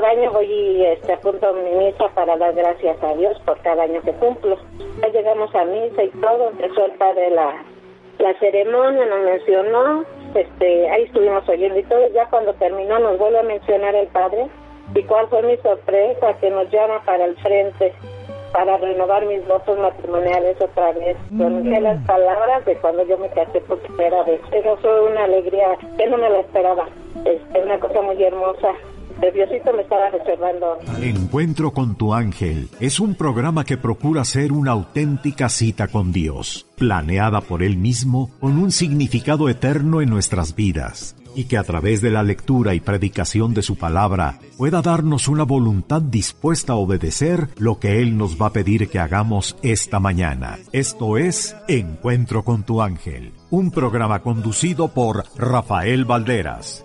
cada año voy este, apunto mi misa para dar gracias a Dios por cada año que cumplo. Ya llegamos a misa y todo, empezó el padre la, la ceremonia, nos mencionó, este, ahí estuvimos oyendo y todo, ya cuando terminó nos vuelve a mencionar el padre y cuál fue mi sorpresa que nos llama para el frente para renovar mis votos matrimoniales otra vez. Pronuncié las palabras de cuando yo me casé por primera vez. Eso fue una alegría que no me la esperaba. Es una cosa muy hermosa. Me. Encuentro con tu ángel es un programa que procura ser una auténtica cita con Dios, planeada por Él mismo con un significado eterno en nuestras vidas y que a través de la lectura y predicación de su palabra pueda darnos una voluntad dispuesta a obedecer lo que Él nos va a pedir que hagamos esta mañana. Esto es Encuentro con tu ángel, un programa conducido por Rafael Valderas.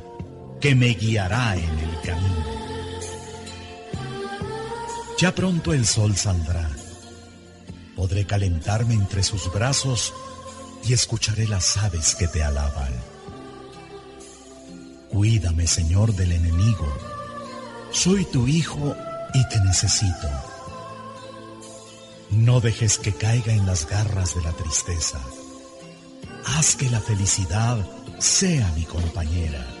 que me guiará en el camino. Ya pronto el sol saldrá. Podré calentarme entre sus brazos y escucharé las aves que te alaban. Cuídame, Señor, del enemigo soy tu hijo y te necesito. No dejes que caiga en las garras de la tristeza. Haz que la felicidad sea mi compañera.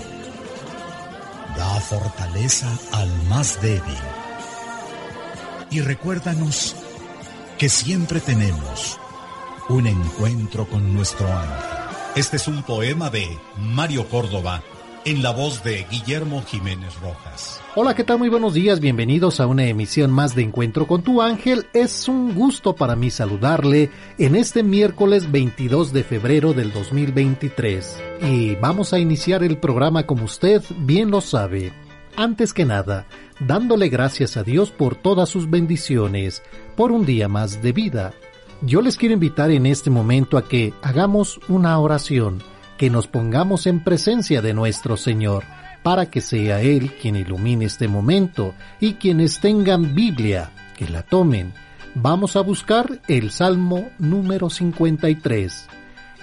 Da fortaleza al más débil. Y recuérdanos que siempre tenemos un encuentro con nuestro ángel. Este es un poema de Mario Córdoba en la voz de Guillermo Jiménez Rojas. Hola, ¿qué tal? Muy buenos días, bienvenidos a una emisión más de Encuentro con tu ángel. Es un gusto para mí saludarle en este miércoles 22 de febrero del 2023. Y vamos a iniciar el programa como usted bien lo sabe. Antes que nada, dándole gracias a Dios por todas sus bendiciones, por un día más de vida. Yo les quiero invitar en este momento a que hagamos una oración que nos pongamos en presencia de nuestro Señor, para que sea Él quien ilumine este momento y quienes tengan Biblia, que la tomen. Vamos a buscar el Salmo número 53.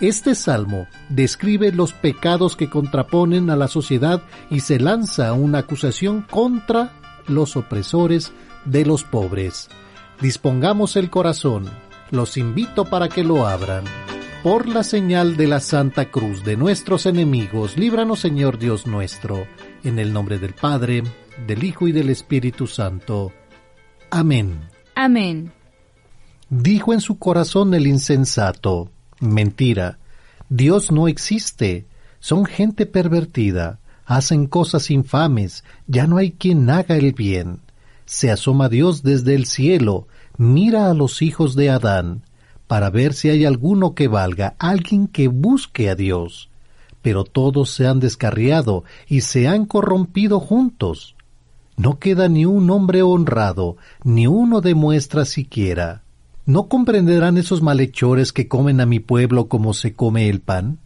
Este salmo describe los pecados que contraponen a la sociedad y se lanza una acusación contra los opresores de los pobres. Dispongamos el corazón. Los invito para que lo abran por la señal de la Santa Cruz de nuestros enemigos, líbranos Señor Dios nuestro, en el nombre del Padre, del Hijo y del Espíritu Santo. Amén. Amén. Dijo en su corazón el insensato, mentira, Dios no existe, son gente pervertida, hacen cosas infames, ya no hay quien haga el bien. Se asoma Dios desde el cielo, mira a los hijos de Adán, para ver si hay alguno que valga, alguien que busque a Dios. Pero todos se han descarriado y se han corrompido juntos. No queda ni un hombre honrado, ni uno demuestra siquiera. ¿No comprenderán esos malhechores que comen a mi pueblo como se come el pan?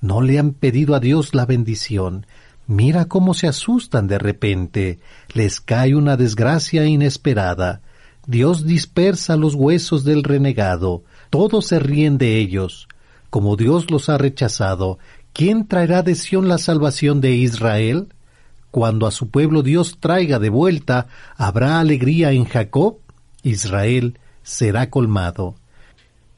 No le han pedido a Dios la bendición. Mira cómo se asustan de repente. Les cae una desgracia inesperada. Dios dispersa los huesos del renegado, todos se ríen de ellos. Como Dios los ha rechazado, ¿quién traerá de Sión la salvación de Israel? Cuando a su pueblo Dios traiga de vuelta, ¿habrá alegría en Jacob? Israel será colmado.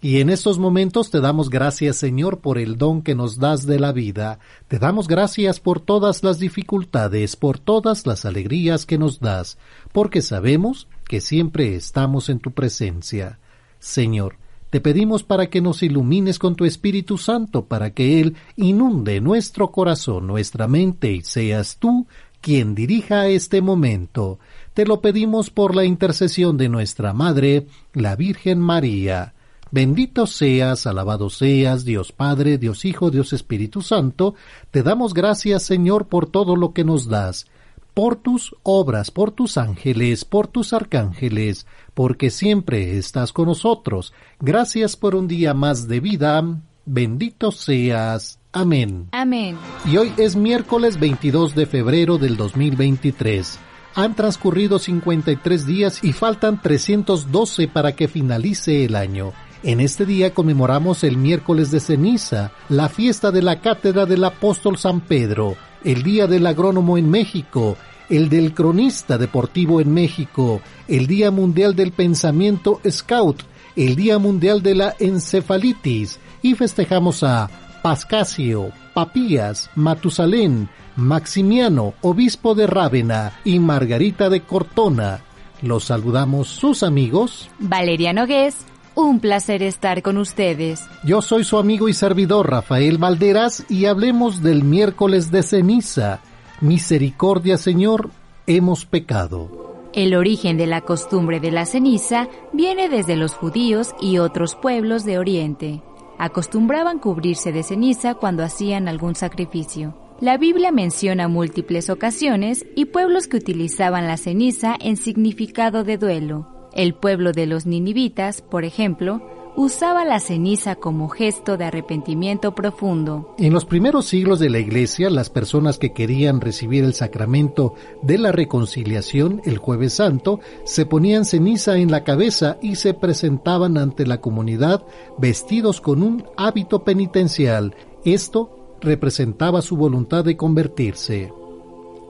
Y en estos momentos te damos gracias, Señor, por el don que nos das de la vida. Te damos gracias por todas las dificultades, por todas las alegrías que nos das, porque sabemos que siempre estamos en tu presencia. Señor, te pedimos para que nos ilumines con tu Espíritu Santo, para que Él inunde nuestro corazón, nuestra mente, y seas tú quien dirija este momento. Te lo pedimos por la intercesión de nuestra Madre, la Virgen María. Bendito seas, alabado seas, Dios Padre, Dios Hijo, Dios Espíritu Santo, te damos gracias, Señor, por todo lo que nos das, por tus obras, por tus ángeles, por tus arcángeles, porque siempre estás con nosotros. Gracias por un día más de vida. Bendito seas. Amén. Amén. Y hoy es miércoles 22 de febrero del 2023. Han transcurrido 53 días y faltan 312 para que finalice el año. En este día conmemoramos el miércoles de ceniza, la fiesta de la cátedra del apóstol San Pedro, el día del agrónomo en México, el del cronista deportivo en México, el Día Mundial del Pensamiento Scout, el Día Mundial de la Encefalitis y festejamos a Pascasio, Papías, Matusalén, Maximiano, obispo de Rávena y Margarita de Cortona. Los saludamos sus amigos Valeria Nogués un placer estar con ustedes. Yo soy su amigo y servidor Rafael Valderas y hablemos del miércoles de ceniza. Misericordia, Señor, hemos pecado. El origen de la costumbre de la ceniza viene desde los judíos y otros pueblos de Oriente. Acostumbraban cubrirse de ceniza cuando hacían algún sacrificio. La Biblia menciona múltiples ocasiones y pueblos que utilizaban la ceniza en significado de duelo. El pueblo de los ninivitas, por ejemplo, usaba la ceniza como gesto de arrepentimiento profundo. En los primeros siglos de la Iglesia, las personas que querían recibir el sacramento de la reconciliación el jueves santo se ponían ceniza en la cabeza y se presentaban ante la comunidad vestidos con un hábito penitencial. Esto representaba su voluntad de convertirse.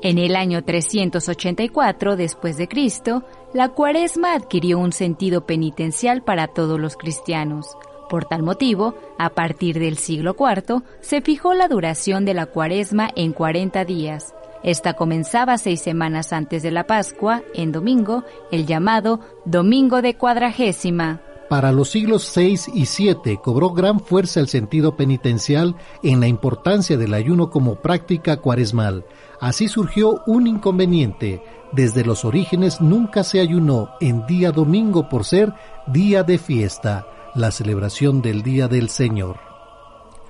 En el año 384 después de Cristo, la Cuaresma adquirió un sentido penitencial para todos los cristianos. Por tal motivo, a partir del siglo IV, se fijó la duración de la Cuaresma en 40 días. Esta comenzaba seis semanas antes de la Pascua, en domingo, el llamado Domingo de Cuadragésima. Para los siglos VI y VII cobró gran fuerza el sentido penitencial en la importancia del ayuno como práctica cuaresmal. Así surgió un inconveniente. Desde los orígenes nunca se ayunó en día domingo por ser día de fiesta, la celebración del Día del Señor.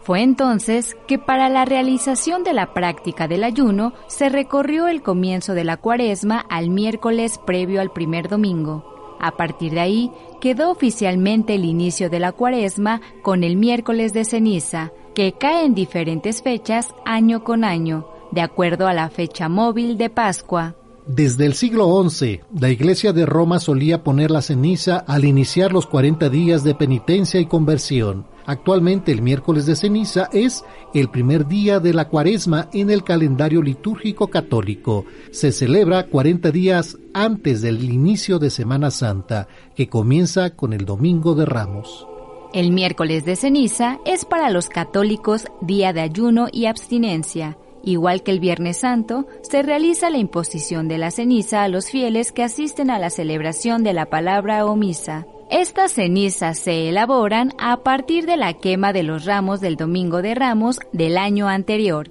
Fue entonces que para la realización de la práctica del ayuno se recorrió el comienzo de la cuaresma al miércoles previo al primer domingo. A partir de ahí quedó oficialmente el inicio de la cuaresma con el miércoles de ceniza, que cae en diferentes fechas año con año, de acuerdo a la fecha móvil de Pascua. Desde el siglo XI, la Iglesia de Roma solía poner la ceniza al iniciar los 40 días de penitencia y conversión. Actualmente el miércoles de ceniza es el primer día de la cuaresma en el calendario litúrgico católico. Se celebra 40 días antes del inicio de Semana Santa, que comienza con el Domingo de Ramos. El miércoles de ceniza es para los católicos día de ayuno y abstinencia Igual que el Viernes Santo, se realiza la imposición de la ceniza a los fieles que asisten a la celebración de la palabra o misa. Estas cenizas se elaboran a partir de la quema de los ramos del Domingo de Ramos del año anterior.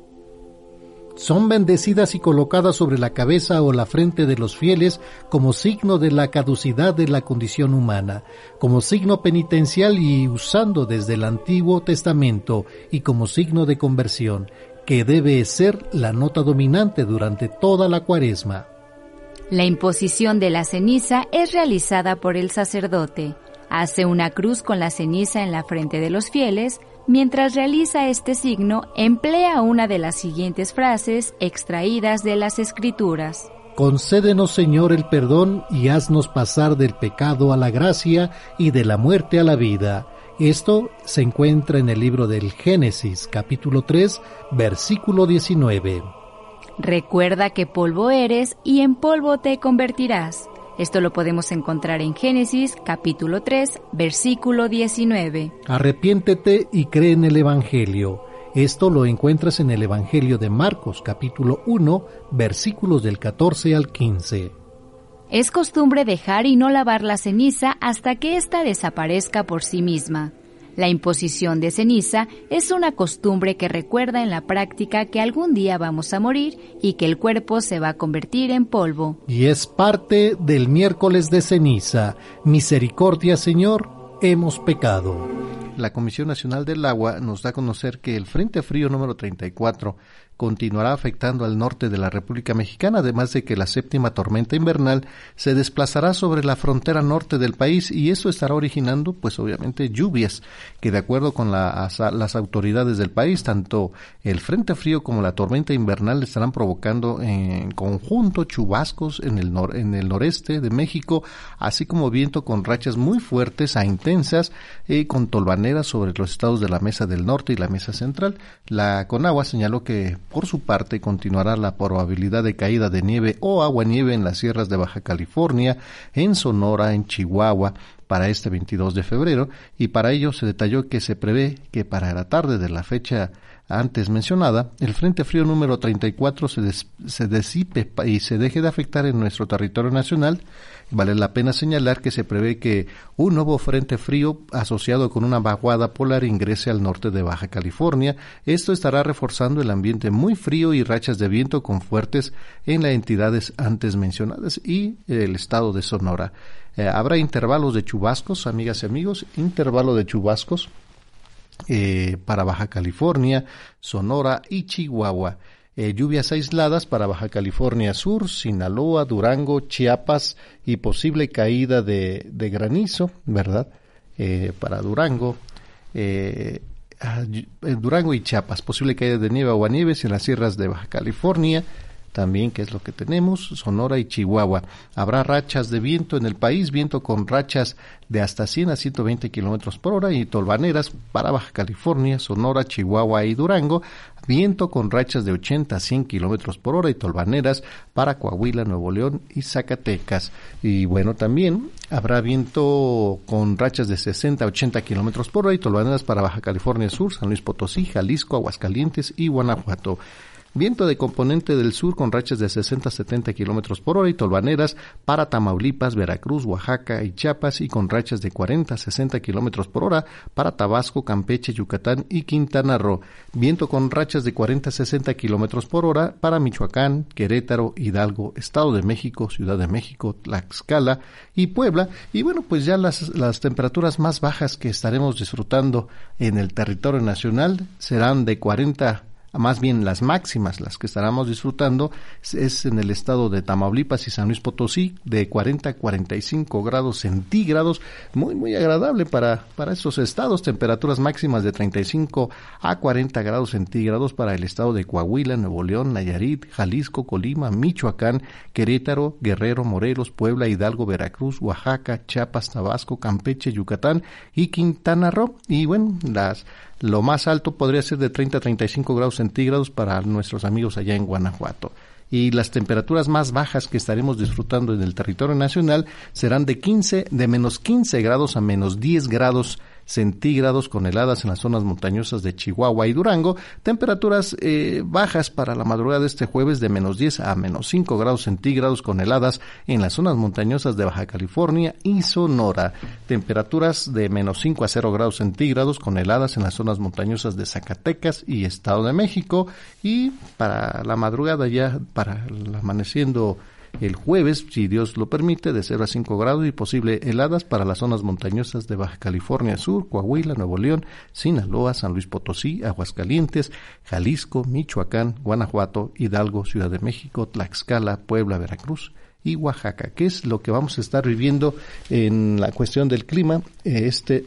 Son bendecidas y colocadas sobre la cabeza o la frente de los fieles como signo de la caducidad de la condición humana, como signo penitencial y usando desde el Antiguo Testamento y como signo de conversión que debe ser la nota dominante durante toda la cuaresma. La imposición de la ceniza es realizada por el sacerdote. Hace una cruz con la ceniza en la frente de los fieles. Mientras realiza este signo, emplea una de las siguientes frases extraídas de las Escrituras. Concédenos, Señor, el perdón y haznos pasar del pecado a la gracia y de la muerte a la vida esto se encuentra en el libro del Génesis capítulo 3 versículo 19. Recuerda que polvo eres y en polvo te convertirás. Esto lo podemos encontrar en Génesis capítulo 3, versículo 19. Arrepiéntete y cree en el Evangelio. Esto lo encuentras en el Evangelio de Marcos capítulo 1, versículos del 14 al 15. Es costumbre dejar y no lavar la ceniza hasta que ésta desaparezca por sí misma. La imposición de ceniza es una costumbre que recuerda en la práctica que algún día vamos a morir y que el cuerpo se va a convertir en polvo. Y es parte del miércoles de ceniza. Misericordia, Señor, hemos pecado. La Comisión Nacional del Agua nos da a conocer que el Frente Frío número 34 continuará afectando al norte de la República Mexicana, además de que la séptima tormenta invernal se desplazará sobre la frontera norte del país y eso estará originando, pues obviamente, lluvias que de acuerdo con las autoridades del país, tanto el frente frío como la tormenta invernal estarán provocando en conjunto chubascos en el, en el noreste de México, así como viento con rachas muy fuertes a intensas y con tolvaneras sobre los estados de la Mesa del Norte y la Mesa Central. La Conagua señaló que por su parte, continuará la probabilidad de caída de nieve o agua-nieve en las sierras de Baja California, en Sonora, en Chihuahua, para este 22 de febrero, y para ello se detalló que se prevé que para la tarde de la fecha antes mencionada, el Frente Frío número 34 se, se disipe y se deje de afectar en nuestro territorio nacional, Vale la pena señalar que se prevé que un nuevo frente frío asociado con una vaguada polar ingrese al norte de Baja California. Esto estará reforzando el ambiente muy frío y rachas de viento con fuertes en las entidades antes mencionadas y el estado de Sonora. Eh, habrá intervalos de chubascos, amigas y amigos, intervalo de chubascos eh, para Baja California, Sonora y Chihuahua. Eh, lluvias aisladas para Baja California Sur, Sinaloa, Durango, Chiapas y posible caída de, granizo, ¿verdad? Eh, para Durango, eh, ah, Durango y Chiapas, posible caída de nieve o nieves en las sierras de Baja California, también, que es lo que tenemos, Sonora y Chihuahua. Habrá rachas de viento en el país, viento con rachas de hasta 100 a 120 kilómetros por hora y tolvaneras para Baja California, Sonora, Chihuahua y Durango, viento con rachas de 80 a 100 kilómetros por hora y tolvaneras para Coahuila, Nuevo León y Zacatecas. Y bueno, también habrá viento con rachas de 60 a 80 kilómetros por hora y tolvaneras para Baja California Sur, San Luis Potosí, Jalisco, Aguascalientes y Guanajuato. Viento de componente del sur con rachas de 60 a 70 kilómetros por hora y tolvaneras para Tamaulipas, Veracruz, Oaxaca y Chiapas y con rachas de 40 a 60 kilómetros por hora para Tabasco, Campeche, Yucatán y Quintana Roo. Viento con rachas de 40 a 60 kilómetros por hora para Michoacán, Querétaro, Hidalgo, Estado de México, Ciudad de México, Tlaxcala y Puebla. Y bueno, pues ya las, las temperaturas más bajas que estaremos disfrutando en el territorio nacional serán de 40 más bien las máximas, las que estaremos disfrutando, es en el estado de Tamaulipas y San Luis Potosí, de 40 a 45 grados centígrados, muy, muy agradable para, para estos estados, temperaturas máximas de 35 a 40 grados centígrados para el estado de Coahuila, Nuevo León, Nayarit, Jalisco, Colima, Michoacán, Querétaro, Guerrero, Morelos, Puebla, Hidalgo, Veracruz, Oaxaca, Chiapas, Tabasco, Campeche, Yucatán y Quintana Roo. Y bueno, las lo más alto podría ser de 30 a 35 grados centígrados para nuestros amigos allá en Guanajuato. Y las temperaturas más bajas que estaremos disfrutando en el territorio nacional serán de 15, de menos 15 grados a menos 10 grados centígrados con heladas en las zonas montañosas de Chihuahua y Durango, temperaturas eh, bajas para la madrugada de este jueves de menos 10 a menos 5 grados centígrados con heladas en las zonas montañosas de Baja California y Sonora, temperaturas de menos 5 a 0 grados centígrados con heladas en las zonas montañosas de Zacatecas y Estado de México. Y para la madrugada ya, para amaneciendo el jueves, si Dios lo permite, de 0 a 5 grados y posible heladas para las zonas montañosas de Baja California Sur, Coahuila, Nuevo León, Sinaloa, San Luis Potosí, Aguascalientes, Jalisco, Michoacán, Guanajuato, Hidalgo, Ciudad de México, Tlaxcala, Puebla, Veracruz y Oaxaca, que es lo que vamos a estar viviendo en la cuestión del clima este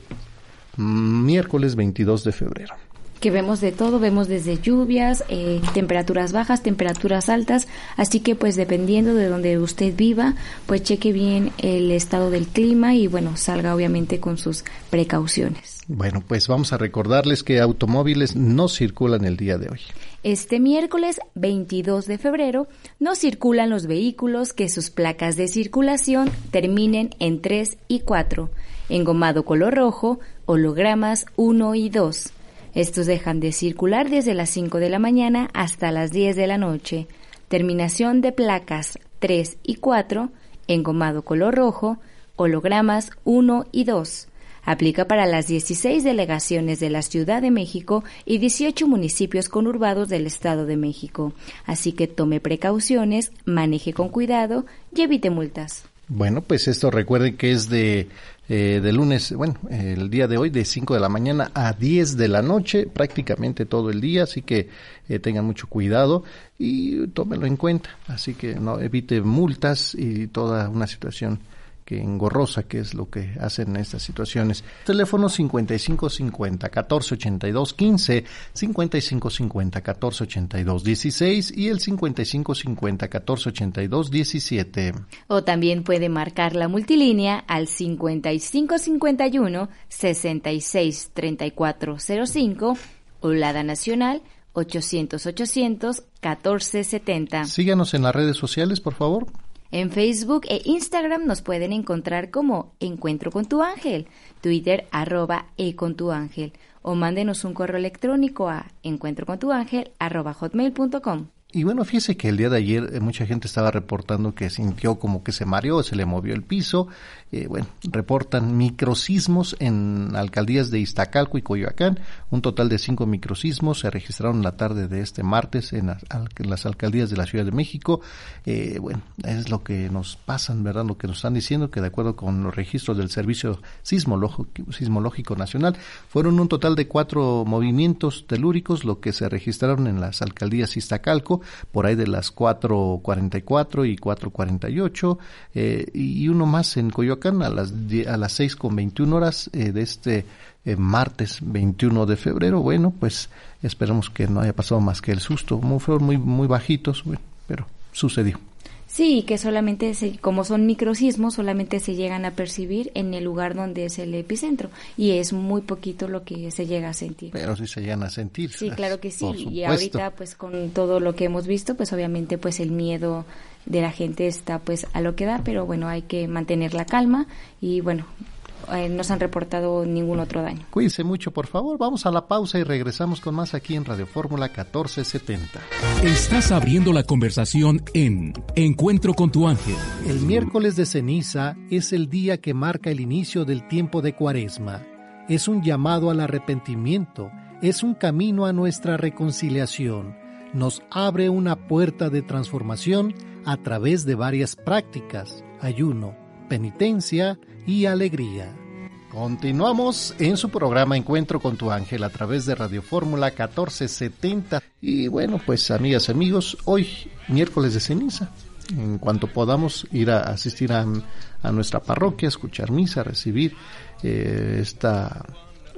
miércoles 22 de febrero que vemos de todo, vemos desde lluvias, eh, temperaturas bajas, temperaturas altas, así que pues dependiendo de donde usted viva, pues cheque bien el estado del clima y bueno, salga obviamente con sus precauciones. Bueno, pues vamos a recordarles que automóviles no circulan el día de hoy. Este miércoles 22 de febrero no circulan los vehículos que sus placas de circulación terminen en 3 y 4, engomado color rojo, hologramas 1 y 2. Estos dejan de circular desde las 5 de la mañana hasta las 10 de la noche. Terminación de placas 3 y 4, engomado color rojo, hologramas 1 y 2. Aplica para las 16 delegaciones de la Ciudad de México y 18 municipios conurbados del Estado de México. Así que tome precauciones, maneje con cuidado y evite multas. Bueno, pues esto recuerden que es de, eh, de lunes, bueno, el día de hoy de 5 de la mañana a 10 de la noche, prácticamente todo el día, así que eh, tengan mucho cuidado y tómenlo en cuenta. Así que no evite multas y toda una situación que engorrosa, que es lo que hacen en estas situaciones. Teléfono 5550 1482 15, 5550 1482 16 y el 5550 1482 17. O también puede marcar la multilínea al 5551 66 3405 o Lada Nacional 800 800 1470. Síganos en las redes sociales, por favor. En Facebook e Instagram nos pueden encontrar como Encuentro con tu ángel, Twitter arroba e con tu ángel o mándenos un correo electrónico a encuentrocontuángel arroba hotmail.com. Y bueno, fíjese que el día de ayer eh, mucha gente estaba reportando que sintió como que se mareó, se le movió el piso. Eh, bueno, reportan microsismos en alcaldías de Iztacalco y Coyoacán. Un total de cinco microsismos se registraron la tarde de este martes en las, alcaldías de la Ciudad de México. Eh, bueno, es lo que nos pasan, ¿verdad? Lo que nos están diciendo, que de acuerdo con los registros del Servicio Sismológico, Nacional, fueron un total de cuatro movimientos telúricos, lo que se registraron en las alcaldías Iztacalco, por ahí de las 4.44 y 4.48, eh, y uno más en Coyoacán a las, a las 6.21 horas eh, de este eh, martes 21 de febrero. Bueno, pues esperamos que no haya pasado más que el susto. Fueron muy, muy bajitos, pero sucedió. Sí, que solamente, se, como son microsismos, solamente se llegan a percibir en el lugar donde es el epicentro y es muy poquito lo que se llega a sentir. Pero sí se llegan a sentir. Sí, claro que sí. Y ahorita, pues con todo lo que hemos visto, pues obviamente, pues el miedo de la gente está pues a lo que da, pero bueno, hay que mantener la calma y bueno, eh, no se han reportado ningún otro daño. Cuídense mucho, por favor. Vamos a la pausa y regresamos con más aquí en Radio Fórmula 1470. Estás abriendo la conversación en Encuentro con tu ángel. El miércoles de ceniza es el día que marca el inicio del tiempo de cuaresma. Es un llamado al arrepentimiento, es un camino a nuestra reconciliación. Nos abre una puerta de transformación a través de varias prácticas, ayuno, penitencia y alegría. Continuamos en su programa Encuentro con tu ángel a través de Radio Fórmula 1470. Y bueno, pues amigas, amigos, hoy miércoles de ceniza. En cuanto podamos ir a asistir a, nuestra parroquia, escuchar misa, recibir eh, esta,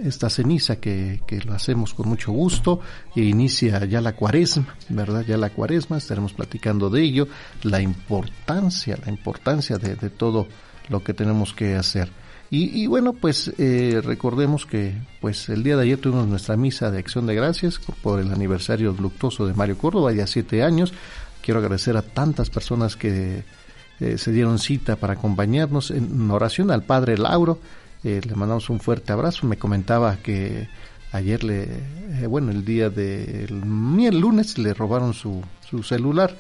esta ceniza que, lo hacemos con mucho gusto e inicia ya la cuaresma, ¿verdad? Ya la cuaresma, estaremos platicando de ello, la importancia, la importancia de, de todo lo que tenemos que hacer. Y, bueno, pues eh, recordemos que pues el día de ayer tuvimos nuestra misa de acción de gracias por el aniversario luctuoso de Mario Córdoba, ya siete años. Quiero agradecer a tantas personas que eh, se dieron cita para acompañarnos en oración al Padre Lauro. Eh, le mandamos un fuerte abrazo. Me comentaba que ayer le, bueno, el día del el lunes le robaron su, su celular.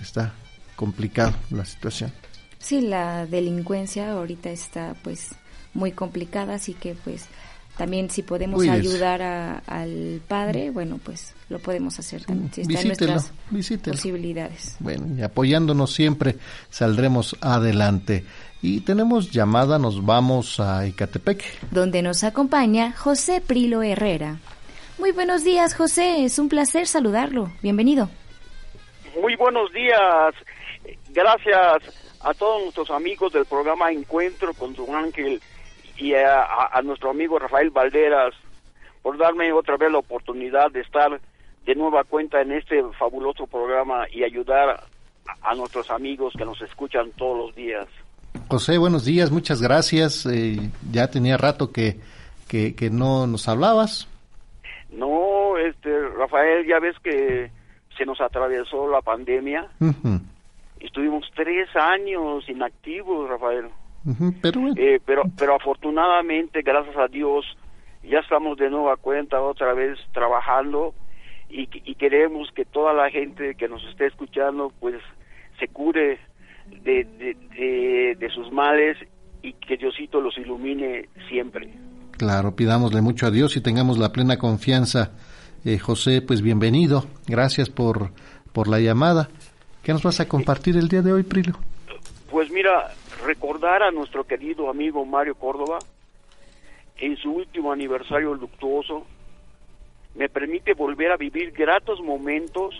está complicado la situación. Sí, la delincuencia ahorita está pues muy complicada, así que pues también si podemos ayudar al padre, bueno, pues lo podemos hacer también, si está en nuestras posibilidades. Bueno, y apoyándonos siempre saldremos adelante. Y tenemos llamada, nos vamos a Icatepec. Donde nos acompaña José Prilo Herrera. Muy buenos días, José, es un placer saludarlo. Bienvenido. Muy buenos días. Gracias a todos nuestros amigos del programa Encuentro con tu ángel y a, nuestro amigo Rafael Valderas por darme otra vez la oportunidad de estar de nueva cuenta en este fabuloso programa y ayudar a, nuestros amigos que nos escuchan todos los días. José, buenos días, muchas gracias. Eh, ya tenía rato que, que, no nos hablabas. No, este, Rafael, ya ves que se nos atravesó la pandemia. Estuvimos tres años inactivos, Rafael. pero, eh, pero, pero afortunadamente, gracias a Dios, ya estamos de nueva cuenta otra vez trabajando y, queremos que toda la gente que nos esté escuchando pues se cure de, de, de sus males y que Diosito los ilumine siempre. Claro, pidámosle mucho a Dios y tengamos la plena confianza. Eh, José, pues bienvenido. Gracias por, por la llamada. ¿Qué nos vas a compartir el día de hoy, Prilo? Pues mira, recordar a nuestro querido amigo Mario Córdoba en su último aniversario luctuoso me permite volver a vivir gratos momentos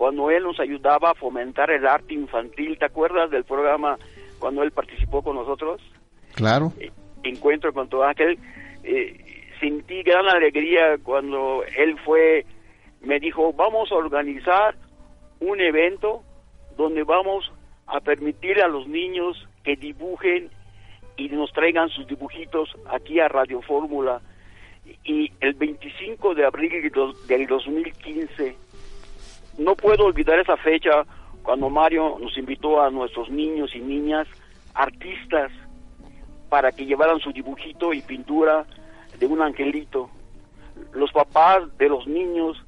cuando él nos ayudaba a fomentar el arte infantil. ¿Te acuerdas del programa cuando él participó con nosotros? Claro. Eh, encuentro con tu ángel. Eh, sentí gran alegría cuando él fue, me dijo, vamos a organizar un evento donde vamos a permitir a los niños que dibujen y nos traigan sus dibujitos aquí a Radio Fórmula. Y el 25 de abril del 2015, no puedo olvidar esa fecha cuando Mario nos invitó a nuestros niños y niñas, artistas, para que llevaran su dibujito y pintura de un angelito. Los papás de los niños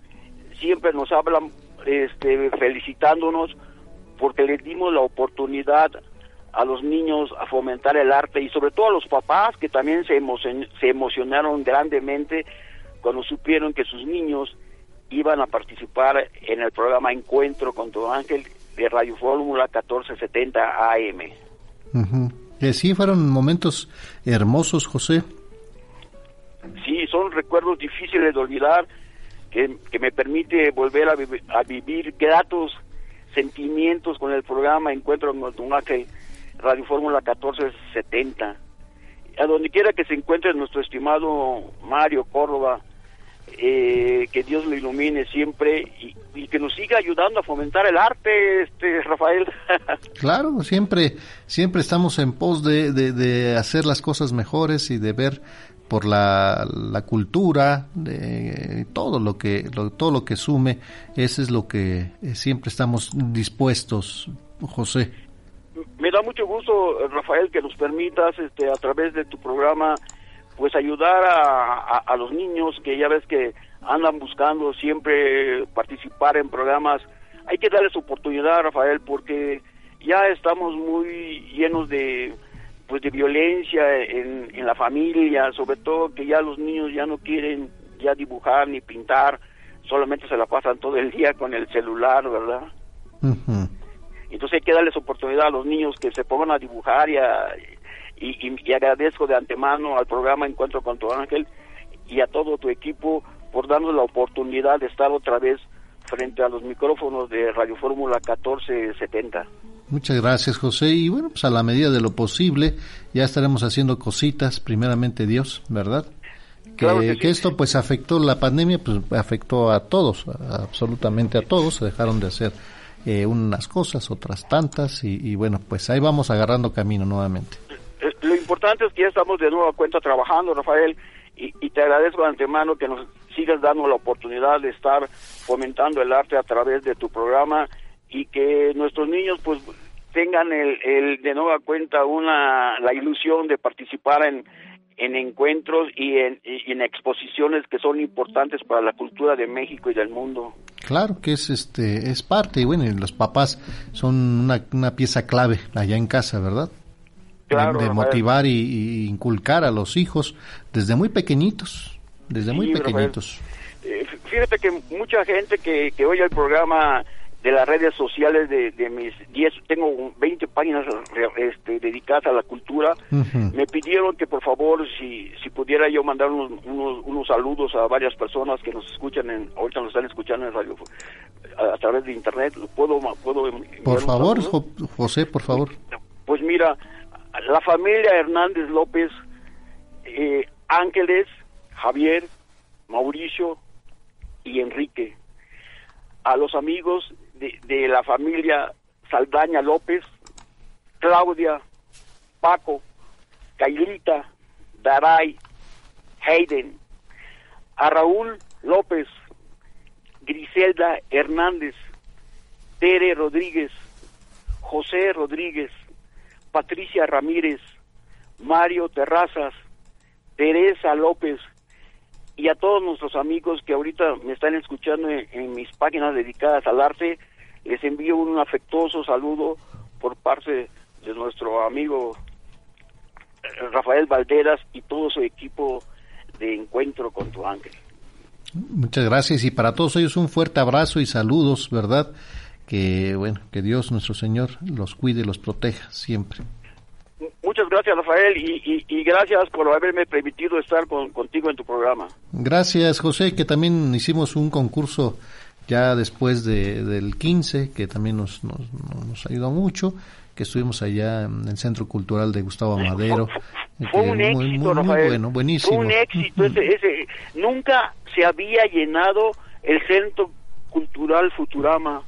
siempre nos hablan este, felicitándonos porque les dimos la oportunidad a los niños a fomentar el arte y sobre todo a los papás que también se, se emocionaron grandemente cuando supieron que sus niños iban a participar en el programa Encuentro con tu ángel de Radio Fórmula 1470 AM. Eh, sí, fueron momentos hermosos, José. Sí, son recuerdos difíciles de olvidar que, me permite volver a, a, vivir gratos sentimientos con el programa Encuentro con tu ángel Radio Fórmula 1470. A donde quiera que se encuentre nuestro estimado Mario Córdoba, eh, que Dios lo ilumine siempre y, que nos siga ayudando a fomentar el arte, este Rafael. claro, siempre, siempre estamos en pos de, de, hacer las cosas mejores y de ver por la, la cultura, de todo lo que todo lo que sume, eso es lo que eh, siempre estamos dispuestos, José. Me da mucho gusto, Rafael, que nos permitas este, a través de tu programa pues ayudar a, a, los niños que ya ves que andan buscando siempre participar en programas. Hay que darles oportunidad, Rafael, porque ya estamos muy llenos de pues de violencia en, en la familia, sobre todo que ya los niños ya no quieren ya dibujar ni pintar, solamente se la pasan todo el día con el celular, ¿verdad? Entonces hay que darles oportunidad a los niños que se pongan a dibujar y a, y, agradezco de antemano al programa Encuentro con tu ángel y a todo tu equipo por darnos la oportunidad de estar otra vez frente a los micrófonos de Radio Fórmula 1470. Muchas gracias, José. Y bueno, pues a la medida de lo posible ya estaremos haciendo cositas, primeramente Dios, ¿verdad? Que, que, esto pues afectó la pandemia, pues afectó a todos, absolutamente a todos, se dejaron de hacer eh, unas cosas, otras tantas, y, y, bueno, pues ahí vamos agarrando camino nuevamente. Importante es que ya estamos de nuevo a cuenta trabajando, Rafael, y, te agradezco de antemano que nos sigas dando la oportunidad de estar fomentando el arte a través de tu programa y que nuestros niños pues tengan el, el de nueva cuenta una la ilusión de participar en, en encuentros y en, y en, exposiciones que son importantes para la cultura de México y del mundo. Claro que es este es parte y bueno, los papás son una, una pieza clave allá en casa, ¿verdad? De, motivar y, inculcar a los hijos desde muy pequeñitos, desde muy pequeñitos. Eh, fíjate que mucha gente que, que oye el programa de las redes sociales de, de mis 10, tengo 20 páginas este, dedicadas a la cultura, me pidieron que por favor si, si pudiera yo mandar unos, unos, saludos a varias personas que nos escuchan, en, ahorita nos están escuchando en radio, a, través de internet, ¿puedo? puedo por favor, José, por favor. Pues mira, la familia Hernández López, eh, Ángeles, Javier, Mauricio y Enrique. A los amigos de, de la familia Saldaña López, Claudia, Paco, Cailita, Daray, Hayden, a Raúl López Griselda Hernández, Tere Rodríguez, José Rodríguez, Patricia Ramírez, Mario Terrazas, Teresa López y a todos nuestros amigos que ahorita me están escuchando en, mis páginas dedicadas al arte, les envío un afectuoso saludo por parte de nuestro amigo eh, Rafael Valderas y todo su equipo de Encuentro con tu Ángel. Muchas gracias y para todos ellos un fuerte abrazo y saludos, ¿verdad? Que bueno, que Dios nuestro Señor los cuide y los proteja siempre. Muchas gracias, Rafael, y, gracias por haberme permitido estar contigo en tu programa. Gracias, José, que también hicimos un concurso ya después de, del 15, que también nos, nos, nos ayudó mucho que estuvimos allá en el Centro Cultural de Gustavo Amadero. Fue, un éxito, Rafael. bueno, buenísimo. Fue un éxito. ese, nunca se había llenado el Centro Cultural Futurama.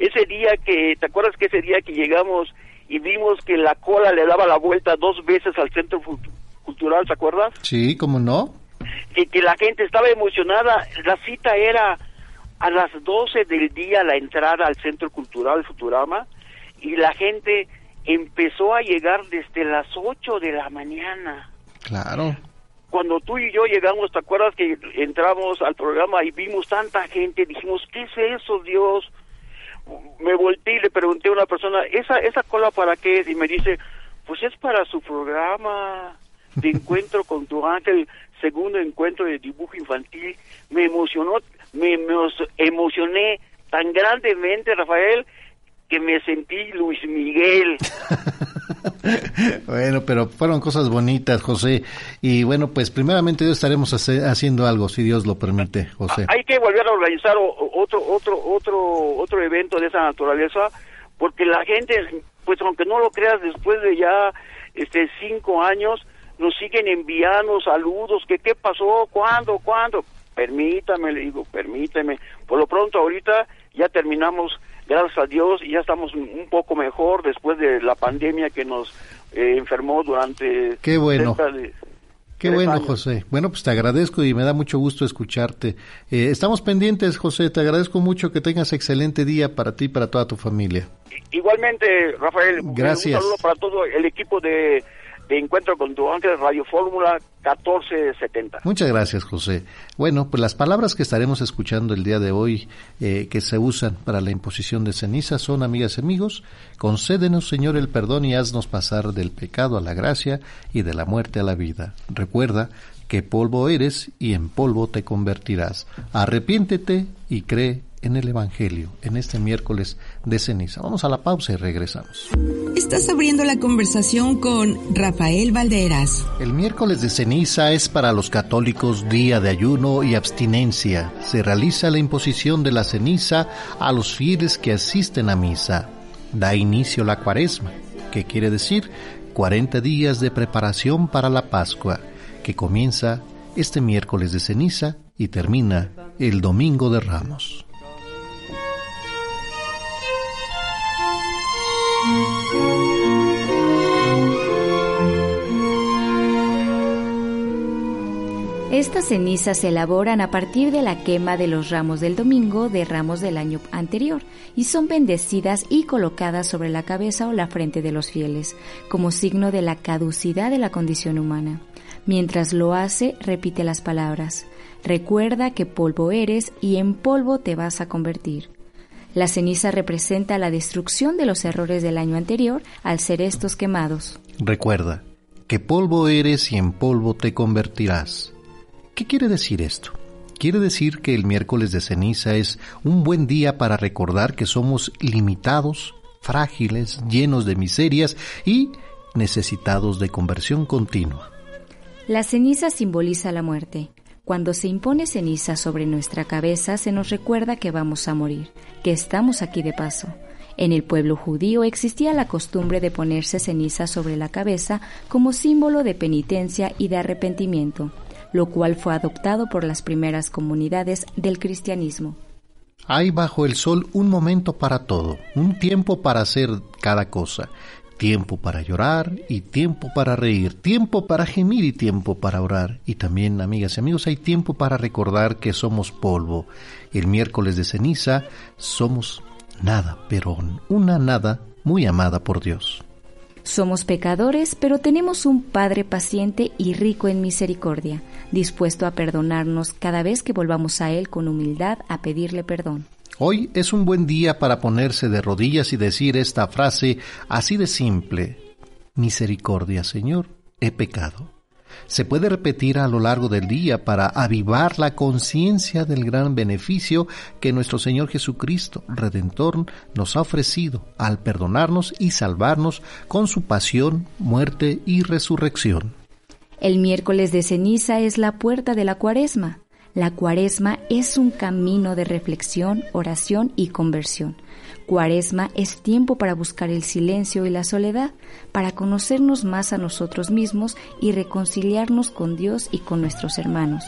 Ese día que, ¿te acuerdas que ese día que llegamos y vimos que la cola le daba la vuelta dos veces al Centro Cultural, ¿te acuerdas? Sí, ¿cómo no? Y que la gente estaba emocionada. La cita era a las 12 del día la entrada al Centro Cultural Futurama y la gente empezó a llegar desde las 8 de la mañana. Claro. Cuando tú y yo llegamos, ¿te acuerdas que entramos al programa y vimos tanta gente? Dijimos, ¿qué es eso, Dios? Me volteé y le pregunté a una persona, ¿esa, esa cola para qué es? Y me dice, pues es para su programa de encuentro con tu ángel, segundo encuentro de dibujo infantil. Me emocionó, me, me emocioné tan grandemente, Rafael, que me sentí Luis Miguel. bueno, pero fueron cosas bonitas, José. Y bueno, pues primeramente estaremos haciendo algo, si Dios lo permite, José. Hay que volver a organizar otro, otro, otro, otro evento de esa naturaleza, porque la gente, pues aunque no lo creas, después de ya este cinco años, nos siguen enviando saludos, que qué pasó, cuándo, cuándo. Permítame, le digo, permíteme. Por lo pronto, ahorita ya terminamos gracias a Dios ya estamos un poco mejor después de la pandemia que nos eh, enfermó durante qué bueno. qué bueno José. Bueno pues te agradezco y me da mucho gusto escucharte. Eh, estamos pendientes José. Te agradezco mucho que tengas excelente día para ti y para toda tu familia. Igualmente Rafael gracias. un saludo para todo el equipo de de Encuentro con tu ángel Radio Fórmula 1470. Muchas gracias, José. Bueno, pues las palabras que estaremos escuchando el día de hoy, eh, que se usan para la imposición de ceniza, son, amigas y amigos, concédenos, Señor, el perdón y haznos pasar del pecado a la gracia y de la muerte a la vida. Recuerda que polvo eres y en polvo te convertirás. Arrepiéntete y cree en el Evangelio en este miércoles de ceniza. Vamos a la pausa y regresamos. Estás abriendo la conversación con Rafael Valderas. El miércoles de ceniza es para los católicos día de ayuno y abstinencia. Se realiza la imposición de la ceniza a los fieles que asisten a misa. Da inicio la cuaresma, que quiere decir 40 días de preparación para la Pascua, que comienza este miércoles de ceniza y termina el domingo de Ramos. Estas cenizas se elaboran a partir de la quema de los ramos del domingo de ramos del año anterior y son bendecidas y colocadas sobre la cabeza o la frente de los fieles, como signo de la caducidad de la condición humana. Mientras lo hace, repite las palabras, recuerda que polvo eres y en polvo te vas a convertir. La ceniza representa la destrucción de los errores del año anterior al ser estos quemados. Recuerda que polvo eres y en polvo te convertirás. ¿Qué quiere decir esto? Quiere decir que el miércoles de ceniza es un buen día para recordar que somos limitados, frágiles, llenos de miserias y necesitados de conversión continua. La ceniza simboliza la muerte. Cuando se impone ceniza sobre nuestra cabeza se nos recuerda que vamos a morir, que estamos aquí de paso. En el pueblo judío existía la costumbre de ponerse ceniza sobre la cabeza como símbolo de penitencia y de arrepentimiento lo cual fue adoptado por las primeras comunidades del cristianismo. Hay bajo el sol un momento para todo, un tiempo para hacer cada cosa. tiempo para llorar y tiempo para reír, tiempo para gemir y tiempo para orar. Y también, amigas y amigos, hay tiempo para recordar que somos polvo. El miércoles de ceniza somos nada, pero una nada muy amada por Dios. Somos pecadores, pero tenemos un Padre paciente y rico en misericordia, dispuesto a perdonarnos cada vez que volvamos a Él con humildad a pedirle perdón. Hoy es un buen día para ponerse de rodillas y decir esta frase así de simple. Misericordia, Señor, he pecado. Se puede repetir a lo largo del día para avivar la conciencia del gran beneficio que nuestro Señor Jesucristo, Redentor, nos ha ofrecido al perdonarnos y salvarnos con su pasión, muerte y resurrección. El miércoles de ceniza es la puerta de la cuaresma. La cuaresma es un camino de reflexión, oración y conversión. Cuaresma es tiempo para buscar el silencio y la soledad, para conocernos más a nosotros mismos y reconciliarnos con Dios y con nuestros hermanos.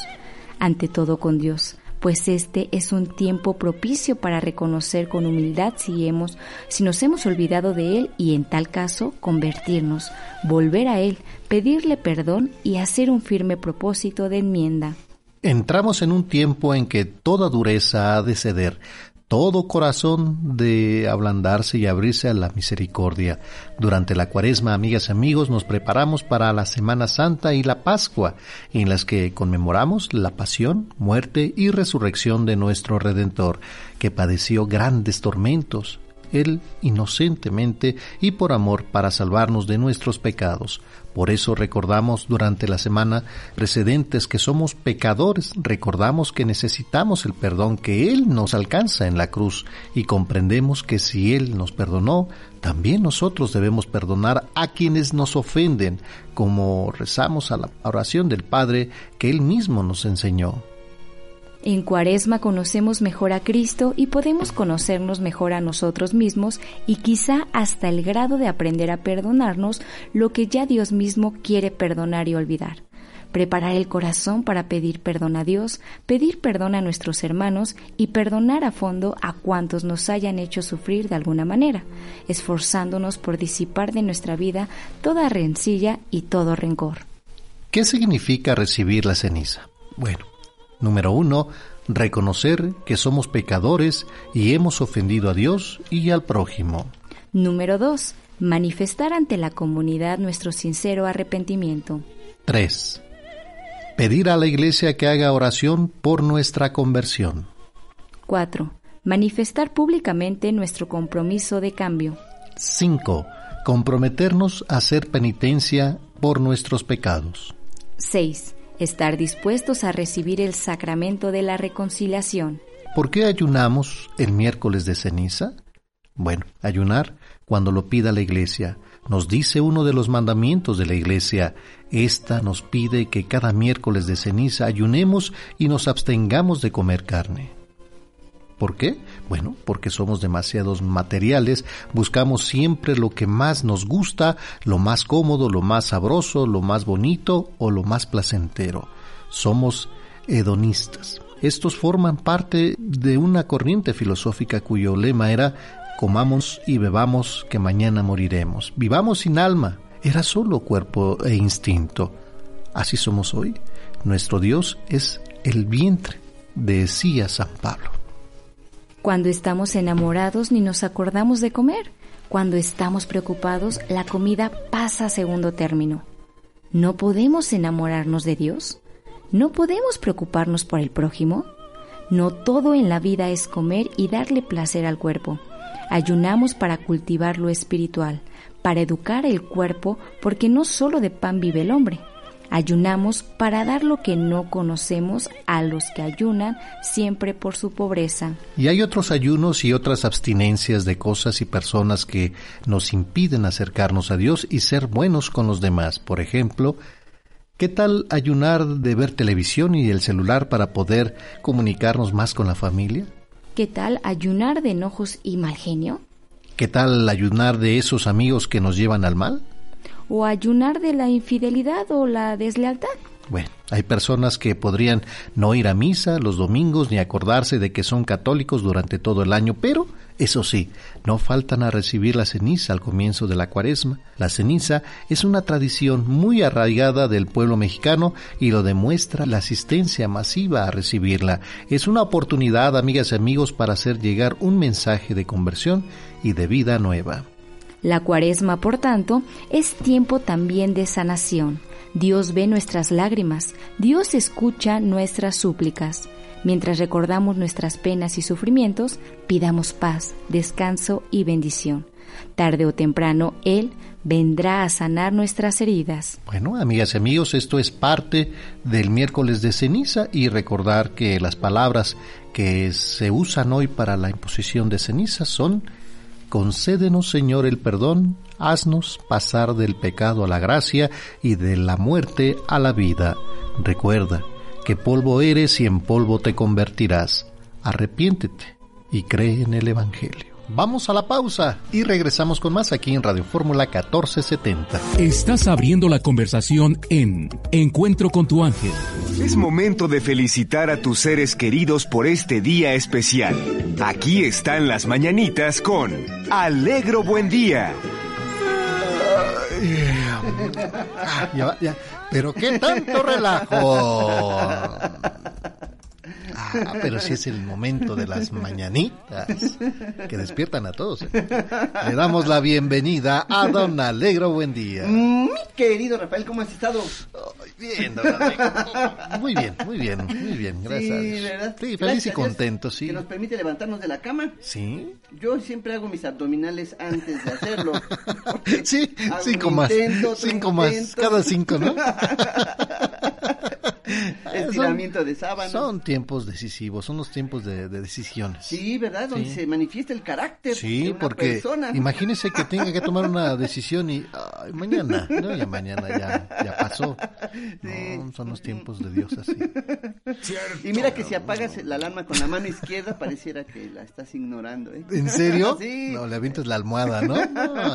Ante todo con Dios, pues este es un tiempo propicio para reconocer con humildad si hemos, si nos hemos olvidado de él y en tal caso convertirnos, volver a él, pedirle perdón y hacer un firme propósito de enmienda. Entramos en un tiempo en que toda dureza ha de ceder, todo corazón de ablandarse y abrirse a la misericordia. Durante la cuaresma, amigas y amigos, nos preparamos para la Semana Santa y la Pascua, en las que conmemoramos la pasión, muerte y resurrección de nuestro Redentor, que padeció grandes tormentos, él inocentemente y por amor para salvarnos de nuestros pecados. Por eso recordamos durante la semana precedentes que somos pecadores, recordamos que necesitamos el perdón que Él nos alcanza en la cruz y comprendemos que si Él nos perdonó, también nosotros debemos perdonar a quienes nos ofenden, como rezamos a la oración del Padre que Él mismo nos enseñó. En Cuaresma conocemos mejor a Cristo y podemos conocernos mejor a nosotros mismos y quizá hasta el grado de aprender a perdonarnos lo que ya Dios mismo quiere perdonar y olvidar. Preparar el corazón para pedir perdón a Dios, pedir perdón a nuestros hermanos y perdonar a fondo a cuantos nos hayan hecho sufrir de alguna manera, esforzándonos por disipar de nuestra vida toda rencilla y todo rencor. ¿Qué significa recibir la ceniza? Bueno, Número uno, reconocer que somos pecadores y hemos ofendido a Dios y al prójimo. Número dos, manifestar ante la comunidad nuestro sincero arrepentimiento. 3. Pedir a la Iglesia que haga oración por nuestra conversión. 4. Manifestar públicamente nuestro compromiso de cambio. 5. Comprometernos a hacer penitencia por nuestros pecados. 6 estar dispuestos a recibir el sacramento de la reconciliación. ¿Por qué ayunamos el miércoles de ceniza? Bueno, ayunar cuando lo pida la iglesia. Nos dice uno de los mandamientos de la iglesia. Esta nos pide que cada miércoles de ceniza ayunemos y nos abstengamos de comer carne. ¿Por qué? Bueno, porque somos demasiados materiales, buscamos siempre lo que más nos gusta, lo más cómodo, lo más sabroso, lo más bonito o lo más placentero. Somos hedonistas. Estos forman parte de una corriente filosófica cuyo lema era comamos y bebamos que mañana moriremos. Vivamos sin alma. Era solo cuerpo e instinto. Así somos hoy. Nuestro Dios es el vientre, decía San Pablo. Cuando estamos enamorados ni nos acordamos de comer. Cuando estamos preocupados, la comida pasa a segundo término. ¿No podemos enamorarnos de Dios? ¿No podemos preocuparnos por el prójimo? No todo en la vida es comer y darle placer al cuerpo. Ayunamos para cultivar lo espiritual, para educar el cuerpo, porque no solo de pan vive el hombre. Ayunamos para dar lo que no conocemos a los que ayunan siempre por su pobreza. Y hay otros ayunos y otras abstinencias de cosas y personas que nos impiden acercarnos a Dios y ser buenos con los demás. Por ejemplo, ¿Qué tal ayunar de ver televisión y el celular para poder comunicarnos más con la familia? ¿Qué tal ayunar de enojos y mal genio? ¿Qué tal ayunar de esos amigos que nos llevan al mal? O ayunar de la infidelidad o la deslealtad. Bueno, Hay personas que podrían no ir a misa los domingos ni acordarse de que son católicos durante todo el año, pero eso sí, no faltan a recibir la ceniza al comienzo de la cuaresma. La ceniza es una tradición muy arraigada del pueblo mexicano y lo demuestra la asistencia masiva a recibirla. Es una oportunidad, amigas y amigos, para hacer llegar un mensaje de conversión y de vida nueva. La cuaresma, por tanto, es tiempo también de sanación. Dios ve nuestras lágrimas, Dios escucha nuestras súplicas. Mientras recordamos nuestras penas y sufrimientos, pidamos paz, descanso y bendición. Tarde o temprano, Él vendrá a sanar nuestras heridas. Bueno, amigas y amigos, esto es parte del miércoles de ceniza y recordar que las palabras que se usan hoy para la imposición de ceniza son Concédenos, Señor, el perdón, haznos pasar del pecado a la gracia y de la muerte a la vida. Recuerda, que polvo eres y en polvo te convertirás. Arrepiéntete y cree en el Evangelio. Vamos a la pausa y regresamos con más aquí en Radio Fórmula 1470. Estás abriendo la conversación en Encuentro con tu ángel. Es momento de felicitar a tus seres queridos por este día especial. Aquí están las mañanitas con Alegro Buen Día. Ya, ya. Pero qué tanto relajo. Ah, pero si es el momento de las mañanitas que despiertan a todos. ¿eh? Le damos la bienvenida a Don Alegro. Buen día. Mi querido Rafael, ¿cómo has estado? Bien, don Alegro. Muy bien, muy bien, muy bien. Gracias. Sí. ¿verdad? Sí, feliz Gracias y contento, sí. Que nos permite levantarnos de la cama. Sí. Yo siempre hago mis abdominales antes de hacerlo. Sí, cinco más. intento, Cinco más. Cada cinco, ¿no? Estiramiento de sábanas. Son tiempos decisivos, son los tiempos de, de decisiones. Sí, ¿verdad? Donde Sí. se manifiesta el carácter Sí, de una porque persona. imagínese que tenga que tomar una decisión y ay, mañana, no, ya mañana ya, ya pasó. No, son los tiempos de Dios así. Y mira que si apagas la alarma con la mano izquierda, pareciera que la estás ignorando, ¿eh? ¿En serio? Sí. No, le avientas la almohada, ¿no? No, no, no,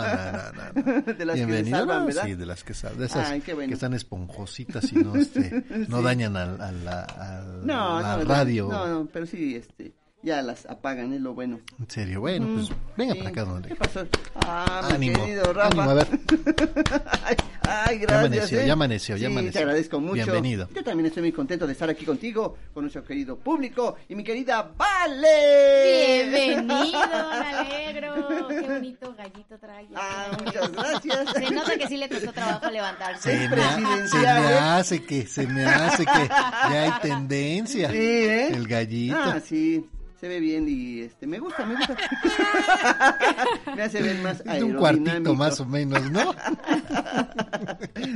no. De las que salvan. Sí, de las que salvan. De esas Ay, qué bueno. que están esponjositas y no, este, no Sí. dañan al, al- la, al- No, la no, radio. No, no, pero sí, este, ya las apagan, es lo bueno. En serio, bueno, pues venga Sí. para acá, don ¿Qué pasó? Ah, mi Ánimo, querido Rafa. ánimo, a ver. ay, ay, gracias. Ya amaneció, ¿eh? ya amaneció, ya Sí, amaneció. Te agradezco mucho. Bienvenido. Yo también estoy muy contento de estar aquí contigo, con nuestro querido público y mi querida Vale. Bienvenido, don Alegro. Qué bonito gallito trae. Ah, muchas gracias. Se nota que sí le costó trabajo levantarse. Se me, ha- se me hace que, se me hace que ya hay tendencia. Sí, ¿eh? El gallito. Ah, sí. Se ve bien y este me gusta, me gusta. me hace ver más de un cuartito aerodinámico. más o menos, ¿no?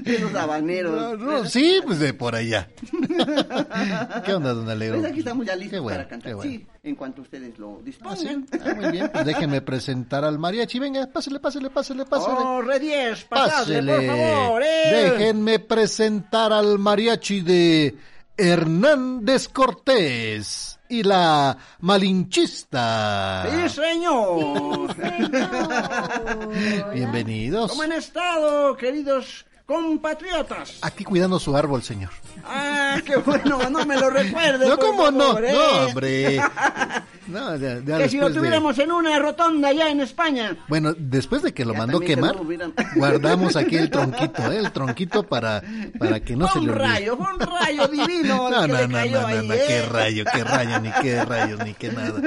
De los habaneros. No, no, sí, pues de por allá. ¿Qué onda, don Alegro? Pues aquí estamos ya listos Qué bueno, para cantar. qué bueno. Sí, en cuanto ustedes lo Ah, dispongan. sí. Ah, muy bien, pues déjenme presentar al mariachi. Venga, pásele, pásele, pásele, pásele. Oh, Redies, pasadle, Pásele. por favor, eh. Déjenme presentar al mariachi de Hernández Cortés y la malinchista. Sí, señor. Bienvenidos. ¿Cómo han estado, queridos compatriotas? Aquí cuidando su árbol, señor. Ah, qué bueno, no me lo recuerde. No, ¿cómo no? favor, eh. No, hombre. No, ya, ya Que si lo después de- tuviéramos en una rotonda allá en España. Bueno, después de que lo Ya mandó quemar, lo guardamos aquí el tronquito, ¿eh? el tronquito para, para que no Fue se un le olvide. rayo, fue un rayo divino No, que no, le no, cayó no, no, ahí, no, ¿eh? qué rayo, qué rayo, ni qué rayos, ni qué nada.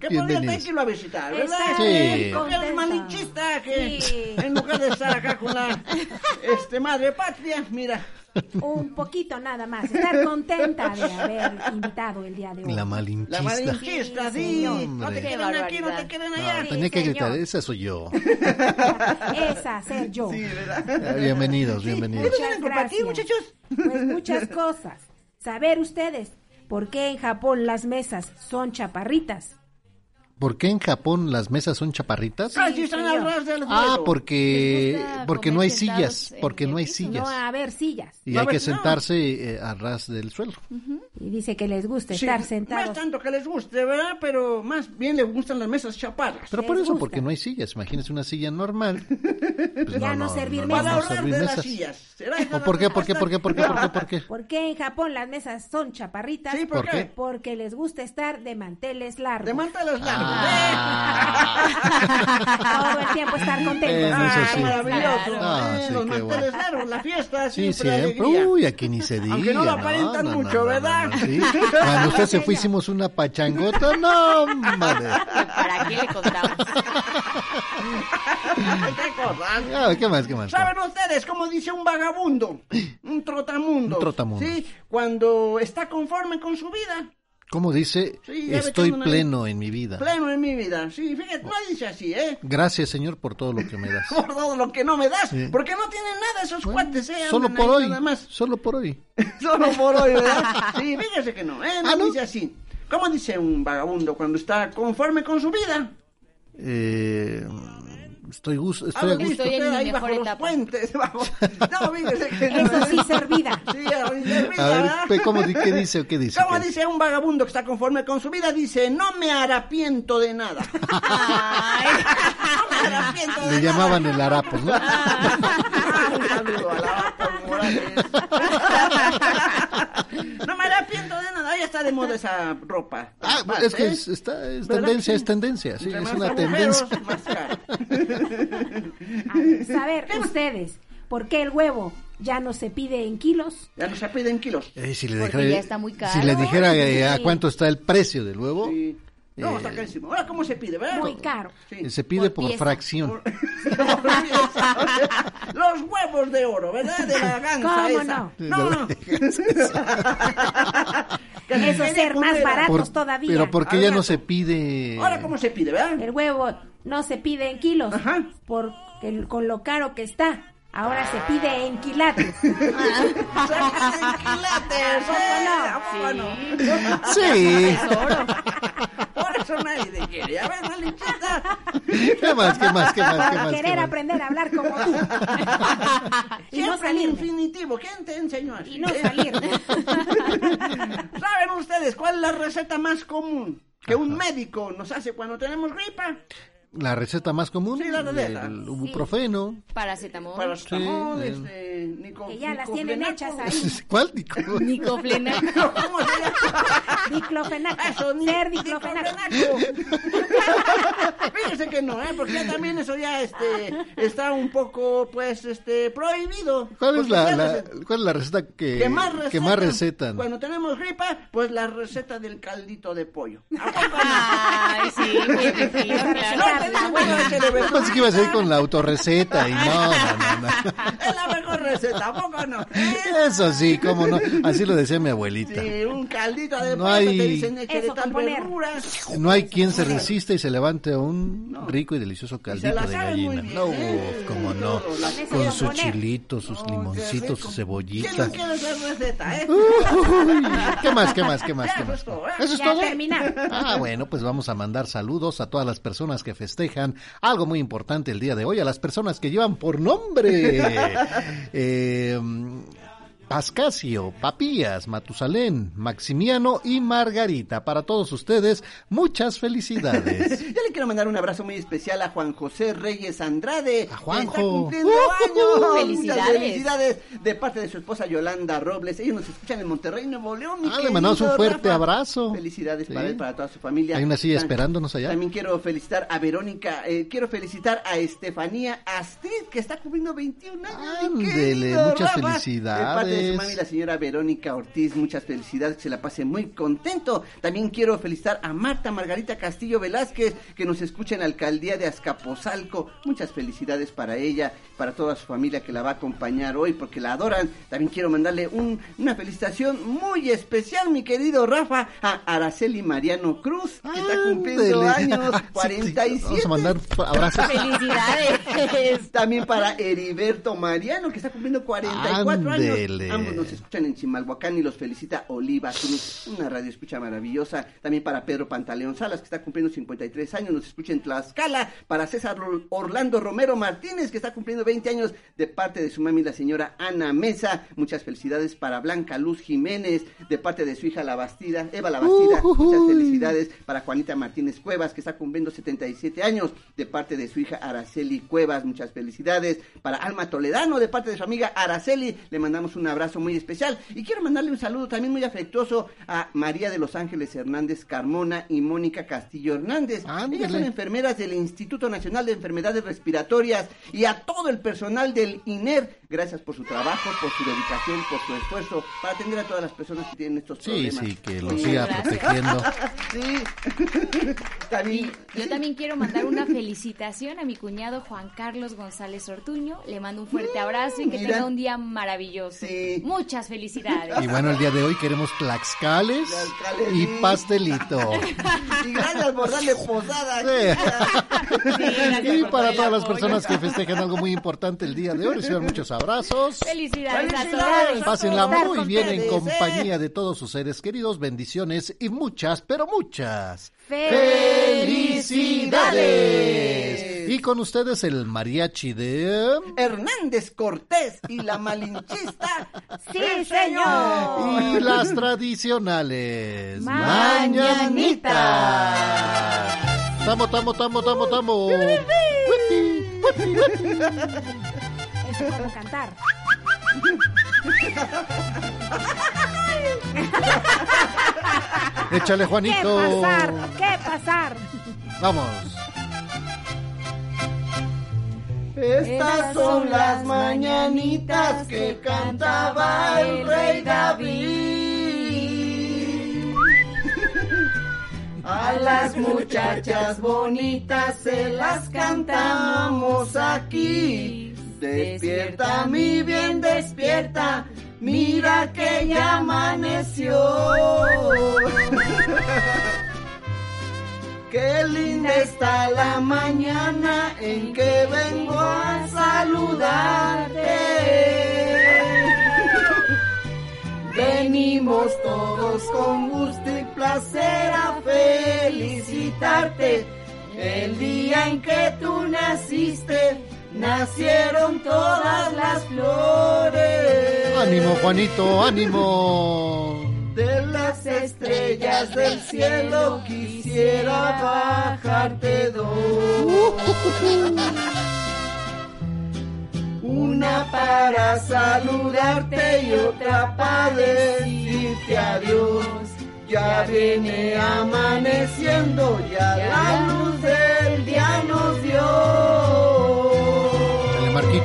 Que podría tenerlo a visitar, ¿verdad? Sí. Porque contenta. malinchista que Sí. en lugar de estar acá con la este madre patria, mira, Un poquito nada más. Estar contenta de haber invitado el día de hoy. La la malinchista. malinchista, Sí, sí, señor. no te Qué aquí, no te barbaridad. quieren No, allá. tenía que señor. gritar, esa soy yo. Esa, ser yo. Sí, ¿verdad? Ah, Bienvenidos, bienvenidos. ¿Qué vienen por aquí, gracias. muchachos? Pues muchas cosas. Saber ustedes por qué en Japón las mesas son chaparritas. ¿Por qué en Japón las mesas son chaparritas? Casi están al ras del Ah, suelo. porque porque no hay sillas, porque no hay piso. sillas. No a ver sillas. Y No, hay que pues, no. sentarse eh, a ras del suelo. Y dice que les gusta Sí, estar No es sentados. tanto que les guste, ¿verdad? Pero más bien les gustan las mesas chaparras. Pero por eso, gusta. porque no hay sillas. Imagínese una silla normal. Pues Ya no servir Para mesas. ahorrar servir de las sillas. ¿Será esa ¿O por qué, por qué, por qué, por qué, por qué, por qué? ¿Por qué en Japón las mesas son chaparritas? Sí, ¿por, ¿Por qué? Porque les gusta estar de manteles largos. De manteles largos. Todo el tiempo estar contentos. Eh, Ah, eso sí. maravilloso. Ah, sí, los manteles bueno. largos, la fiesta, Sí, siempre. Uy, aquí ni se diga. Aunque no lo aparentan mucho, ¿verdad? sí. Cuando usted se fue, hicimos una pachangota. No, madre. ¿Para qué le contamos? ¿Qué cosas? Ah, ¿Qué más, qué más? ¿Saben ustedes cómo dice un vagabundo? Un trotamundo. Un trotamundo. Sí, cuando está conforme con su vida. ¿Cómo dice? Sí, Estoy pleno en mi vida. Pleno en mi vida. Sí, fíjate, no dice así, ¿eh? Gracias, Señor, por todo lo que me das. Por todo lo que no me das. Sí. Porque no tienen nada esos cuates, ¿eh? Solo Andan por hoy. Nada más. Solo por hoy. Solo por hoy, ¿verdad? Sí, fíjese que no, ¿eh? No, Ah, ¿no? dice así. ¿Cómo dice un vagabundo cuando está conforme con su vida? Eh, estoy, Ah, estoy a lo que gusto. Estoy en mi mejor bajo los etapa. puentes, bajo- No, que no. Eso sí, servida. Sí, servida, A ver, ¿cómo, ¿qué dice o qué dice? ¿Cómo ¿Qué dice un vagabundo que está conforme con su vida? Dice, no me arrepiento de nada. no me arrepiento de Le nada. llamaban el harapos, ¿no? Ah, un saludo a la Paul Morales. no me arrepiento de nada. Ya está de moda esa ropa. Ah, es que ¿eh? es, está, es ¿Verdad tendencia, sí? es tendencia, sí, Entre es una tendencia. más. A ver, saber ustedes, ¿por qué el huevo ya no se pide en kilos? Ya no se piden kilos. Eh, si le Porque dijera, ya está muy caro. Si le dijera eh, a cuánto está el precio del huevo, Sí. No, Eh, está carísimo. Ahora, ¿cómo se pide, verdad? Muy caro. Sí. se pide Por fracción. Los huevos de oro, ¿verdad? De la ganza ¿Cómo esa. no? No, no. Eso ser más baratos Por- todavía. pero ¿por qué ya no se pide? Ahora, ¿cómo se pide, verdad? El huevo no se pide en kilos, Ajá. porque el- con lo caro que está, ahora se pide en quilates. Sácate quilates, ¿eh? ¿A poco no? Sí. Por eso nadie te quiere. A ver, Malinchita. ¿Qué más, qué más, qué más, qué Para más? qué querer más? aprender a hablar como tú. y no Siempre salirme. infinitivo. ¿Quién te enseñó así? Y no salirme. ¿Saben ustedes cuál es la receta más común que un médico nos hace cuando tenemos gripa? La receta más común, Sí, la receta. el ibuprofeno. Paracetamol. Paracetamol, Sí, este, nico, Que ya las tienen hechas ahí. ¿Cuál? Nico? Nicoflenaco. ¿Cómo se llama? Diclofenaco. Eso, ni- Ser diclofenaco. Fíjese que no, ¿eh? Porque ya también eso ya este, está un poco, pues, este, prohibido. ¿Cuál es la, la- cuál es la receta que, que más recetan. que más recetan? Cuando tenemos gripa, pues la receta del caldito de pollo. Ay, sí, muy efectivo, claro. Yo pensé que ibas a ir con la autorreceta y no, no, no, no. Es la mejor receta, ¿a poco no? Eso sí, cómo no. Así lo decía mi abuelita. Sí, un caldito de No hay- te dicen Eso, tal. No hay quien se resista y se levante a un rico y delicioso caldito de gallina. No, ¿eh? uf, cómo no. Con sus componer. chilitos, sus limoncitos, sus ¿Quién no cebollitas. quiere esa receta, eh? ¿Qué más, qué más, qué más, qué eso más? es todo, ¿eh? ¿Eso es todo? Ah, bueno, pues vamos a mandar saludos a todas las personas que festejan algo muy importante el día de hoy, a las personas que llevan por nombre. Eh, Pascasio, Papías, Matusalén, Maximiano y Margarita. Para todos ustedes, muchas felicidades. Yo le quiero mandar un abrazo muy especial a Juan José Reyes Andrade. A Juanjo. que Está cumpliendo ¡Ujú! años. Felicidades. Muchas felicidades de parte de su esposa Yolanda Robles. Ellos nos escuchan en Monterrey, Nuevo León. mi Ah, le mandamos un fuerte Rafa. abrazo. Felicidades Sí. para él, para toda su familia. Hay una silla esperándonos allá. También quiero felicitar a Verónica, eh, quiero felicitar a Estefanía Astrid, que está cumpliendo 21 años. Ándele, muchas Rafa. felicidades. Su mami, la señora Verónica Ortiz, muchas felicidades, que se la pase muy contento. También quiero felicitar a Marta Margarita Castillo Velázquez, que nos escucha en la alcaldía de Azcapotzalco. Muchas felicidades para ella, para toda su familia que la va a acompañar hoy, porque la adoran. También quiero mandarle un- una felicitación muy especial, mi querido Rafa, a Araceli Mariano Cruz, que está cumpliendo Ándele. años, Sí, 47. Vamos a mandar abrazos. Felicidades. También para Heriberto Mariano, que está cumpliendo 44 años. Ambos nos escuchan en Chimalhuacán y los felicita Oliva una radio escucha maravillosa. También para Pedro Pantaleón Salas, que está cumpliendo 53 años, nos escucha en Tlaxcala. Para César Orlando Romero Martínez, que está cumpliendo 20 años de parte de su mami, la señora Ana Mesa. Muchas felicidades para Blanca Luz Jiménez, de parte de su hija La Bastida, Eva La Bastida. Muchas felicidades para Juanita Martínez Cuevas, que está cumpliendo 77 años, de parte de su hija Araceli Cuevas. Muchas felicidades para Alma Toledano, de parte de su amiga Araceli. Le mandamos un abrazo muy especial. Y quiero mandarle un saludo también muy afectuoso a María de los Ángeles Hernández Carmona y Mónica Castillo Hernández. Ellas son enfermeras del Instituto Nacional de Enfermedades Respiratorias y a todo el personal del INER. Gracias por su trabajo, por su dedicación, por su esfuerzo para atender a todas las personas que tienen estos problemas. Sí, sí, que los siga protegiendo. sí. también, yo también quiero mandar una felicitación a mi cuñado Juan Carlos González Ortuño. Le mando un fuerte abrazo y que Mira. tenga un día maravilloso. Muchas felicidades. Y bueno, el día de hoy queremos tlaxcales Tlaxcales, y sí. pastelito. Y gracias por darle posada. Sí. Y para todas las personas que festejan algo muy importante el día de hoy, reciban muchos abrazos. Felicidades a Felicidades. todos. Pásenla muy bien en ¿eh? compañía de todos sus seres queridos. Bendiciones y muchas, pero muchas felicidades. Y con ustedes el mariachi de... Hernández Cortés y la malinchista. Sí, señor. Y las tradicionales mañanitas. Tamo, tamo, tamo, tamo, tamo. Es como cantar. Échale, ¿Qué Juanito. pasar? ¿Qué pasar? Vamos. Estas son las mañanitas que cantaba el rey David. A las muchachas bonitas se las cantamos aquí. Despierta, mi bien, despierta. Mira que ya amaneció. Qué linda está la mañana en que vengo a saludarte. Venimos todos con gusto y placer a felicitarte. El día en que tú naciste, nacieron todas las flores. Ánimo, Juanito, ánimo. De las estrellas del cielo quisiera bajarte dos. Una para saludarte y otra para decirte adiós. Ya viene amaneciendo, ya la luz del día nos dio.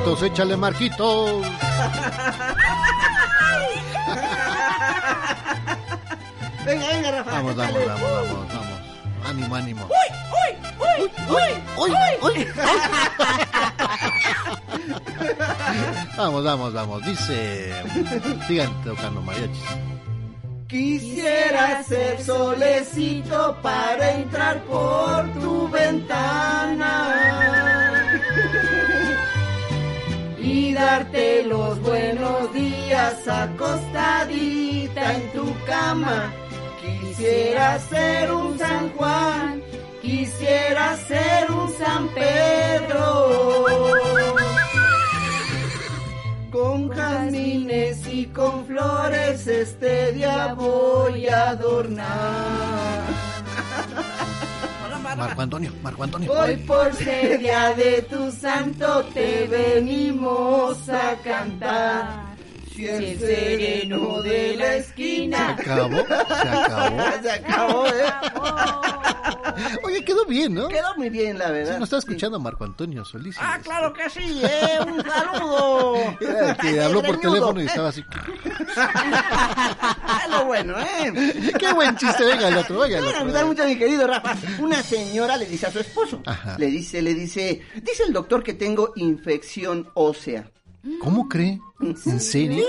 Échale, Marquitos, échale, Marquitos. Venga, venga, Rafa. Vamos, vamos, vamos, vamos, vamos. Ánimo, ánimo. ¡Uy, uy, uy, uy, uy! Vamos, vamos, vamos. Dice. Sigan tocando mariachis. Quisiera ser solecito para entrar por tu ventana y darte los buenos días acostadita en tu cama. Quisiera ser un San Juan, quisiera ser un San Pedro. Con jazmines y con flores este día voy a adornar. Marco Antonio, Marco Antonio. Hoy por ser día de tu santo te venimos a cantar. Si el sereno de la esquina. Se acabó, se acabó. Se acabó, ¿eh? Oye, quedó bien, ¿no? Quedó muy bien, la Sí, verdad. nos está escuchando Marco Antonio Solís. Ah, claro que sí, ¿eh? Un saludo. Era el que habló por teléfono y estaba así. Es lo bueno, ¿eh? Qué buen chiste, venga el otro, venga el Me va a otro. gustar mucho, mi querido Rafa. Una señora le dice a su esposo. Ajá. Le dice, le dice, dice el doctor que tengo infección ósea. ¿Cómo cree? ¿En serio?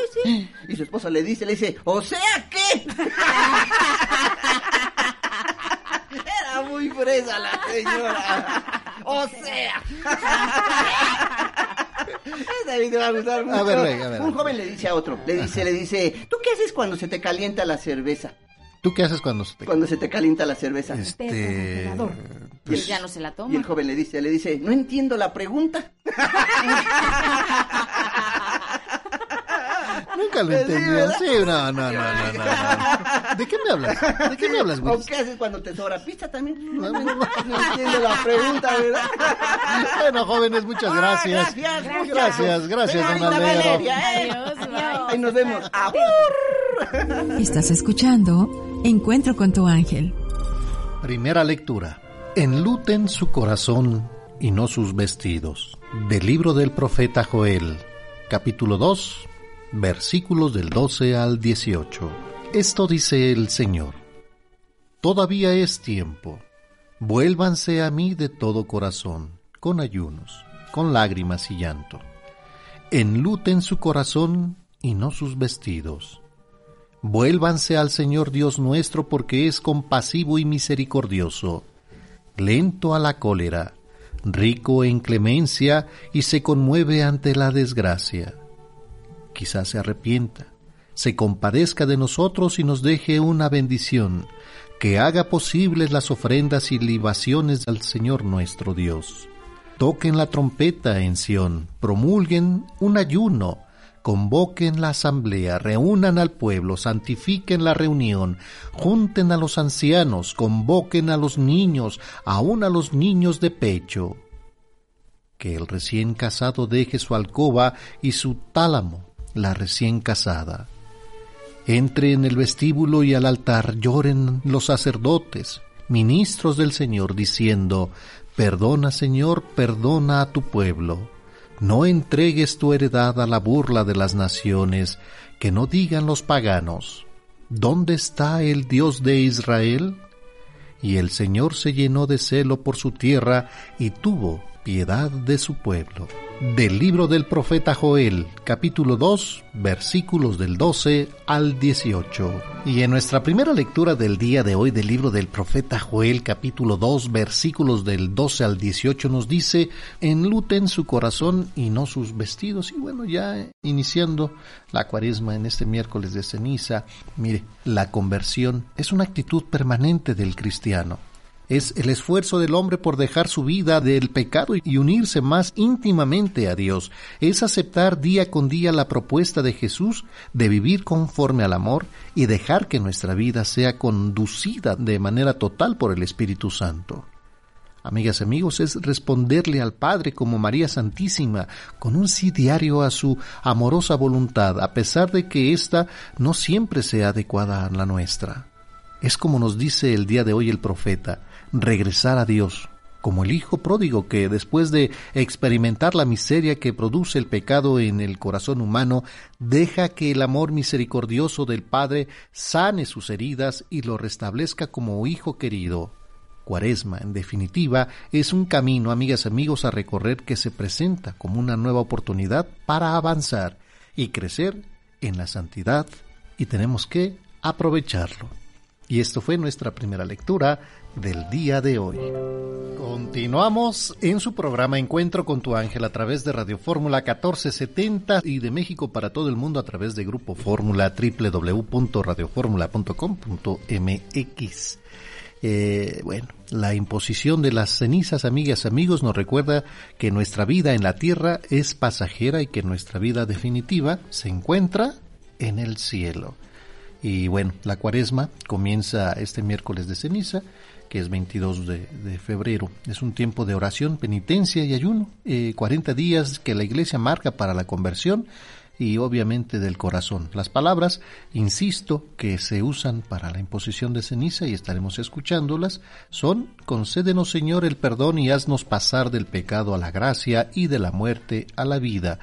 Y su esposo le dice, le dice, ¿o sea qué? Muy fresa la señora. O sea. David te va a gustar mucho. A ver, venga, a ver. Un joven le dice a otro, le dice, le dice, ¿tú qué haces cuando se te calienta la cerveza? ¿Tú qué haces cuando se te... Cuando se te calienta la cerveza. Este... Y el, ya no se la toma. y el joven le dice, le dice, no entiendo la pregunta. Nunca lo. ¿verdad? Sí, no, no, no, no, no, no. ¿De qué me hablas? ¿De qué me hablas, ¿O Willis? qué haces cuando te sobra pizza también? No, entiendo la pregunta, ¿verdad? Bueno, jóvenes, muchas gracias. Gracias, muchas Gracias, gracias, don ¿eh? Adiós. Ahí nos vemos. ¡Abur! Estás escuchando Encuentro con tu ángel. Primera lectura. Enluten su corazón y no sus vestidos. Del libro del profeta Joel, capítulo 2, versículos del 12 al 18. Esto dice el Señor. Todavía es tiempo. Vuélvanse a mí de todo corazón, con ayunos, con lágrimas y llanto. Enluten su corazón y no sus vestidos. Vuélvanse al Señor Dios nuestro porque es compasivo y misericordioso, lento a la cólera, rico en clemencia y se conmueve ante la desgracia. Quizás se arrepienta, se compadezca de nosotros y nos deje una bendición, que haga posibles las ofrendas y libaciones al Señor nuestro Dios. Toquen la trompeta en Sión, promulguen un ayuno, convoquen la asamblea, reúnan al pueblo, santifiquen la reunión, junten a los ancianos, convoquen a los niños, aun a los niños de pecho. Que el recién casado deje su alcoba y su tálamo, la recién casada. Entre en el vestíbulo y al altar lloren los sacerdotes, ministros del Señor, diciendo, Perdona, Señor, perdona a tu pueblo. No entregues tu heredad a la burla de las naciones, que no digan los paganos, ¿dónde está el Dios de Israel? Y el Señor se llenó de celo por su tierra y tuvo piedad de su pueblo. Del libro del profeta Joel, capítulo 2, versículos del 12 al 18. Y en nuestra primera lectura del día de hoy del libro del profeta Joel, capítulo 2, versículos del 12 al 18, nos dice, enluten su corazón y no sus vestidos. Y bueno, ya iniciando la cuaresma en este miércoles de ceniza, mire, la conversión es una actitud permanente del cristiano es el esfuerzo del hombre por dejar su vida del pecado y unirse más íntimamente a Dios. Es aceptar día con día la propuesta de Jesús de vivir conforme al amor y dejar que nuestra vida sea conducida de manera total por el Espíritu Santo. Amigas y amigos, es responderle al Padre como María Santísima, con un sí diario a su amorosa voluntad, a pesar de que ésta no siempre sea adecuada a la nuestra. Es como nos dice el día de hoy el profeta, regresar a Dios, como el hijo pródigo que después de experimentar la miseria que produce el pecado en el corazón humano, deja que el amor misericordioso del Padre sane sus heridas y lo restablezca como hijo querido. Cuaresma, en definitiva, es un camino, amigas y amigos, a recorrer que se presenta como una nueva oportunidad para avanzar y crecer en la santidad y tenemos que aprovecharlo. Y esto fue nuestra primera lectura del día de hoy. Continuamos en su programa Encuentro con tu ángel a través de Radio Fórmula 1470 y de México para todo el mundo a través de Grupo Fórmula www.radioformula.com.mx. Eh, bueno, la imposición de las cenizas, amigas, amigos, nos recuerda que nuestra vida en la tierra es pasajera y que nuestra vida definitiva se encuentra en el cielo. Y bueno, la cuaresma comienza este miércoles de ceniza, que es 22 de, febrero. Es un tiempo de oración, penitencia y ayuno. Eh, 40 días que la iglesia marca para la conversión y obviamente del corazón. Las palabras, insisto, que se usan para la imposición de ceniza y estaremos escuchándolas, son, concédenos Señor el perdón y haznos pasar del pecado a la gracia y de la muerte a la vida.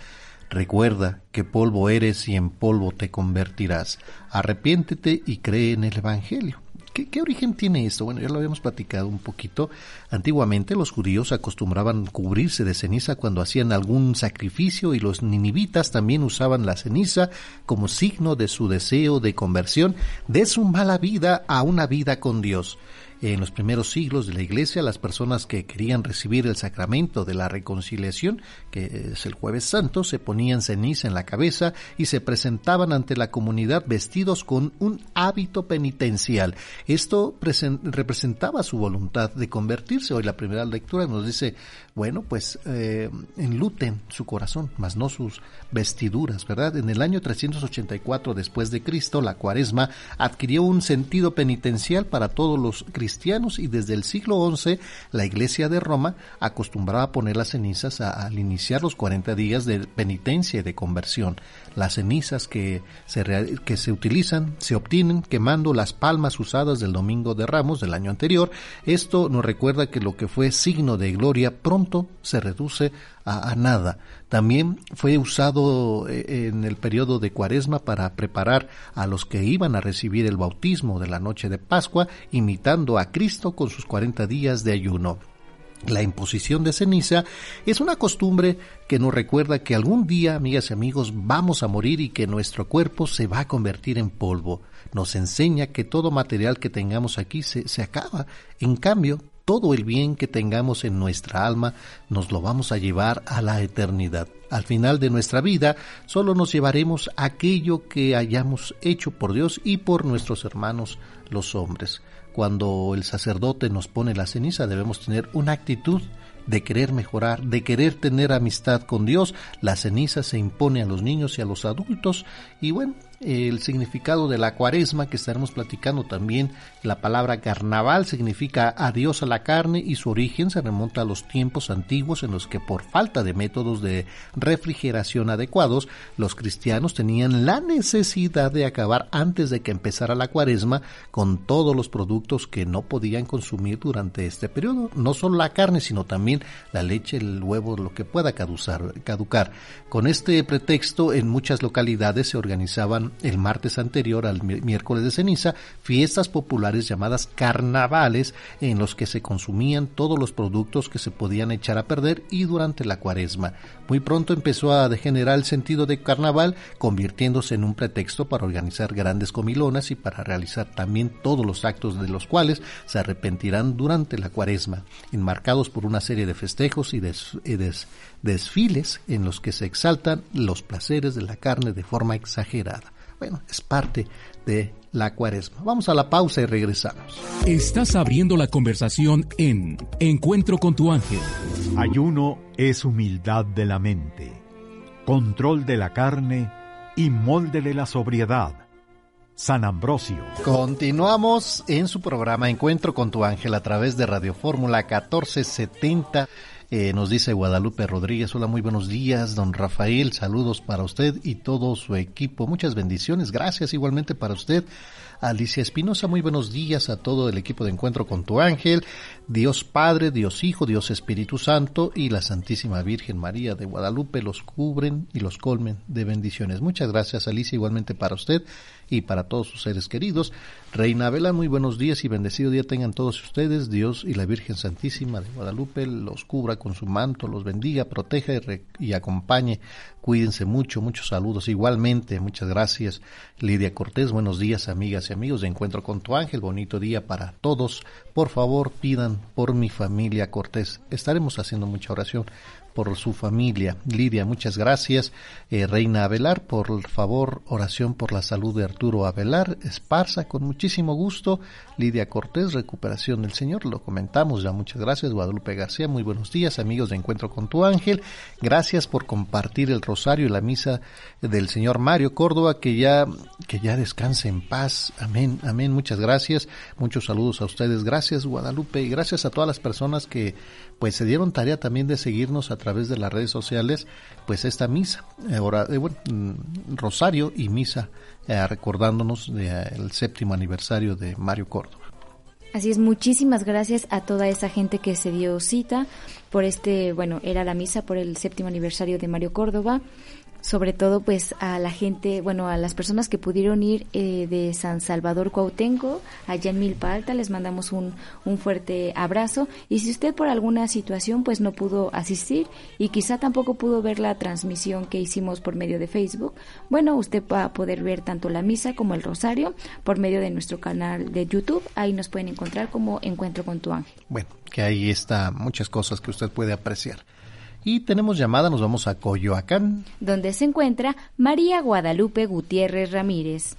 Recuerda que polvo eres y en polvo te convertirás. Arrepiéntete y cree en el Evangelio. ¿Qué, ¿Qué, origen tiene esto? Bueno, ya lo habíamos platicado un poquito. Antiguamente los judíos acostumbraban cubrirse de ceniza cuando hacían algún sacrificio y los ninivitas también usaban la ceniza como signo de su deseo de conversión de su mala vida a una vida con Dios. En los primeros siglos de la iglesia, las personas que querían recibir el sacramento de la reconciliación, que es el jueves santo, se ponían ceniza en la cabeza y se presentaban ante la comunidad vestidos con un hábito penitencial. Esto representaba su voluntad de convertirse. Hoy la primera lectura nos dice, bueno, pues eh, enluten su corazón, mas no sus vestiduras, ¿verdad? En el año 384 después de Cristo, la cuaresma adquirió un sentido penitencial para todos los cristianos y desde el siglo XI la Iglesia de Roma acostumbraba a poner las cenizas al iniciar los 40 días de penitencia y de conversión. Las cenizas que se, que se utilizan se obtienen quemando las palmas usadas del Domingo de Ramos del año anterior. Esto nos recuerda que lo que fue signo de gloria pronto se reduce a, nada. También fue usado eh, en el periodo de Cuaresma para preparar a los que iban a recibir el bautismo de la noche de Pascua, imitando a Cristo con sus 40 días de ayuno. La imposición de ceniza es una costumbre que nos recuerda que algún día, amigas y amigos, vamos a morir y que nuestro cuerpo se va a convertir en polvo. Nos enseña que todo material que tengamos aquí se, se acaba. En cambio, todo el bien que tengamos en nuestra alma nos lo vamos a llevar a la eternidad. Al final de nuestra vida solo nos llevaremos aquello que hayamos hecho por Dios y por nuestros hermanos los hombres. Cuando el sacerdote nos pone la ceniza debemos tener una actitud de querer mejorar, de querer tener amistad con Dios. La ceniza se impone a los niños y a los adultos y bueno, el significado de la cuaresma que estaremos platicando también. La palabra carnaval significa adiós a la carne y su origen se remonta a los tiempos antiguos en los que por falta de métodos de refrigeración adecuados, los cristianos tenían la necesidad de acabar antes de que empezara la cuaresma con todos los productos que no podían consumir durante este periodo. No solo la carne, sino también la leche, el huevo, lo que pueda caducar. Con este pretexto, en muchas localidades se organizaban el martes anterior al miércoles de ceniza fiestas populares llamadas carnavales en los que se consumían todos los productos que se podían echar a perder y durante la cuaresma. Muy pronto empezó a degenerar el sentido de carnaval, convirtiéndose en un pretexto para organizar grandes comilonas y para realizar también todos los actos de los cuales se arrepentirán durante la cuaresma, enmarcados por una serie de festejos y, desfiles en los que se exaltan los placeres de la carne de forma exagerada. Bueno, es parte de la cuaresma. Vamos a la pausa y regresamos. Estás abriendo la conversación en Encuentro con tu ángel. Ayuno es humildad de la mente, control de la carne y molde de la sobriedad. San Ambrosio. Continuamos en su programa Encuentro con tu ángel a través de Radio Fórmula 1470 eh, nos dice Guadalupe Rodríguez, hola, muy buenos días, don Rafael, saludos para usted y todo su equipo. Muchas bendiciones, gracias igualmente para usted. Alicia Espinosa, muy buenos días a todo el equipo de Encuentro con tu Ángel, Dios Padre, Dios Hijo, Dios Espíritu Santo y la Santísima Virgen María de Guadalupe los cubren y los colmen de bendiciones. Muchas gracias Alicia, igualmente para usted y para todos sus seres queridos. Reina Vela, muy buenos días y bendecido día tengan todos ustedes. Dios y la Virgen Santísima de Guadalupe los cubra con su manto, los bendiga, proteja y, y acompañe. Cuídense mucho, muchos saludos. Igualmente, muchas gracias. Lidia Cortés, buenos días amigas y amigos de Encuentro con tu Ángel. Bonito día para todos. Por favor, pidan por mi familia Cortés. Estaremos haciendo mucha oración por su familia. Lidia, muchas gracias. Eh, Reina Avelar, por favor, oración por la salud de Arturo Avelar. Esparza, con muchísimo gusto. Lidia Cortés, recuperación del Señor, lo comentamos ya, muchas gracias. Guadalupe García, muy buenos días, amigos de Encuentro con tu Ángel. Gracias por compartir el rosario y la misa del Señor Mario Córdoba, que ya, que ya descanse en paz. Amén, amén, muchas gracias. Muchos saludos a ustedes. Gracias, Guadalupe, y gracias a todas las personas que pues se dieron tarea también de seguirnos a través de las redes sociales, pues esta misa, eh, eh, mm, rosario y misa, eh, recordándonos del séptimo aniversario de Mario Córdoba. Así es, muchísimas gracias a toda esa gente que se dio cita por este, bueno, era la misa por el séptimo aniversario de Mario Córdoba. Sobre todo pues a la gente, bueno, a las personas que pudieron ir eh, de San Salvador Cuautenco, allá en Milpa Alta, les mandamos un, un fuerte abrazo y si usted por alguna situación pues no pudo asistir y quizá tampoco pudo ver la transmisión que hicimos por medio de Facebook, bueno, usted va a poder ver tanto la misa como el rosario por medio de nuestro canal de YouTube, ahí nos pueden encontrar como Encuentro con tu ángel. Bueno, que ahí está muchas cosas que usted puede apreciar. Y tenemos llamada, nos vamos a Coyoacán. Donde se encuentra María Guadalupe Gutiérrez Ramírez.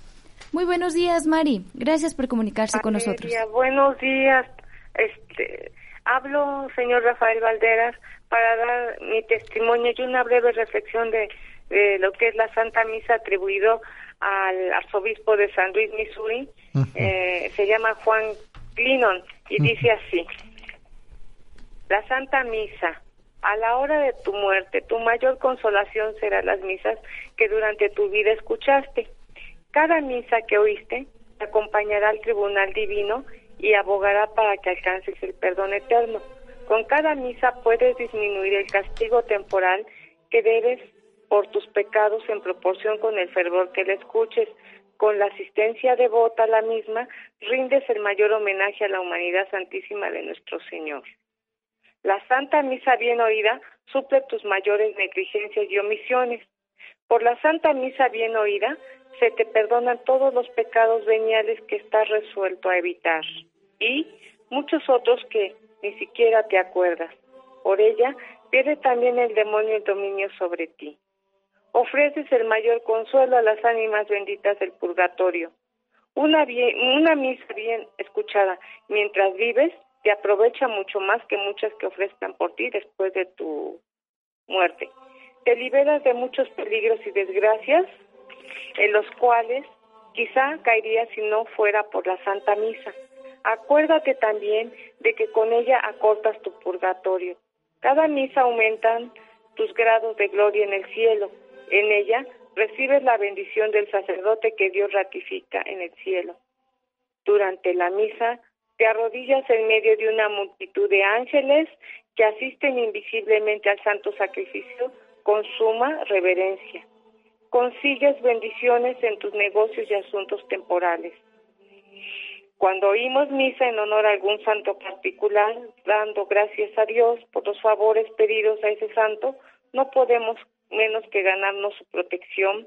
Muy buenos días, Mari. Gracias por comunicarse con nosotros. Buenos días. Este, hablo, señor Rafael Valderas, para dar mi testimonio y una breve reflexión de, lo que es la Santa Misa atribuido al arzobispo de San Luis, Missouri. Eh, se llama Juan Clinton y dice así. La Santa Misa a la hora de tu muerte, tu mayor consolación será las misas que durante tu vida escuchaste. Cada misa que oíste te acompañará al tribunal divino y abogará para que alcances el perdón eterno. Con cada misa puedes disminuir el castigo temporal que debes por tus pecados en proporción con el fervor que le escuches. Con la asistencia devota a la misma, rindes el mayor homenaje a la humanidad santísima de nuestro Señor. La Santa Misa bien oída suple tus mayores negligencias y omisiones. Por la Santa Misa bien oída se te perdonan todos los pecados veniales que estás resuelto a evitar y muchos otros que ni siquiera te acuerdas. Por ella pierde también el demonio el dominio sobre ti. Ofreces el mayor consuelo a las ánimas benditas del purgatorio. Una, una misa bien escuchada mientras vives aprovecha mucho más que muchas que ofrezcan por ti después de tu muerte. Te liberas de muchos peligros y desgracias en los cuales quizá caerías si no fuera por la Santa Misa. Acuérdate también de que con ella acortas tu purgatorio. Cada misa aumentan tus grados de gloria en el cielo. En ella recibes la bendición del sacerdote que Dios ratifica en el cielo. Durante la misa te arrodillas en medio de una multitud de ángeles que asisten invisiblemente al santo sacrificio con suma reverencia. Consigues bendiciones en tus negocios y asuntos temporales. Cuando oímos misa en honor a algún santo particular, dando gracias a Dios por los favores pedidos a ese santo, no podemos menos que ganarnos su protección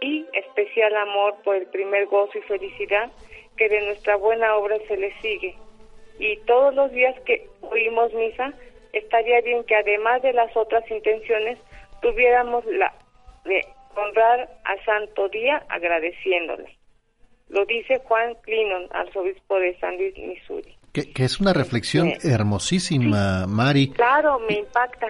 y especial amor por el primer gozo y felicidad que de nuestra buena obra se le sigue. Y todos los días que oímos misa, estaría bien que además de las otras intenciones, tuviéramos la de honrar al Santo Día agradeciéndole. Lo dice Juan Clinton, arzobispo de San Luis, Missouri. Que, es una reflexión hermosísima, Mari. Claro, me impacta.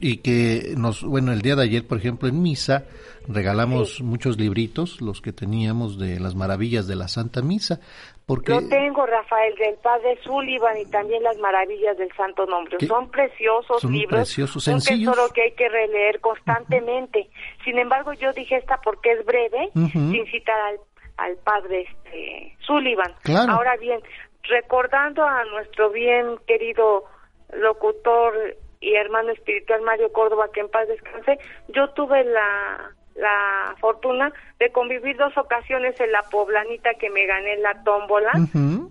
Y que nos, bueno, el día de ayer, por ejemplo, en misa, regalamos muchos libritos, los que teníamos de las maravillas de la Santa Misa, porque... Lo tengo, Rafael, del Padre Sullivan y también las maravillas del Santo Nombre. Son preciosos son libros, preciosos, un sencillos. tesoro que hay que releer constantemente. Sin embargo, yo dije esta porque es breve, sin citar al, al Padre este, Sullivan. Ahora bien, recordando a nuestro bien querido locutor y hermano espiritual Mario Córdoba, que en paz descanse, yo tuve la la fortuna de convivir dos ocasiones en la poblanita que me gané la tómbola,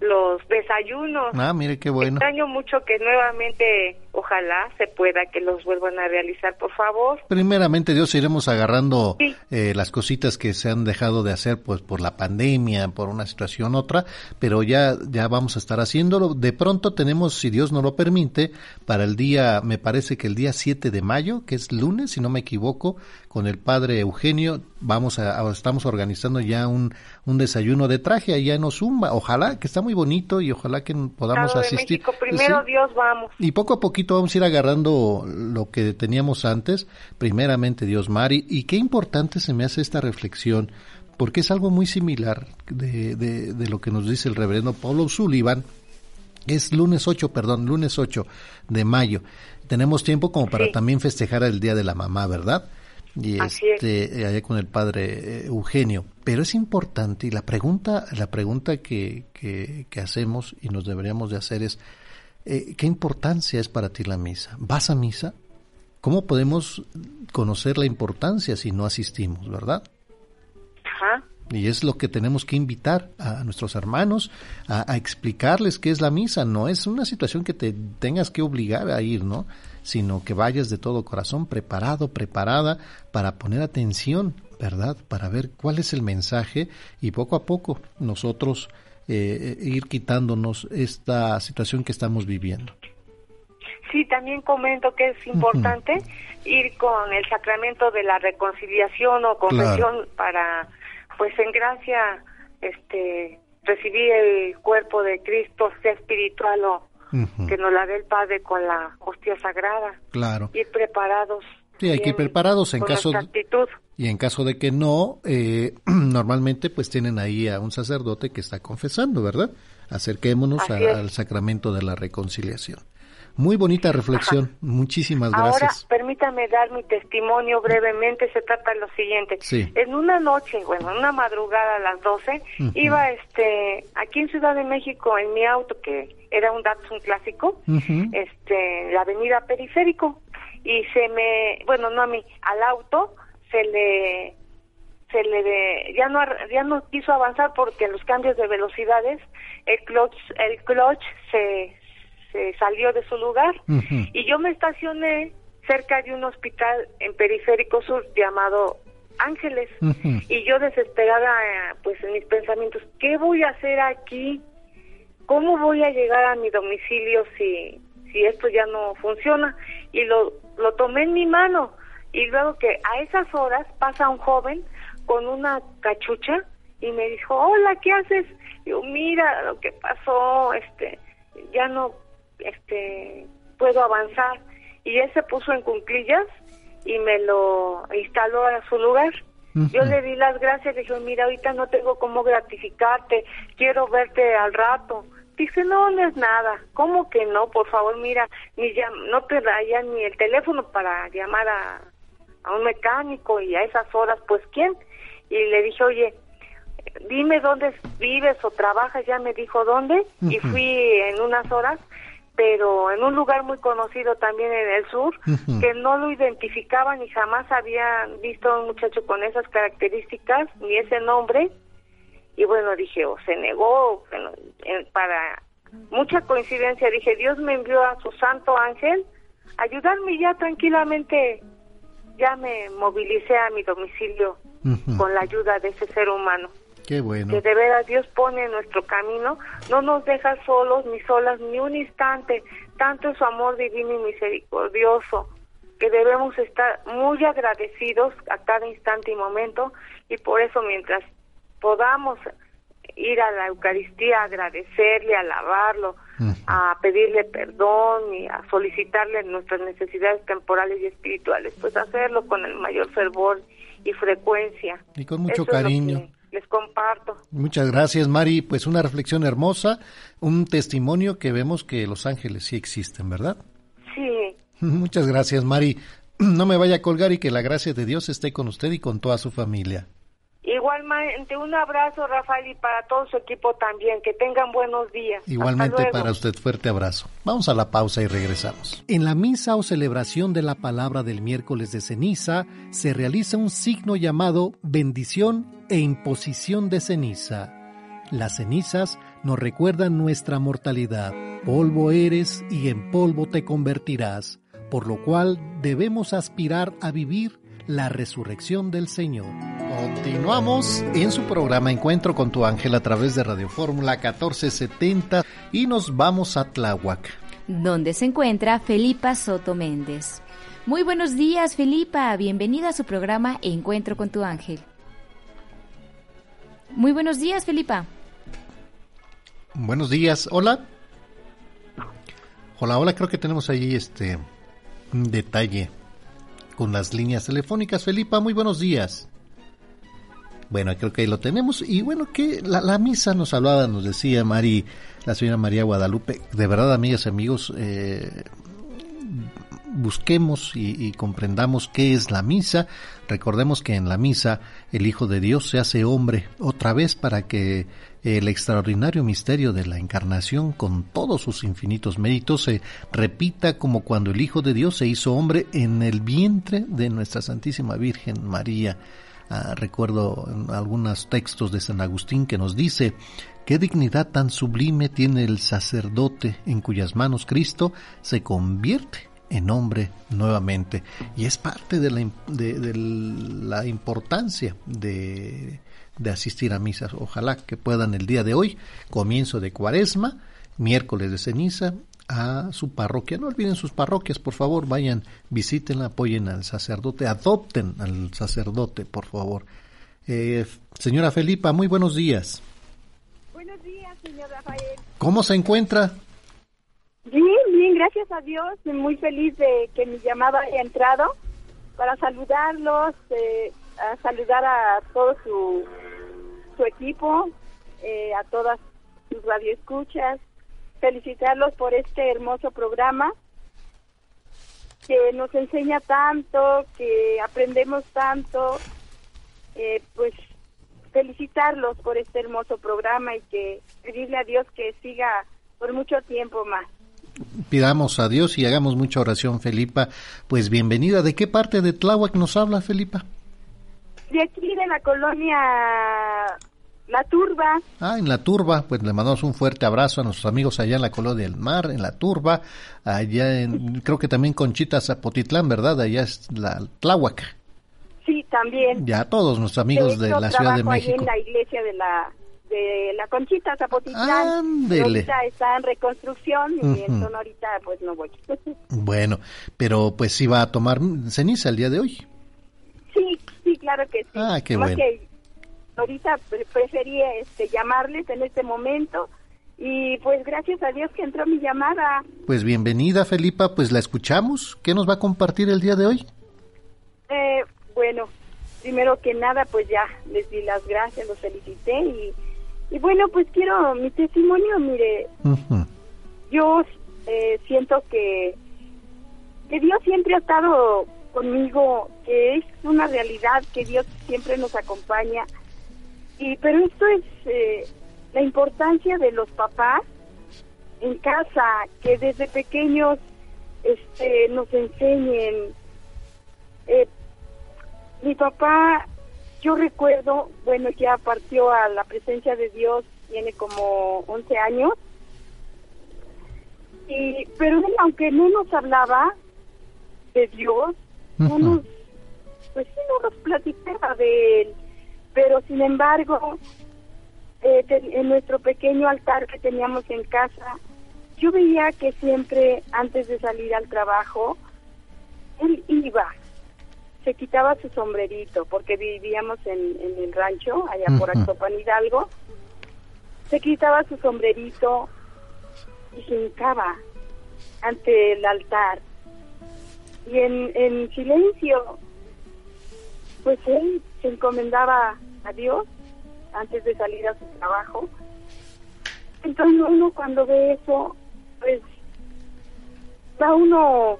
los desayunos. Ah, mire qué bueno. Extraño mucho que nuevamente, ojalá se pueda que los vuelvan a realizar, por favor. Primeramente, Dios, iremos agarrando eh, las cositas que se han dejado de hacer pues por la pandemia, por una situación otra, pero ya, ya vamos a estar haciéndolo. De pronto tenemos, si Dios nos lo permite, para el día, me parece que el día 7 de mayo, que es lunes, si no me equivoco, con el padre Eugenio, vamos a, estamos organizando ya un, un desayuno de traje allá en Ozumba. Ojalá, que está muy bonito y ojalá que podamos asistir. Primero Dios, vamos. Y poco a poquito vamos a ir agarrando lo que teníamos antes. Primeramente Dios, Mari. Y qué importante se me hace esta reflexión, porque es algo muy similar de, de, de lo que nos dice el reverendo Paulo Sullivan. Es lunes 8, perdón, lunes 8 de mayo. Tenemos tiempo como para también festejar el Día de la Mamá, ¿verdad? Y este, allá con el padre eh, Eugenio. Pero es importante y la pregunta, la pregunta que, que, hacemos y nos deberíamos de hacer es, eh, ¿qué importancia es para ti la misa? ¿Vas a misa? ¿cómo podemos conocer la importancia si no asistimos, verdad? Ajá. Y es lo que tenemos que invitar a nuestros hermanos a, a, explicarles qué es la misa. No es una situación que te tengas que obligar a ir, ¿no? Sino que vayas de todo corazón preparado, preparada para poner atención, ¿verdad? Para ver cuál es el mensaje y poco a poco nosotros eh, ir quitándonos esta situación que estamos viviendo. Sí, también comento que es importante uh -huh. ir con el sacramento de la reconciliación o confesión claro. para pues en gracia este recibir el cuerpo de Cristo, sea espiritual o uh -huh. que nos la dé el Padre con la hostia sagrada. Claro. Ir preparados. Sí, hay que ir preparados en caso de, y en caso de que no, eh, normalmente pues tienen ahí a un sacerdote que está confesando, ¿verdad? Acerquémonos a, al sacramento de la reconciliación. Muy bonita reflexión. Ajá. Muchísimas gracias. Ahora, permítame dar mi testimonio brevemente. Se trata de lo siguiente. Sí. En una noche, bueno, en una madrugada a las 12, uh -huh. iba este, aquí en Ciudad de México en mi auto, que era un Datsun clásico, uh -huh. este, la avenida Periférico, y se me, bueno, no a mí, al auto se le se le ya no ya no quiso avanzar porque en los cambios de velocidades el clutch el clutch se se salió de su lugar. Uh -huh. y yo me estacioné cerca de un hospital en Periférico Sur llamado Ángeles. Uh -huh. y yo desesperada pues en mis pensamientos qué voy a hacer aquí cómo voy a llegar a mi domicilio si si esto ya no funciona y lo lo tomé en mi mano. Y luego que a esas horas pasa un joven con una cachucha y me dijo hola qué haces yo mira lo que pasó este ya no este puedo avanzar. Y él se puso en cunclillas y me lo instaló a su lugar. Uh -huh. yo le di las gracias le dije mira ahorita no tengo cómo gratificarte quiero verte al rato dice no no es nada cómo que no por favor mira ni ya no te dayan ni el teléfono para llamar a a un mecánico y a esas horas, pues ¿quién? Y le dije, oye, dime dónde vives o trabajas, ya me dijo dónde, uh -huh. y fui en unas horas, pero en un lugar muy conocido también en el sur, uh -huh. que no lo identificaban y jamás habían visto a un muchacho con esas características, ni ese nombre, y bueno, dije, o se negó, bueno, para mucha coincidencia, dije, Dios me envió a su santo ángel, ayudarme ya tranquilamente ya me movilicé a mi domicilio uh -huh. con la ayuda de ese ser humano. Qué bueno. Que de veras Dios pone en nuestro camino, no nos deja solos ni solas ni un instante, tanto es su amor divino y misericordioso, que debemos estar muy agradecidos a cada instante y momento y por eso mientras podamos ir a la Eucaristía, agradecerle, alabarlo, uh -huh. a pedirle perdón y a solicitarle nuestras necesidades temporales y espirituales, pues hacerlo con el mayor fervor y frecuencia. Y con mucho Eso cariño. Les comparto. Muchas gracias, Mari. Pues una reflexión hermosa, un testimonio que vemos que los ángeles sí existen, ¿verdad? Sí. Muchas gracias, Mari. No me vaya a colgar y que la gracia de Dios esté con usted y con toda su familia. Igualmente, un abrazo, Rafael, y para todo su equipo también. Que tengan buenos días. Igualmente para usted, fuerte abrazo. Vamos a la pausa y regresamos. En la misa o celebración de la palabra del miércoles de ceniza se realiza un signo llamado bendición e imposición de ceniza. Las cenizas nos recuerdan nuestra mortalidad. Polvo eres y en polvo te convertirás, por lo cual debemos aspirar a vivir la resurrección del Señor. Continuamos en su programa Encuentro con tu ángel a través de Radio Fórmula 1470 y nos vamos a Tláhuac. Donde se encuentra Felipa Soto Méndez. Muy buenos días, Felipa. Bienvenida a su programa Encuentro con tu ángel. Muy buenos días, Felipa. Buenos días. Hola. Hola, hola. Creo que tenemos ahí este detalle con las líneas telefónicas. Felipa, muy buenos días. Bueno, creo que ahí lo tenemos. Y bueno, que la, misa nos hablaba, nos decía Mari, la señora María Guadalupe. De verdad, amigas y amigos, eh, busquemos y, comprendamos qué es la misa. Recordemos que en la misa el Hijo de Dios se hace hombre otra vez para que el extraordinario misterio de la encarnación con todos sus infinitos méritos se repita como cuando el Hijo de Dios se hizo hombre en el vientre de nuestra Santísima Virgen María. Ah, recuerdo algunos textos de San Agustín que nos dice, qué dignidad tan sublime tiene el sacerdote en cuyas manos Cristo se convierte en hombre nuevamente. Y es parte de la, de la importancia de de asistir a misas. Ojalá que puedan el día de hoy, comienzo de cuaresma, miércoles de ceniza, a su parroquia. No olviden sus parroquias, por favor, vayan, visítenla, apoyen al sacerdote, adopten al sacerdote, por favor. Eh, señora Felipa, muy buenos días. Buenos días, señor Rafael. ¿Cómo se encuentra? Bien, bien, gracias a Dios. Muy feliz de que mi llamada haya entrado para saludarlos, eh, a saludar a todo su su equipo, eh, a todas sus radioescuchas, felicitarlos por este hermoso programa que nos enseña tanto, que aprendemos tanto, eh, pues felicitarlos por este hermoso programa y que pedirle a Dios que siga por mucho tiempo más. Pidamos a Dios y hagamos mucha oración, Felipa. Pues bienvenida. ¿De qué parte de Tláhuac nos habla, Felipa? De aquí, de la colonia La Turba. Ah, en La Turba, pues le mandamos un fuerte abrazo a nuestros amigos allá en la colonia del Mar, en La Turba, allá en, creo que también Conchita Zapotitlán, ¿verdad? Allá es la Tláhuac. Sí, también. Ya todos nuestros amigos de, la Ciudad de México. en la iglesia de la de la Conchita Zapotitlán. Ahorita está en reconstrucción y entonces ahorita pues no voy. bueno, pero pues sí va a tomar ceniza el día de hoy. Sí, sí, claro que sí. Ah, qué bueno. Ahorita prefería este, llamarles en este momento y pues gracias a Dios que entró mi llamada. Pues bienvenida, Felipa, pues la escuchamos. ¿Qué nos va a compartir el día de hoy? Eh, bueno, primero que nada, pues ya les di las gracias, los felicité y, y bueno, pues quiero mi testimonio, mire, yo eh, siento que, que Dios siempre ha estado conmigo, que es una realidad que Dios siempre nos acompaña. Y pero esto es eh, la importancia de los papás en casa, que desde pequeños este, nos enseñen. Eh, mi papá, yo recuerdo, bueno, ya partió a la presencia de Dios, tiene como 11 años, y, pero él, aunque no nos hablaba de Dios, no nos, pues sí, no nos platicaba de él, pero sin embargo, eh, en nuestro pequeño altar que teníamos en casa, yo veía que siempre antes de salir al trabajo, él iba, se quitaba su sombrerito, porque vivíamos en, el rancho, allá por Actopan Hidalgo, se quitaba su sombrerito y se hincaba ante el altar. Y en, en silencio, pues él se encomendaba a Dios antes de salir a su trabajo. Entonces uno cuando ve eso, pues va uno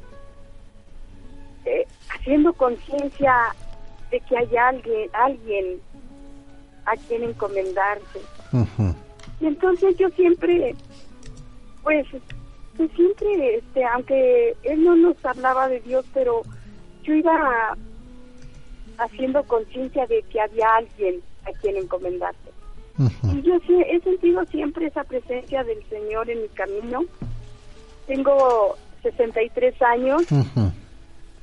eh, haciendo conciencia de que hay alguien, alguien a quien encomendarse. Y entonces yo siempre, pues siempre, este, aunque él no nos hablaba de Dios, pero yo iba haciendo conciencia de que había alguien a quien encomendarse. Y yo sí, he sentido siempre esa presencia del Señor en mi camino. Tengo 63 años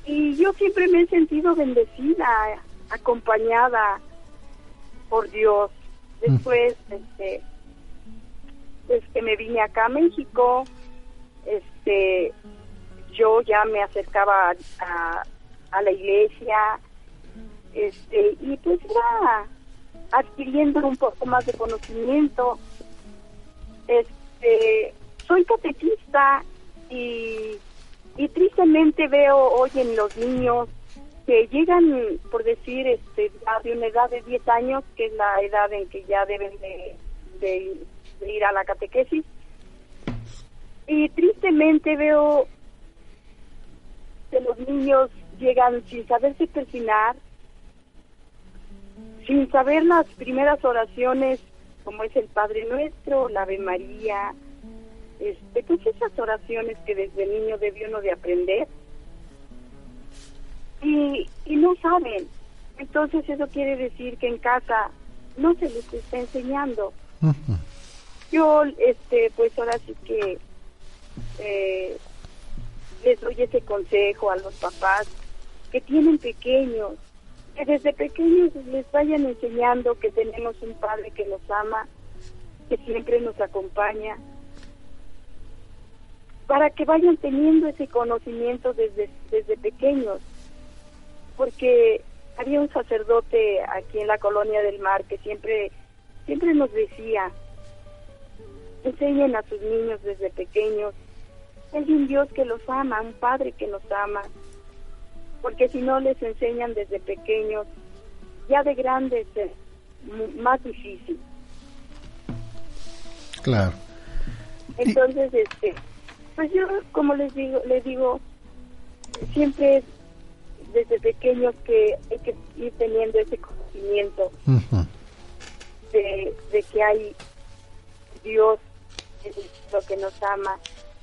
y yo siempre me he sentido bendecida, acompañada por Dios. Después, este, pues que me vine acá a México, este yo ya me acercaba a, a la iglesia este y pues iba adquiriendo un poco más de conocimiento este soy catequista y y tristemente veo hoy en los niños que llegan, por decir, este, de una edad de 10 años, que es la edad en que ya deben de ir a la catequesis, y tristemente veo que los niños llegan sin saberse persinar, sin saber las primeras oraciones como es el Padre Nuestro, la Ave María, este, pues esas oraciones que desde niño debió uno de aprender. Y, y no saben. Entonces eso quiere decir que en casa no se les está enseñando. Yo, este, pues ahora sí que eh, les doy ese consejo a los papás que tienen pequeños, que desde pequeños les vayan enseñando que tenemos un padre que nos ama, que siempre nos acompaña, para que vayan teniendo ese conocimiento desde, desde pequeños, porque había un sacerdote aquí en la colonia del mar que siempre, siempre nos decía, enseñen a sus niños desde pequeños, hay un Dios que los ama, un Padre que nos ama, porque si no les enseñan desde pequeños, ya de grandes es más difícil. Claro. Entonces, este, pues yo, como les digo, les digo, siempre desde pequeños que hay que ir teniendo ese conocimiento de, de que hay Dios es lo que nos ama,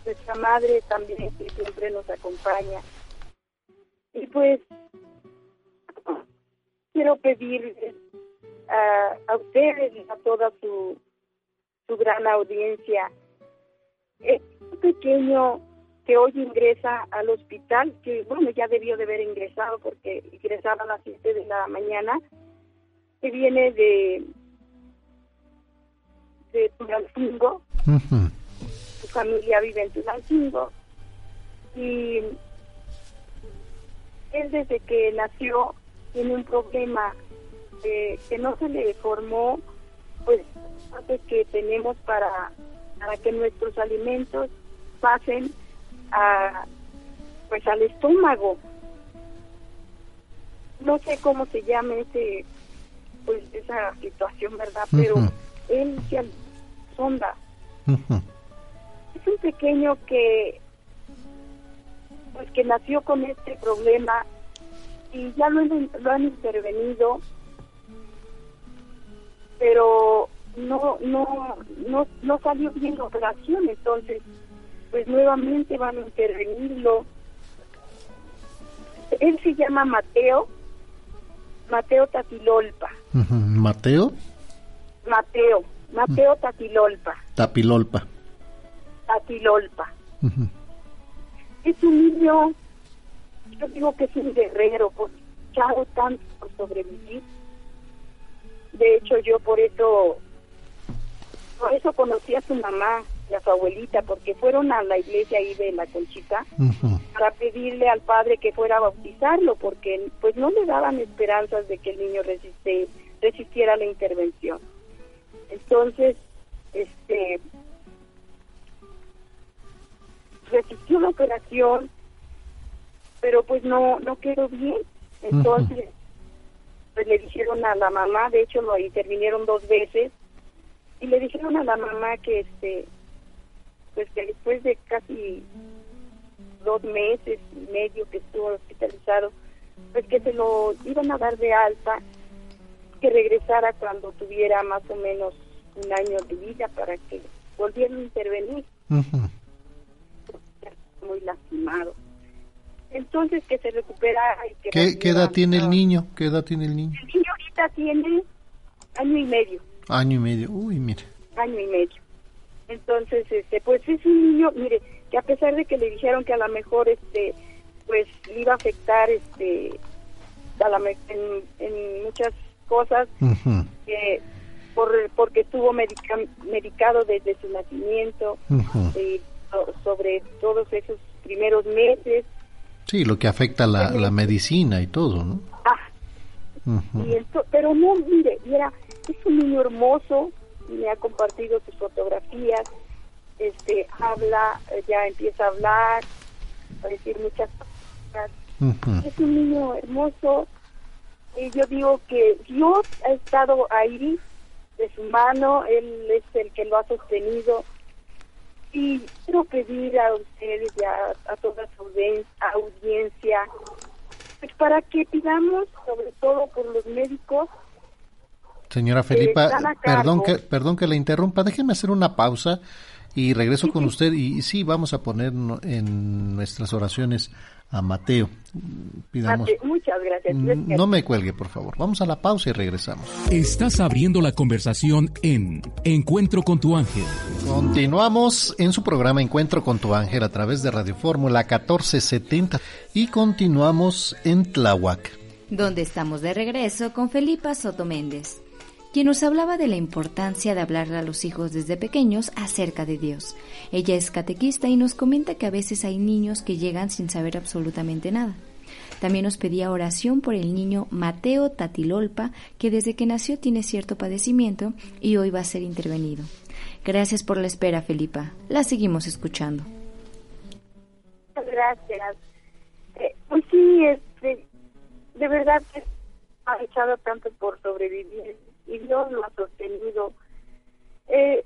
nuestra madre también que siempre nos acompaña. Y pues quiero pedirles a, a ustedes y a toda su, su gran audiencia, es un pequeño que hoy ingresa al hospital, que bueno, ya debió de haber ingresado porque ingresaba a las 7 de la mañana, que viene de de Tulancingo, su familia vive en Tulancingo, y él desde que nació tiene un problema eh, que no se le formó, pues, que tenemos para, para que nuestros alimentos pasen a, pues al estómago. No sé cómo se llama ese, pues esa situación, ¿verdad? Pero él se sonda. Es un pequeño que, pues que nació con este problema y ya lo, lo han intervenido, pero no, no, no, no salió bien la operación, entonces pues nuevamente van a intervenirlo. Él se llama Mateo, Mateo Tatilolpa. ¿Mateo? Mateo, Mateo Tatilolpa. Tapilolpa. Tatilolpa. Es un niño, yo digo que es un guerrero, porque luchado tanto por sobrevivir. De hecho, yo por eso, por eso conocí a su mamá, a su abuelita, porque fueron a la iglesia ahí de la Conchita para pedirle al padre que fuera a bautizarlo, porque pues no le daban esperanzas de que el niño resiste, resistiera la intervención. Entonces, este, resistió la operación, pero pues no, no quedó bien. Entonces, pues le dijeron a la mamá, de hecho lo intervinieron dos veces, y le dijeron a la mamá que este pues que después de casi dos meses y medio que estuvo hospitalizado, pues que se lo iban a dar de alta, que regresara cuando tuviera más o menos un año de vida para que volviera a intervenir. Muy lastimado. Entonces que se recuperara y que... ¿Qué, ¿Qué edad tiene el niño? ¿Qué edad tiene el niño? El niño ahorita tiene año y medio. Año y medio, uy, mire. Año y medio. Entonces, este, pues es un niño, mire, que a pesar de que le dijeron que a lo mejor, este, pues le iba a afectar, este, a la, en, en muchas cosas, que por, porque estuvo medica, medicado desde su nacimiento, y sobre todos esos primeros meses. Sí, lo que afecta la, la medicina y todo, ¿no? Ah, y esto, pero no, mire, mira, es un niño hermoso, me ha compartido sus fotografías, este, habla, ya empieza a hablar, a decir muchas cosas. Es un niño hermoso. Y yo digo que Dios ha estado ahí de su mano, Él es el que lo ha sostenido. Y quiero pedir a ustedes y a, toda su audiencia, pues para que pidamos, sobre todo por los médicos, Señora Felipa, perdón que, perdón que le interrumpa, déjeme hacer una pausa y regreso con usted y, sí, vamos a poner en nuestras oraciones a Mateo. Pidamos, muchas gracias. No me cuelgue, por favor. Vamos a la pausa y regresamos. Estás abriendo la conversación en Encuentro con tu ángel. Continuamos en su programa Encuentro con tu ángel a través de Radio Fórmula 1470 y continuamos en Tláhuac. Donde estamos de regreso con Felipa Soto Méndez quien nos hablaba de la importancia de hablarle a los hijos desde pequeños acerca de Dios. Ella es catequista y nos comenta que a veces hay niños que llegan sin saber absolutamente nada. También nos pedía oración por el niño Mateo Tatilolpa, que desde que nació tiene cierto padecimiento y hoy va a ser intervenido. Gracias por la espera, Felipa. La seguimos escuchando. Gracias. Eh, pues sí, este, de verdad que ha echado tanto por sobrevivir y Dios lo ha sostenido. Eh,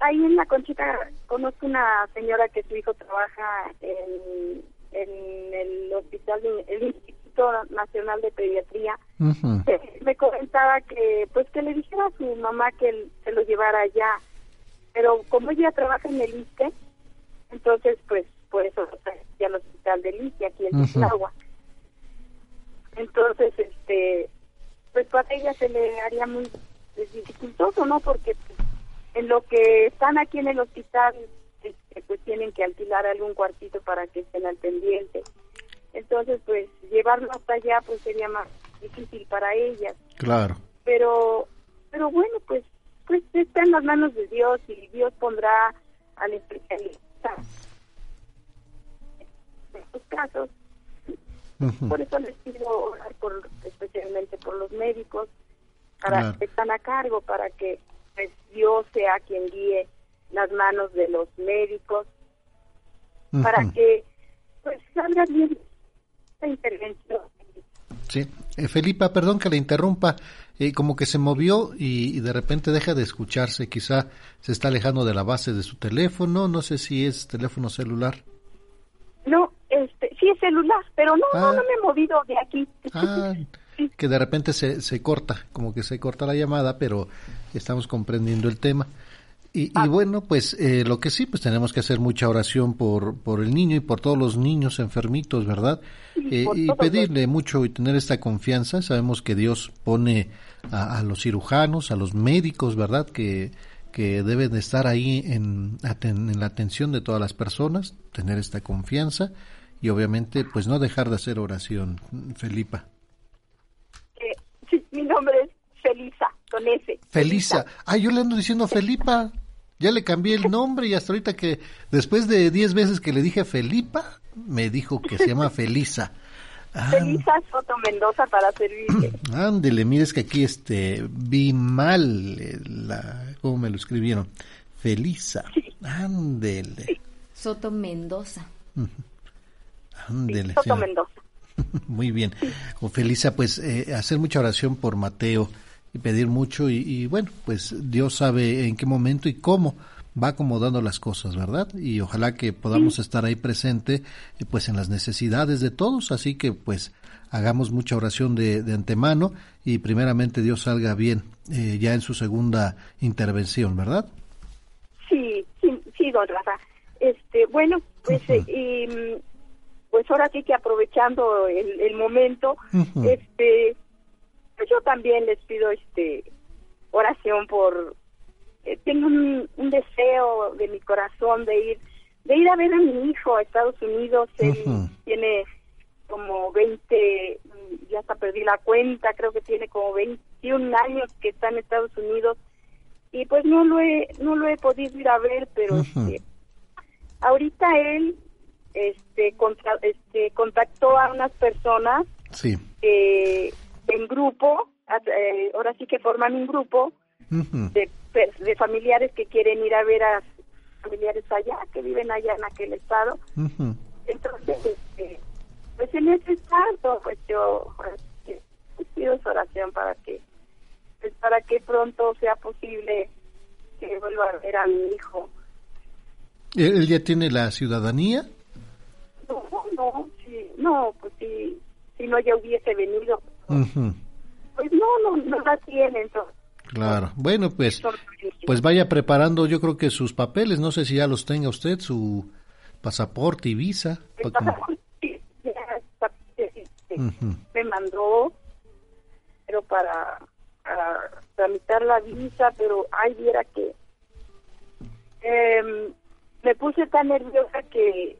ahí en la Conchita conozco una señora que su hijo trabaja en, en el hospital, el Instituto Nacional de Pediatría. Eh, me comentaba que, pues, que le dijera a su mamá que se lo llevara allá. Pero como ella trabaja en el ISTE, entonces, pues, por eso ya al hospital del ISTE aquí en uh Entonces, este, pues para ella se le haría muy dificultoso, ¿no? Porque pues, en lo que están aquí en el hospital, este, pues tienen que alquilar algún cuartito para que estén al pendiente. Entonces, pues llevarlo hasta allá, pues sería más difícil para ellas. Claro. Pero, pero bueno, pues, pues está en las manos de Dios y Dios pondrá al especialista en estos casos por eso les pido orar por, especialmente por los médicos, para que están a cargo, para que pues, Dios sea quien guíe las manos de los médicos, para que pues salga bien esta intervención. Sí, eh, Felipa, perdón que le interrumpa, eh, como que se movió y, de repente deja de escucharse, quizá se está alejando de la base de su teléfono, no sé si es teléfono celular. No, sí es celular, pero no, no, ah. me he movido de aquí. Ah, que de repente se, se corta, como que se corta la llamada, pero estamos comprendiendo el tema. Y, ah. bueno, pues eh, lo que sí, pues tenemos que hacer mucha oración por, por el niño y por todos los niños enfermitos, ¿verdad? Eh, y pedirle mucho y tener esta confianza. Sabemos que Dios pone a, a los cirujanos, a los médicos, ¿verdad? Que, que deben estar ahí en, en, la atención de todas las personas, tener esta confianza y obviamente pues no dejar de hacer oración. Felipa. Eh, sí, mi nombre es Felisa, con S. Felisa. Ah, yo le ando diciendo Felipa. Ya le cambié el nombre y hasta ahorita que después de diez veces que le dije Felipa, me dijo que se llama Felisa. Ah. Felisa Soto Mendoza para servirle. Ándele, mires que aquí este vi mal eh, la cómo me lo escribieron. Felisa. Ándele. Soto Mendoza. Ándele. Soto Mendoza. Muy bien. O Felisa, pues eh, hacer mucha oración por Mateo y pedir mucho y, y, bueno, pues Dios sabe en qué momento y cómo va acomodando las cosas, ¿verdad? Y ojalá que podamos estar ahí presente, eh, pues en las necesidades de todos, así que pues hagamos mucha oración de, de antemano y primeramente Dios salga bien eh, ya en su segunda intervención, ¿verdad? Sí, sí, sí, don Rafa. Este, bueno, pues, eh, pues ahora sí que aprovechando el, el momento, este, pues yo también les pido este oración por eh, tengo un, deseo de mi corazón de ir de ir a ver a mi hijo a Estados Unidos. Él tiene como 20 ya hasta perdí la cuenta creo que tiene como 21 años que está en Estados Unidos. Y pues no lo he no lo he podido ir a ver pero este, ahorita él este, este contactó a unas personas sí. en grupo eh, ahora sí que forman un grupo de de familiares que quieren ir a ver a familiares allá, que viven allá en aquel estado. Entonces, este, pues en ese estado, pues yo pues, pido su oración para que, pues para que pronto sea posible que vuelva a ver a mi hijo. ¿Él ya tiene la ciudadanía? No, no, sí, no, pues si, si no ya hubiese venido. pues no, no, no la tienen. Claro. Bueno, pues, pues vaya preparando, yo creo que sus papeles, no sé si ya los tenga usted, su pasaporte y visa. Me mandó, pero para, tramitar la visa, pero ay, viera que em, me puse tan nerviosa que,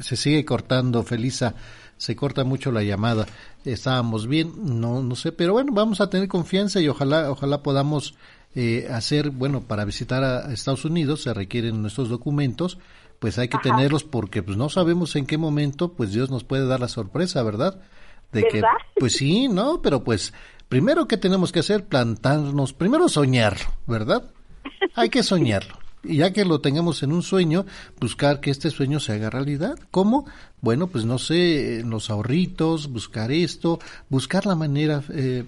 Se sigue cortando, Felisa. Se corta mucho la llamada. Estábamos bien, no, no sé, pero bueno, vamos a tener confianza y ojalá, ojalá podamos eh, hacer, bueno, para visitar a Estados Unidos se requieren nuestros documentos, pues hay que tenerlos porque pues no sabemos en qué momento, pues Dios nos puede dar la sorpresa, ¿verdad? De que, pues sí, no, pero pues primero que tenemos que hacer, plantarnos, primero soñarlo, ¿verdad? Hay que soñarlo ya que lo tengamos en un sueño, buscar que este sueño se haga realidad. ¿Cómo? Bueno, pues no sé, los ahorritos, buscar esto, buscar la manera, eh,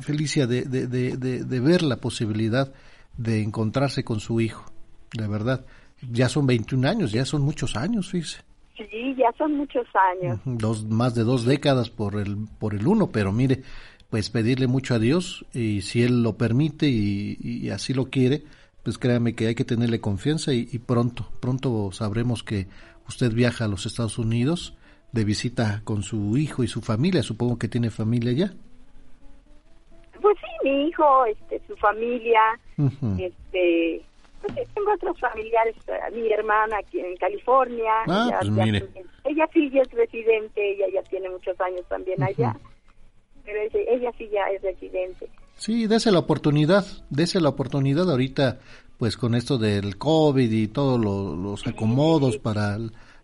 Felicia, de, de, de, de, ver la posibilidad de encontrarse con su hijo, de verdad. Ya son 21 años, ya son muchos años, fíjese. Sí, ya son muchos años. Dos, más de dos décadas por el, por el uno, pero mire, pues pedirle mucho a Dios y si Él lo permite y así lo quiere, pues créame que hay que tenerle confianza y, pronto, pronto sabremos que usted viaja a los Estados Unidos de visita con su hijo y su familia, supongo que tiene familia ya. Pues sí, mi hijo, este, su familia, este, pues tengo otros familiares, mi hermana aquí en California, ah, pues mire. ella sí ya es residente, ella ya tiene muchos años también allá, pero ella sí ya es residente. Sí, dese la oportunidad, dese la oportunidad ahorita, pues con esto del COVID y todos los acomodos para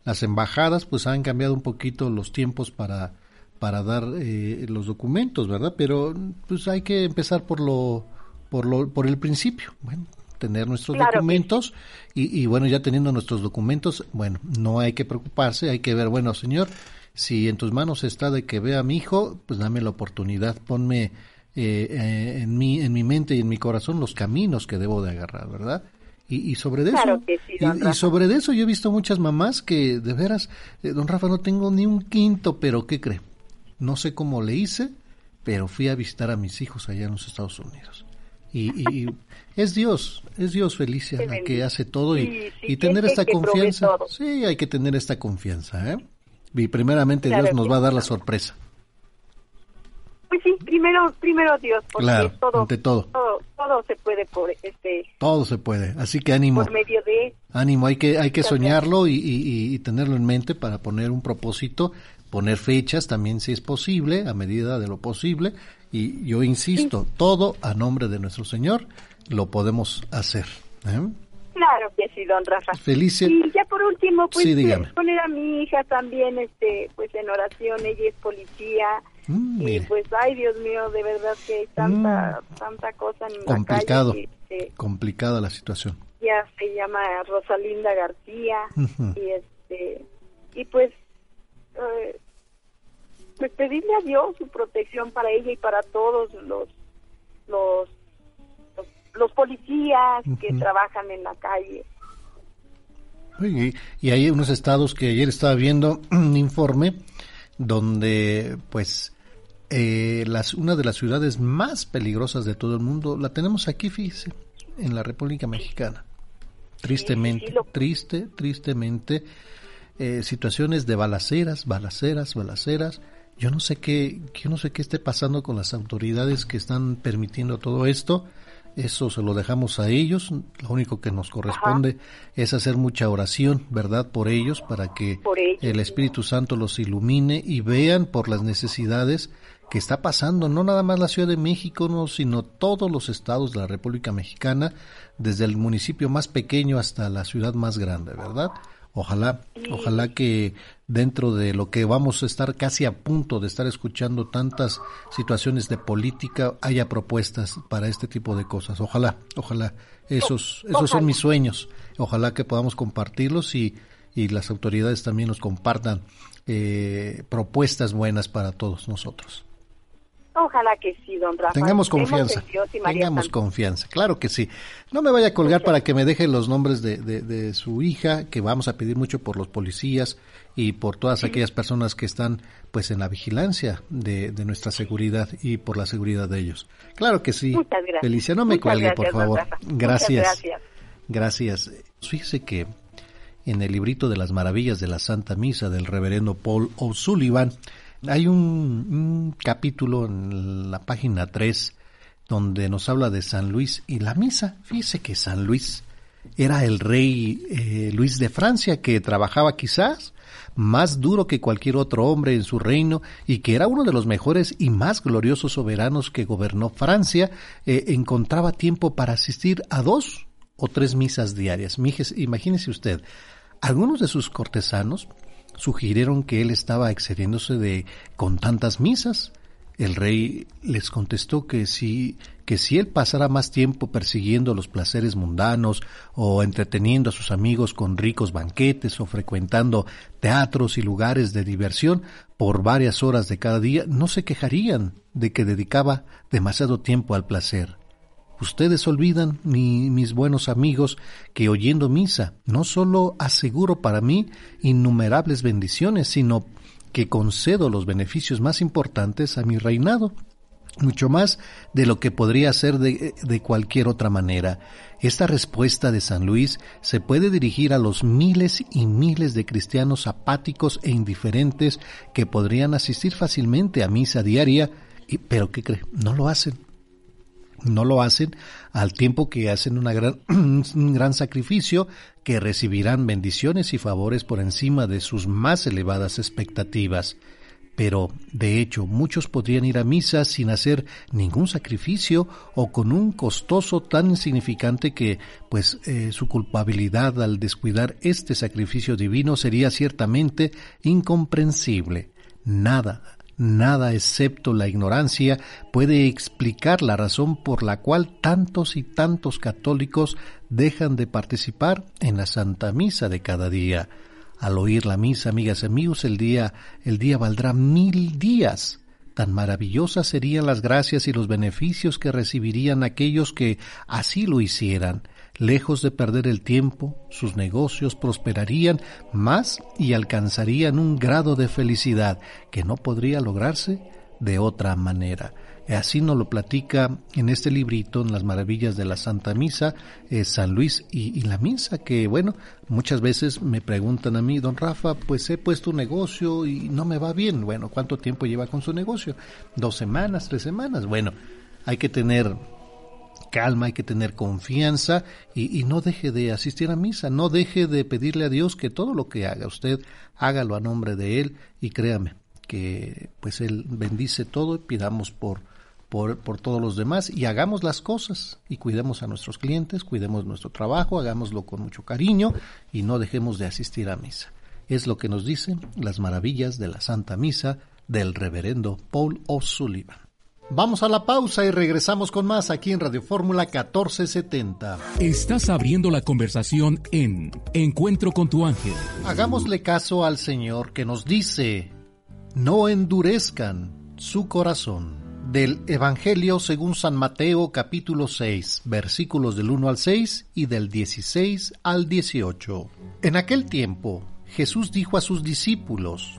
las embajadas, pues han cambiado un poquito los tiempos para para dar eh, los documentos, ¿verdad? Pero pues hay que empezar por lo por lo por el principio, bueno, tener nuestros documentos y, y bueno, ya teniendo nuestros documentos, bueno, no hay que preocuparse, hay que ver, bueno, señor, si en tus manos está de que vea a mi hijo, pues dame la oportunidad, ponme eh, eh, en, mi, en mi mente y en mi corazón los caminos que debo de agarrar, ¿verdad? Y, y sobre eso, y, sobre eso yo he visto muchas mamás que de veras, eh, don Rafa, no tengo ni un quinto, pero ¿qué cree? No sé cómo le hice, pero fui a visitar a mis hijos allá en los Estados Unidos. Y, es Dios, es Dios Felicia la que hace todo y, y tener esta confianza. Sí, hay que tener esta confianza, ¿eh? Y primeramente Dios nos va a dar la sorpresa. Pues sí, primero, primero Dios, porque todo, todo. todo, se puede por este. Todo se puede, así que ánimo. Por medio de. Ánimo, hay que, hay que soñarlo y, y, tenerlo en mente para poner un propósito, poner fechas también si es posible, a medida de lo posible. Y yo insisto, todo a nombre de nuestro Señor lo podemos hacer. ¿eh? Claro que sí, don Rafa. Felicia. Y ya por último, pues poner a mi hija también, este, pues en oración, ella es policía Mm, y pues, ay, Dios mío, de verdad que hay tanta, mm. tanta cosa en Complicado. la calle. Este, complicada la situación. Ya se llama Rosalinda García y este y pues eh, pues pedirle a Dios su protección para ella y para todos los los los, policías que trabajan en la calle. Y, y hay unos estados que ayer estaba viendo un informe donde pues eh, las, una de las ciudades más peligrosas de todo el mundo la tenemos aquí, fíjese, en la República Mexicana. Tristemente, triste, tristemente, eh, situaciones de balaceras, balaceras, balaceras. Yo no sé qué, yo no sé qué esté pasando con las autoridades que están permitiendo todo esto. Eso se lo dejamos a ellos. Lo único que nos corresponde es hacer mucha oración, ¿verdad? Por ellos, para que el Espíritu Santo los ilumine y vean por las necesidades que está pasando, no nada más la Ciudad de México, no, sino todos los estados de la República Mexicana, desde el municipio más pequeño hasta la ciudad más grande, ¿verdad? Ojalá, ojalá que dentro de lo que vamos a estar casi a punto de estar escuchando tantas situaciones de política, haya propuestas para este tipo de cosas. Ojalá, ojalá. Esos, esos son mis sueños. Ojalá que podamos compartirlos y, y las autoridades también nos compartan eh, propuestas buenas para todos nosotros. Ojalá que sí, don Rafa. Tengamos confianza. Tengamos confianza, claro que sí. No me vaya a colgar para que me deje los nombres de, de, su hija, que vamos a pedir mucho por los policías y por todas aquellas personas que están pues en la vigilancia de, de, nuestra seguridad y por la seguridad de ellos. Claro que sí. Muchas gracias. Felicia, no me cuelgue, por favor. Gracias. gracias. Gracias. Fíjese que en el librito de las maravillas de la Santa Misa del reverendo Paul O'Sullivan, hay un, capítulo en la página 3 donde nos habla de San Luis y la misa. Fíjese que San Luis era el rey eh, Luis de Francia que trabajaba quizás más duro que cualquier otro hombre en su reino y que era uno de los mejores y más gloriosos soberanos que gobernó Francia, eh, encontraba tiempo para asistir a dos o tres misas diarias. Imagínese usted, algunos de sus cortesanos sugirieron que él estaba excediéndose de con tantas misas. El rey les contestó que si que si él pasara más tiempo persiguiendo los placeres mundanos o entreteniendo a sus amigos con ricos banquetes o frecuentando teatros y lugares de diversión por varias horas de cada día, no se quejarían de que dedicaba demasiado tiempo al placer. Ustedes olvidan, mis buenos amigos, que oyendo misa no solo aseguro para mí innumerables bendiciones, sino que concedo los beneficios más importantes a mi reinado, mucho más de lo que podría ser de, de, cualquier otra manera. Esta respuesta de San Luis se puede dirigir a los miles y miles de cristianos apáticos e indiferentes que podrían asistir fácilmente a misa diaria, y, pero ¿qué cree? No lo hacen no lo hacen al tiempo que hacen una gran, un gran sacrificio que recibirán bendiciones y favores por encima de sus más elevadas expectativas. Pero, de hecho, muchos podrían ir a misa sin hacer ningún sacrificio o con un costoso tan insignificante que, pues, eh, su culpabilidad al descuidar este sacrificio divino sería ciertamente incomprensible. Nada, Nada excepto la ignorancia puede explicar la razón por la cual tantos y tantos católicos dejan de participar en la Santa Misa de cada día. Al oír la misa, amigas y amigos, el día, el día valdrá mil días. Tan maravillosas serían las gracias y los beneficios que recibirían aquellos que así lo hicieran. Lejos de perder el tiempo, sus negocios prosperarían más y alcanzarían un grado de felicidad que no podría lograrse de otra manera. Así nos lo platica en este librito, en las maravillas de la Santa Misa, eh, San Luis y, la misa, que bueno, muchas veces me preguntan a mí, don Rafa, pues he puesto un negocio y no me va bien. Bueno, ¿cuánto tiempo lleva con su negocio? Dos semanas, tres semanas. Bueno, hay que tener calma, hay que tener confianza y, no deje de asistir a misa, no deje de pedirle a Dios que todo lo que haga usted, hágalo a nombre de Él y créame que pues Él bendice todo y pidamos por, por, por todos los demás y hagamos las cosas y cuidemos a nuestros clientes, cuidemos nuestro trabajo, hagámoslo con mucho cariño y no dejemos de asistir a misa. Es lo que nos dicen las maravillas de la Santa Misa del reverendo Paul O'Sullivan. Vamos a la pausa y regresamos con más aquí en Radio Fórmula 1470. Estás abriendo la conversación en Encuentro con tu ángel. Hagámosle caso al Señor que nos dice, no endurezcan su corazón. Del Evangelio según San Mateo capítulo 6, versículos del 1 al 6 y del 16 al 18. En aquel tiempo, Jesús dijo a sus discípulos,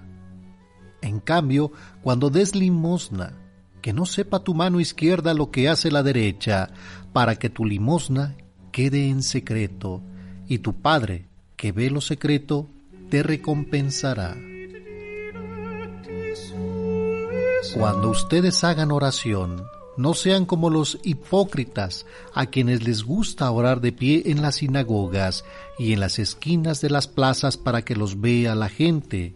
En cambio, cuando des limosna, que no sepa tu mano izquierda lo que hace la derecha, para que tu limosna quede en secreto, y tu Padre, que ve lo secreto, te recompensará. Cuando ustedes hagan oración, no sean como los hipócritas, a quienes les gusta orar de pie en las sinagogas y en las esquinas de las plazas para que los vea la gente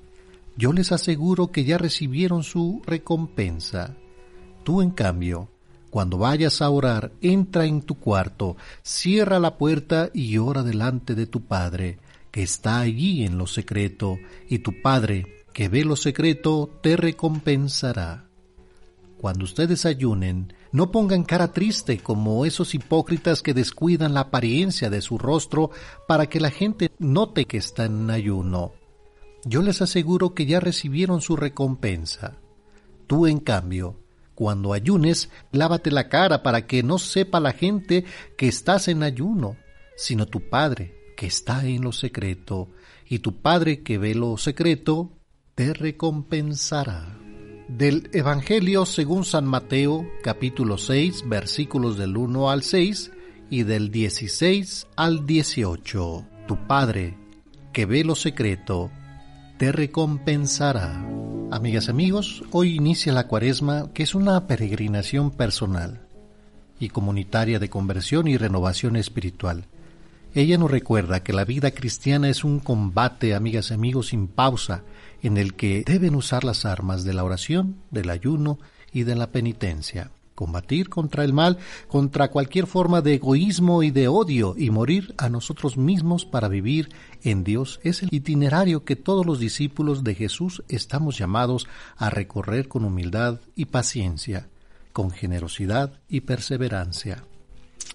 yo les aseguro que ya recibieron su recompensa. Tú, en cambio, cuando vayas a orar, entra en tu cuarto, cierra la puerta y ora delante de tu Padre, que está allí en lo secreto, y tu Padre, que ve lo secreto, te recompensará. Cuando ustedes ayunen, no pongan cara triste como esos hipócritas que descuidan la apariencia de su rostro para que la gente note que están en ayuno. Yo les aseguro que ya recibieron su recompensa. Tú, en cambio, cuando ayunes, lávate la cara para que no sepa la gente que estás en ayuno, sino tu Padre, que está en lo secreto, y tu Padre que ve lo secreto, te recompensará. Del Evangelio según San Mateo, capítulo 6, versículos del 1 al 6 y del 16 al 18. Tu Padre, que ve lo secreto, te recompensará. Amigas, amigos, hoy inicia la cuaresma, que es una peregrinación personal y comunitaria de conversión y renovación espiritual. Ella nos recuerda que la vida cristiana es un combate, amigas y amigos, sin pausa, en el que deben usar las armas de la oración, del ayuno y de la penitencia combatir contra el mal, contra cualquier forma de egoísmo y de odio, y morir a nosotros mismos para vivir en Dios es el itinerario que todos los discípulos de Jesús estamos llamados a recorrer con humildad y paciencia, con generosidad y perseverancia.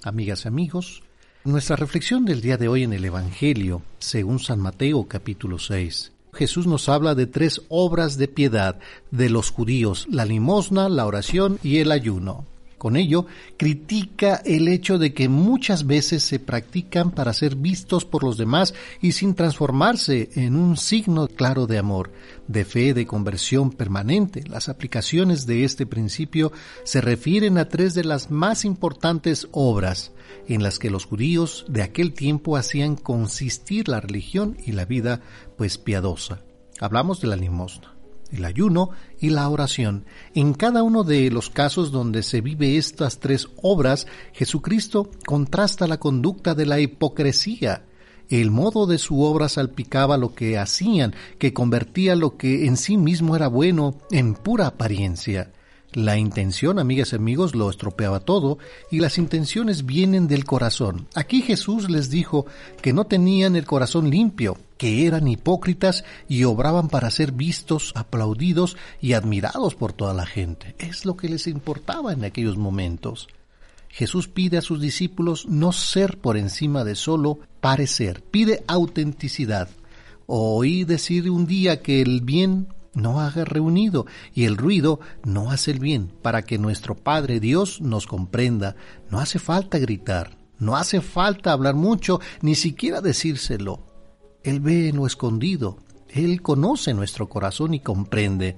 Amigas y amigos, nuestra reflexión del día de hoy en el Evangelio, según San Mateo capítulo 6, Jesús nos habla de tres obras de piedad de los judíos, la limosna, la oración y el ayuno. Con ello, critica el hecho de que muchas veces se practican para ser vistos por los demás y sin transformarse en un signo claro de amor, de fe, de conversión permanente. Las aplicaciones de este principio se refieren a tres de las más importantes obras en las que los judíos de aquel tiempo hacían consistir la religión y la vida pues piadosa. Hablamos de la limosna el ayuno y la oración. En cada uno de los casos donde se vive estas tres obras, Jesucristo contrasta la conducta de la hipocresía. El modo de su obra salpicaba lo que hacían, que convertía lo que en sí mismo era bueno en pura apariencia. La intención, amigas y amigos, lo estropeaba todo y las intenciones vienen del corazón. Aquí Jesús les dijo que no tenían el corazón limpio, que eran hipócritas y obraban para ser vistos, aplaudidos y admirados por toda la gente. Es lo que les importaba en aquellos momentos. Jesús pide a sus discípulos no ser por encima de solo parecer, pide autenticidad. Oí decir un día que el bien no haga reunido y el ruido no hace el bien para que nuestro Padre Dios nos comprenda. No hace falta gritar, no hace falta hablar mucho, ni siquiera decírselo. Él ve en lo escondido, Él conoce nuestro corazón y comprende.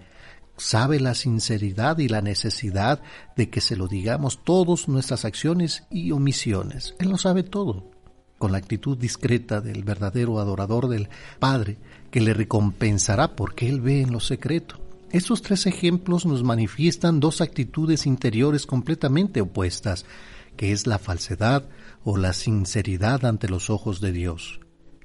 Sabe la sinceridad y la necesidad de que se lo digamos todas nuestras acciones y omisiones. Él lo sabe todo. Con la actitud discreta del verdadero adorador del Padre, que le recompensará porque Él ve en lo secreto. Estos tres ejemplos nos manifiestan dos actitudes interiores completamente opuestas, que es la falsedad o la sinceridad ante los ojos de Dios.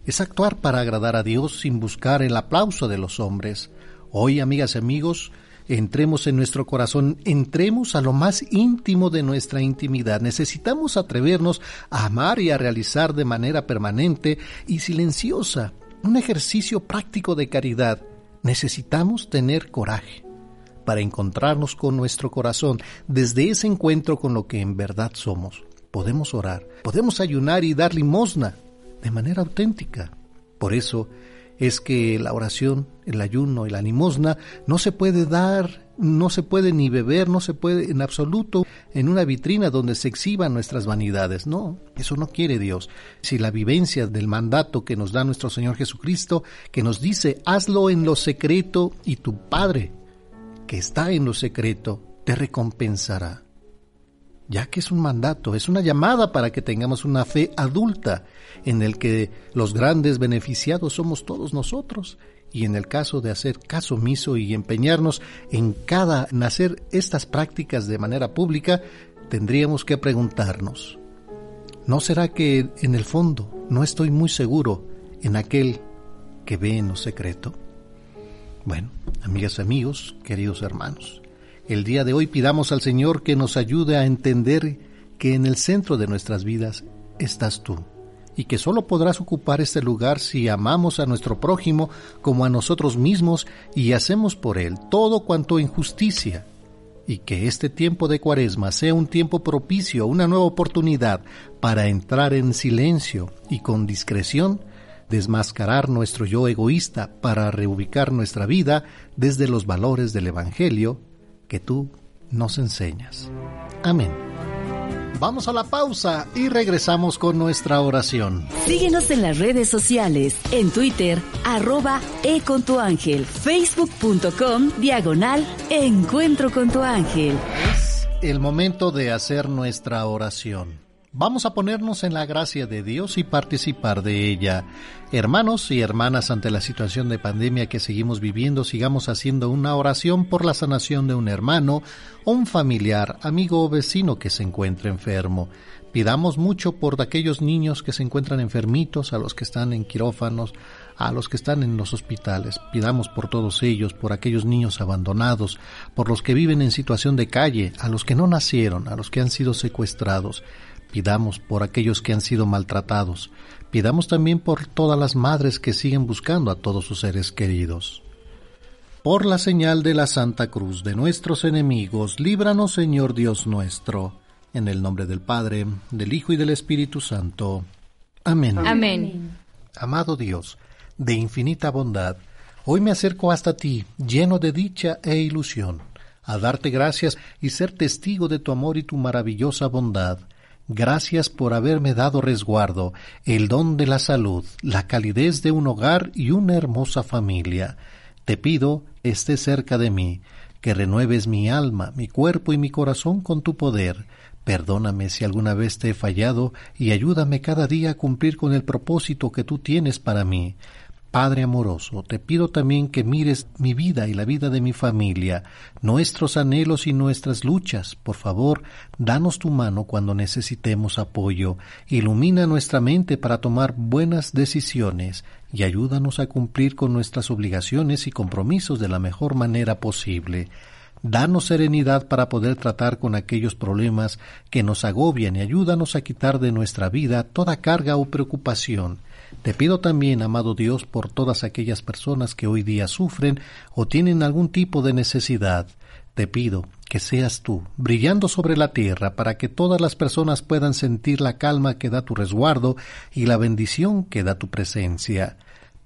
Es actuar para agradar a Dios sin buscar el aplauso de los hombres. Hoy, amigas y amigos, entremos en nuestro corazón, entremos a lo más íntimo de nuestra intimidad. Necesitamos atrevernos a amar y a realizar de manera permanente y silenciosa un ejercicio práctico de caridad, necesitamos tener coraje para encontrarnos con nuestro corazón desde ese encuentro con lo que en verdad somos. Podemos orar, podemos ayunar y dar limosna de manera auténtica. Por eso es que la oración, el ayuno y la limosna no se puede dar no se puede ni beber, no se puede en absoluto en una vitrina donde se exhiban nuestras vanidades. No, eso no quiere Dios. Si la vivencia del mandato que nos da nuestro Señor Jesucristo, que nos dice, hazlo en lo secreto y tu Padre, que está en lo secreto, te recompensará. Ya que es un mandato, es una llamada para que tengamos una fe adulta en el que los grandes beneficiados somos todos nosotros y en el caso de hacer caso omiso y empeñarnos en cada nacer estas prácticas de manera pública, tendríamos que preguntarnos, ¿no será que en el fondo no estoy muy seguro en aquel que ve en lo secreto? Bueno, amigas amigos, queridos hermanos, El día de hoy pidamos al Señor que nos ayude a entender que en el centro de nuestras vidas estás tú y que solo podrás ocupar este lugar si amamos a nuestro prójimo como a nosotros mismos y hacemos por él todo cuanto injusticia. Y que este tiempo de cuaresma sea un tiempo propicio, una nueva oportunidad para entrar en silencio y con discreción, desmascarar nuestro yo egoísta para reubicar nuestra vida desde los valores del Evangelio que tú nos enseñas. Amén. Vamos a la pausa y regresamos con nuestra oración. Síguenos en las redes sociales, en Twitter, arroba e con tu ángel, facebook.com, diagonal, encuentro con tu ángel. Es el momento de hacer nuestra oración. Vamos a ponernos en la gracia de Dios y participar de ella. Hermanos y hermanas, ante la situación de pandemia que seguimos viviendo, sigamos haciendo una oración por la sanación de un hermano, un familiar, amigo o vecino que se encuentre enfermo. Pidamos mucho por aquellos niños que se encuentran enfermitos, a los que están en quirófanos, a los que están en los hospitales. Pidamos por todos ellos, por aquellos niños abandonados, por los que viven en situación de calle, a los que no nacieron, a los que han sido secuestrados. Pidamos por aquellos que han sido maltratados. Pidamos también por todas las madres que siguen buscando a todos sus seres queridos. Por la señal de la Santa Cruz de nuestros enemigos, líbranos Señor Dios nuestro. En el nombre del Padre, del Hijo y del Espíritu Santo. Amén. Amén. Amado Dios, de infinita bondad, hoy me acerco hasta ti, lleno de dicha e ilusión, a darte gracias y ser testigo de tu amor y tu maravillosa bondad Gracias por haberme dado resguardo, el don de la salud, la calidez de un hogar y una hermosa familia. Te pido estés cerca de mí, que renueves mi alma, mi cuerpo y mi corazón con tu poder. Perdóname si alguna vez te he fallado y ayúdame cada día a cumplir con el propósito que tú tienes para mí. Padre amoroso, te pido también que mires mi vida y la vida de mi familia, nuestros anhelos y nuestras luchas. Por favor, danos tu mano cuando necesitemos apoyo, ilumina nuestra mente para tomar buenas decisiones y ayúdanos a cumplir con nuestras obligaciones y compromisos de la mejor manera posible. Danos serenidad para poder tratar con aquellos problemas que nos agobian y ayúdanos a quitar de nuestra vida toda carga o preocupación te pido también, amado Dios, por todas aquellas personas que hoy día sufren o tienen algún tipo de necesidad. Te pido que seas tú, brillando sobre la tierra, para que todas las personas puedan sentir la calma que da tu resguardo y la bendición que da tu presencia.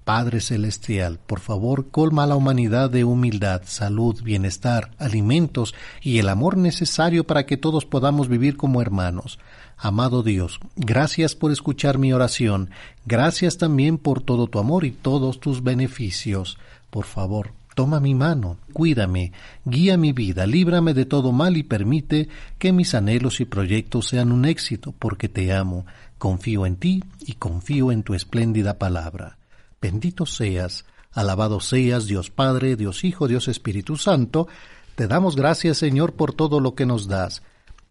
Padre Celestial, por favor, colma a la humanidad de humildad, salud, bienestar, alimentos y el amor necesario para que todos podamos vivir como hermanos. Amado Dios, gracias por escuchar mi oración, gracias también por todo tu amor y todos tus beneficios. Por favor, toma mi mano, cuídame, guía mi vida, líbrame de todo mal y permite que mis anhelos y proyectos sean un éxito, porque te amo, confío en ti y confío en tu espléndida palabra. Bendito seas, alabado seas Dios Padre, Dios Hijo, Dios Espíritu Santo. Te damos gracias, Señor, por todo lo que nos das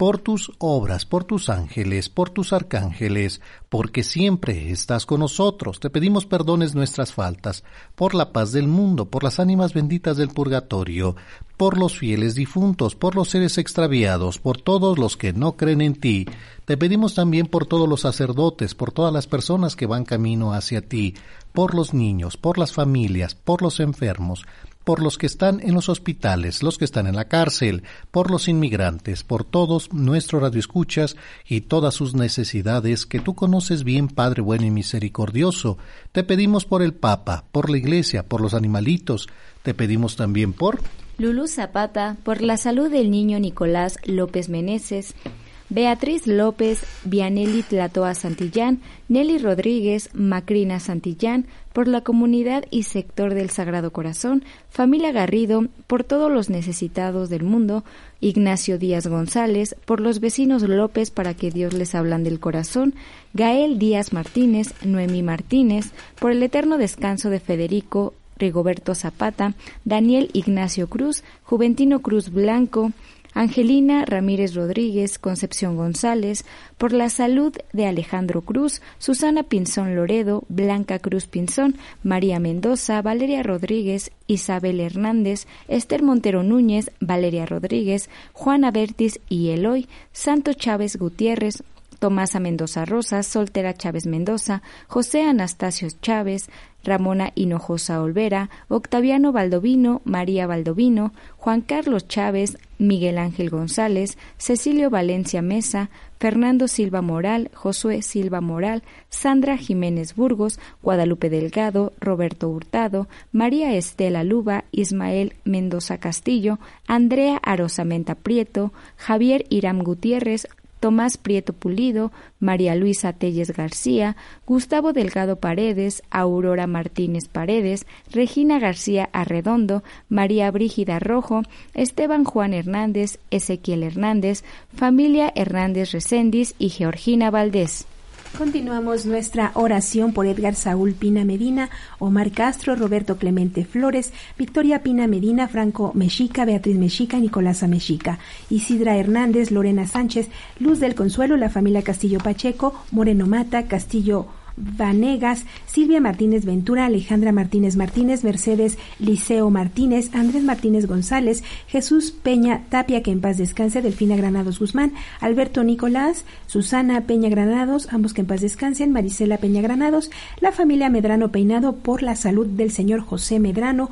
por tus obras, por tus ángeles, por tus arcángeles, porque siempre estás con nosotros. Te pedimos perdones nuestras faltas, por la paz del mundo, por las ánimas benditas del purgatorio, por los fieles difuntos, por los seres extraviados, por todos los que no creen en ti. Te pedimos también por todos los sacerdotes, por todas las personas que van camino hacia ti, por los niños, por las familias, por los enfermos, por los que están en los hospitales, los que están en la cárcel, por los inmigrantes, por todos nuestros radioescuchas y todas sus necesidades que tú conoces bien, Padre bueno y misericordioso. Te pedimos por el Papa, por la Iglesia, por los animalitos. Te pedimos también por Lulu Zapata, por la salud del niño Nicolás López Meneses, Beatriz López, Vianelli Tlatoa Santillán, Nelly Rodríguez, Macrina Santillán, por la comunidad y sector del Sagrado Corazón, familia Garrido, por todos los necesitados del mundo, Ignacio Díaz González, por los vecinos López para que Dios les hablan del corazón, Gael Díaz Martínez, Noemí Martínez, por el eterno descanso de Federico Rigoberto Zapata, Daniel Ignacio Cruz, Juventino Cruz Blanco, Angelina Ramírez Rodríguez, Concepción González, por la salud de Alejandro Cruz, Susana Pinzón Loredo, Blanca Cruz Pinzón, María Mendoza, Valeria Rodríguez, Isabel Hernández, Esther Montero Núñez, Valeria Rodríguez, Juana Bertis y Eloy, Santo Chávez Gutiérrez, Tomasa Mendoza Rosas, Soltera Chávez Mendoza, José Anastasio Chávez, Ramona Hinojosa Olvera, Octaviano Baldovino, María Baldovino, Juan Carlos Chávez, Miguel Ángel González, Cecilio Valencia Mesa, Fernando Silva Moral, Josué Silva Moral, Sandra Jiménez Burgos, Guadalupe Delgado, Roberto Hurtado, María Estela Luba, Ismael Mendoza Castillo, Andrea Arosamenta Prieto, Javier Iram Gutiérrez, Tomás Prieto Pulido, María Luisa Telles García, Gustavo Delgado Paredes, Aurora Martínez Paredes, Regina García Arredondo, María Brígida Rojo, Esteban Juan Hernández, Ezequiel Hernández, familia Hernández Recendis y Georgina Valdés. Continuamos nuestra oración por Edgar Saúl Pina Medina, Omar Castro, Roberto Clemente Flores, Victoria Pina Medina, Franco Mexica, Beatriz Mexica, Nicolasa Mexica, Isidra Hernández, Lorena Sánchez, Luz del Consuelo, la familia Castillo Pacheco, Moreno Mata, Castillo Vanegas, Silvia Martínez Ventura, Alejandra Martínez Martínez, Mercedes Liceo Martínez, Andrés Martínez González, Jesús Peña Tapia, que en paz descanse, Delfina Granados Guzmán, Alberto Nicolás, Susana Peña Granados, ambos que en paz descansen, Marisela Peña Granados, la familia Medrano Peinado por la salud del señor José Medrano,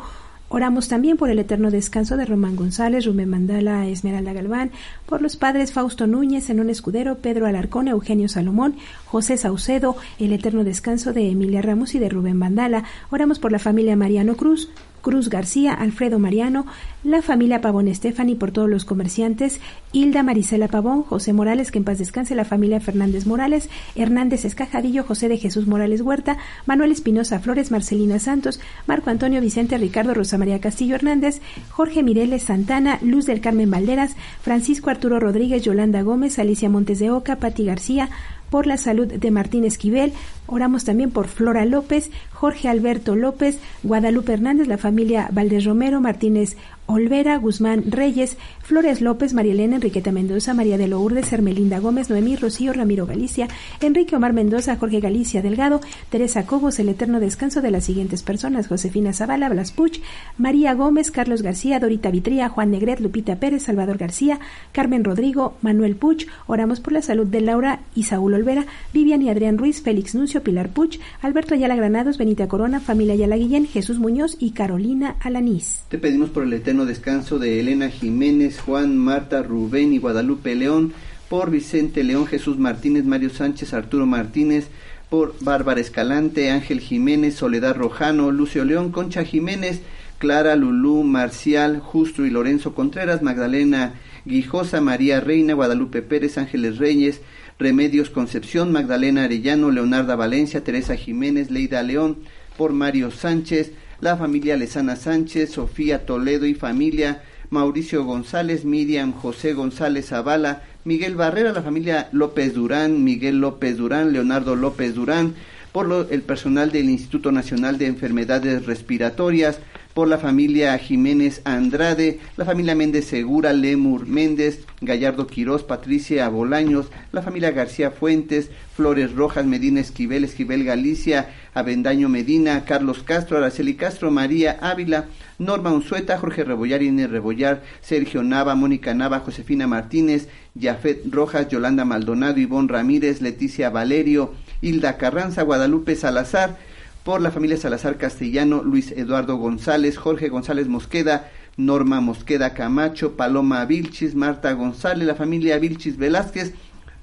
Oramos también por el eterno descanso de Román González, Rubén Mandala, Esmeralda Galván, por los padres Fausto Núñez, Zenón Escudero, Pedro Alarcón, Eugenio Salomón, José Saucedo, el eterno descanso de Emilia Ramos y de Rubén Mandala. Oramos por la familia Mariano Cruz, Cruz García, Alfredo Mariano, la familia Pavón Estefani por todos los comerciantes, Hilda Marisela Pavón, José Morales, que en paz descanse, la familia Fernández Morales, Hernández Escajadillo, José de Jesús Morales Huerta, Manuel Espinosa Flores, Marcelina Santos, Marco Antonio Vicente Ricardo Rosa María Castillo Hernández, Jorge Mireles Santana, Luz del Carmen Valderas, Francisco Arturo Rodríguez, Yolanda Gómez, Alicia Montes de Oca, Pati García, por la salud de Martín Esquivel. Oramos también por Flora López, Jorge Alberto López, Guadalupe Hernández, la familia Valdés Romero, Martínez Olvera, Guzmán Reyes, Flores López, María Elena, Enriqueta Mendoza, María de Lourdes, Hermelinda Gómez, Noemí Rocío, Ramiro Galicia, Enrique Omar Mendoza, Jorge Galicia Delgado, Teresa Cobos, el eterno descanso de las siguientes personas, Josefina Zavala, Blas Puch, María Gómez, Carlos García, Dorita Vitría, Juan Negret, Lupita Pérez, Salvador García, Carmen Rodrigo, Manuel Puch, oramos por la salud de Laura y Saúl Olvera, Vivian y Adrián Ruiz, Félix Nuncio, Pilar Puch, Alberto Ayala Granados, Benita Corona, familia Ayala Guillén, Jesús Muñoz y Carolina Alanís. Te pedimos por el eterno descanso de Elena Jiménez, Juan, Marta, Rubén y Guadalupe León, por Vicente León, Jesús Martínez, Mario Sánchez, Arturo Martínez, por Bárbara Escalante, Ángel Jiménez, Soledad Rojano, Lucio León, Concha Jiménez, Clara Lulú, Marcial, Justo y Lorenzo Contreras, Magdalena Guijosa, María Reina, Guadalupe Pérez, Ángeles Reyes, Remedios Concepción, Magdalena Arellano, Leonarda Valencia, Teresa Jiménez, Leida León, por Mario Sánchez, la familia Lesana Sánchez, Sofía Toledo y familia, Mauricio González, Miriam José González Zavala, Miguel Barrera, la familia López Durán, Miguel López Durán, Leonardo López Durán, por el personal del Instituto Nacional de Enfermedades Respiratorias, por la familia Jiménez Andrade, la familia Méndez Segura, Lemur Méndez, Gallardo Quirós, Patricia Bolaños, la familia García Fuentes, Flores Rojas, Medina Esquivel, Esquivel Galicia, Avendaño Medina, Carlos Castro, Araceli Castro, María Ávila, Norma Unzueta, Jorge Rebollar, Inés Rebollar, Sergio Nava, Mónica Nava, Josefina Martínez, Jafet Rojas, Yolanda Maldonado, Ivonne Ramírez, Leticia Valerio, Hilda Carranza, Guadalupe Salazar, por la familia Salazar Castellano, Luis Eduardo González, Jorge González Mosqueda, Norma Mosqueda Camacho, Paloma Vilchis, Marta González, la familia Vilchis Velázquez,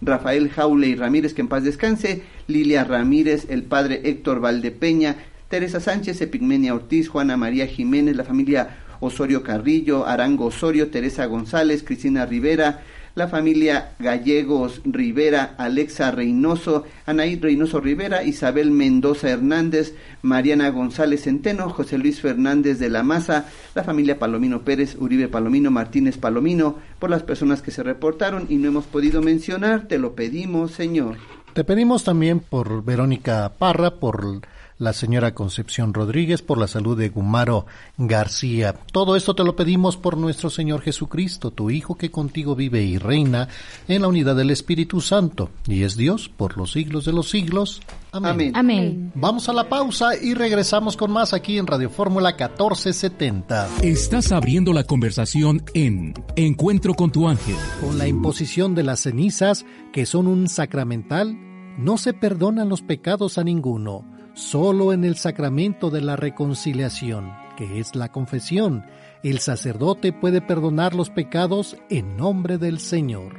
Rafael Jaule y Ramírez, que en paz descanse, Lilia Ramírez, el padre Héctor Valdepeña, Teresa Sánchez, Epigmenia Ortiz, Juana María Jiménez, la familia Osorio Carrillo, Arango Osorio, Teresa González, Cristina Rivera, la familia Gallegos Rivera, Alexa Reynoso, Anaí Reynoso Rivera, Isabel Mendoza Hernández, Mariana González Centeno, José Luis Fernández de la Maza, la familia Palomino Pérez, Uribe Palomino, Martínez Palomino, por las personas que se reportaron y no hemos podido mencionar, te lo pedimos, Señor. Te pedimos también por Verónica Parra, por la señora Concepción Rodríguez, por la salud de Gumaro García. Todo esto te lo pedimos por nuestro Señor Jesucristo, tu Hijo que contigo vive y reina en la unidad del Espíritu Santo, y es Dios por los siglos de los siglos. Amén. Amén. Vamos a la pausa y regresamos con más aquí en Radio Fórmula 1470. Estás abriendo la conversación en Encuentro con tu ángel. Con la imposición de las cenizas, que son un sacramental, no se perdonan los pecados a ninguno, solo en el sacramento de la reconciliación, que es la confesión, el sacerdote puede perdonar los pecados en nombre del Señor.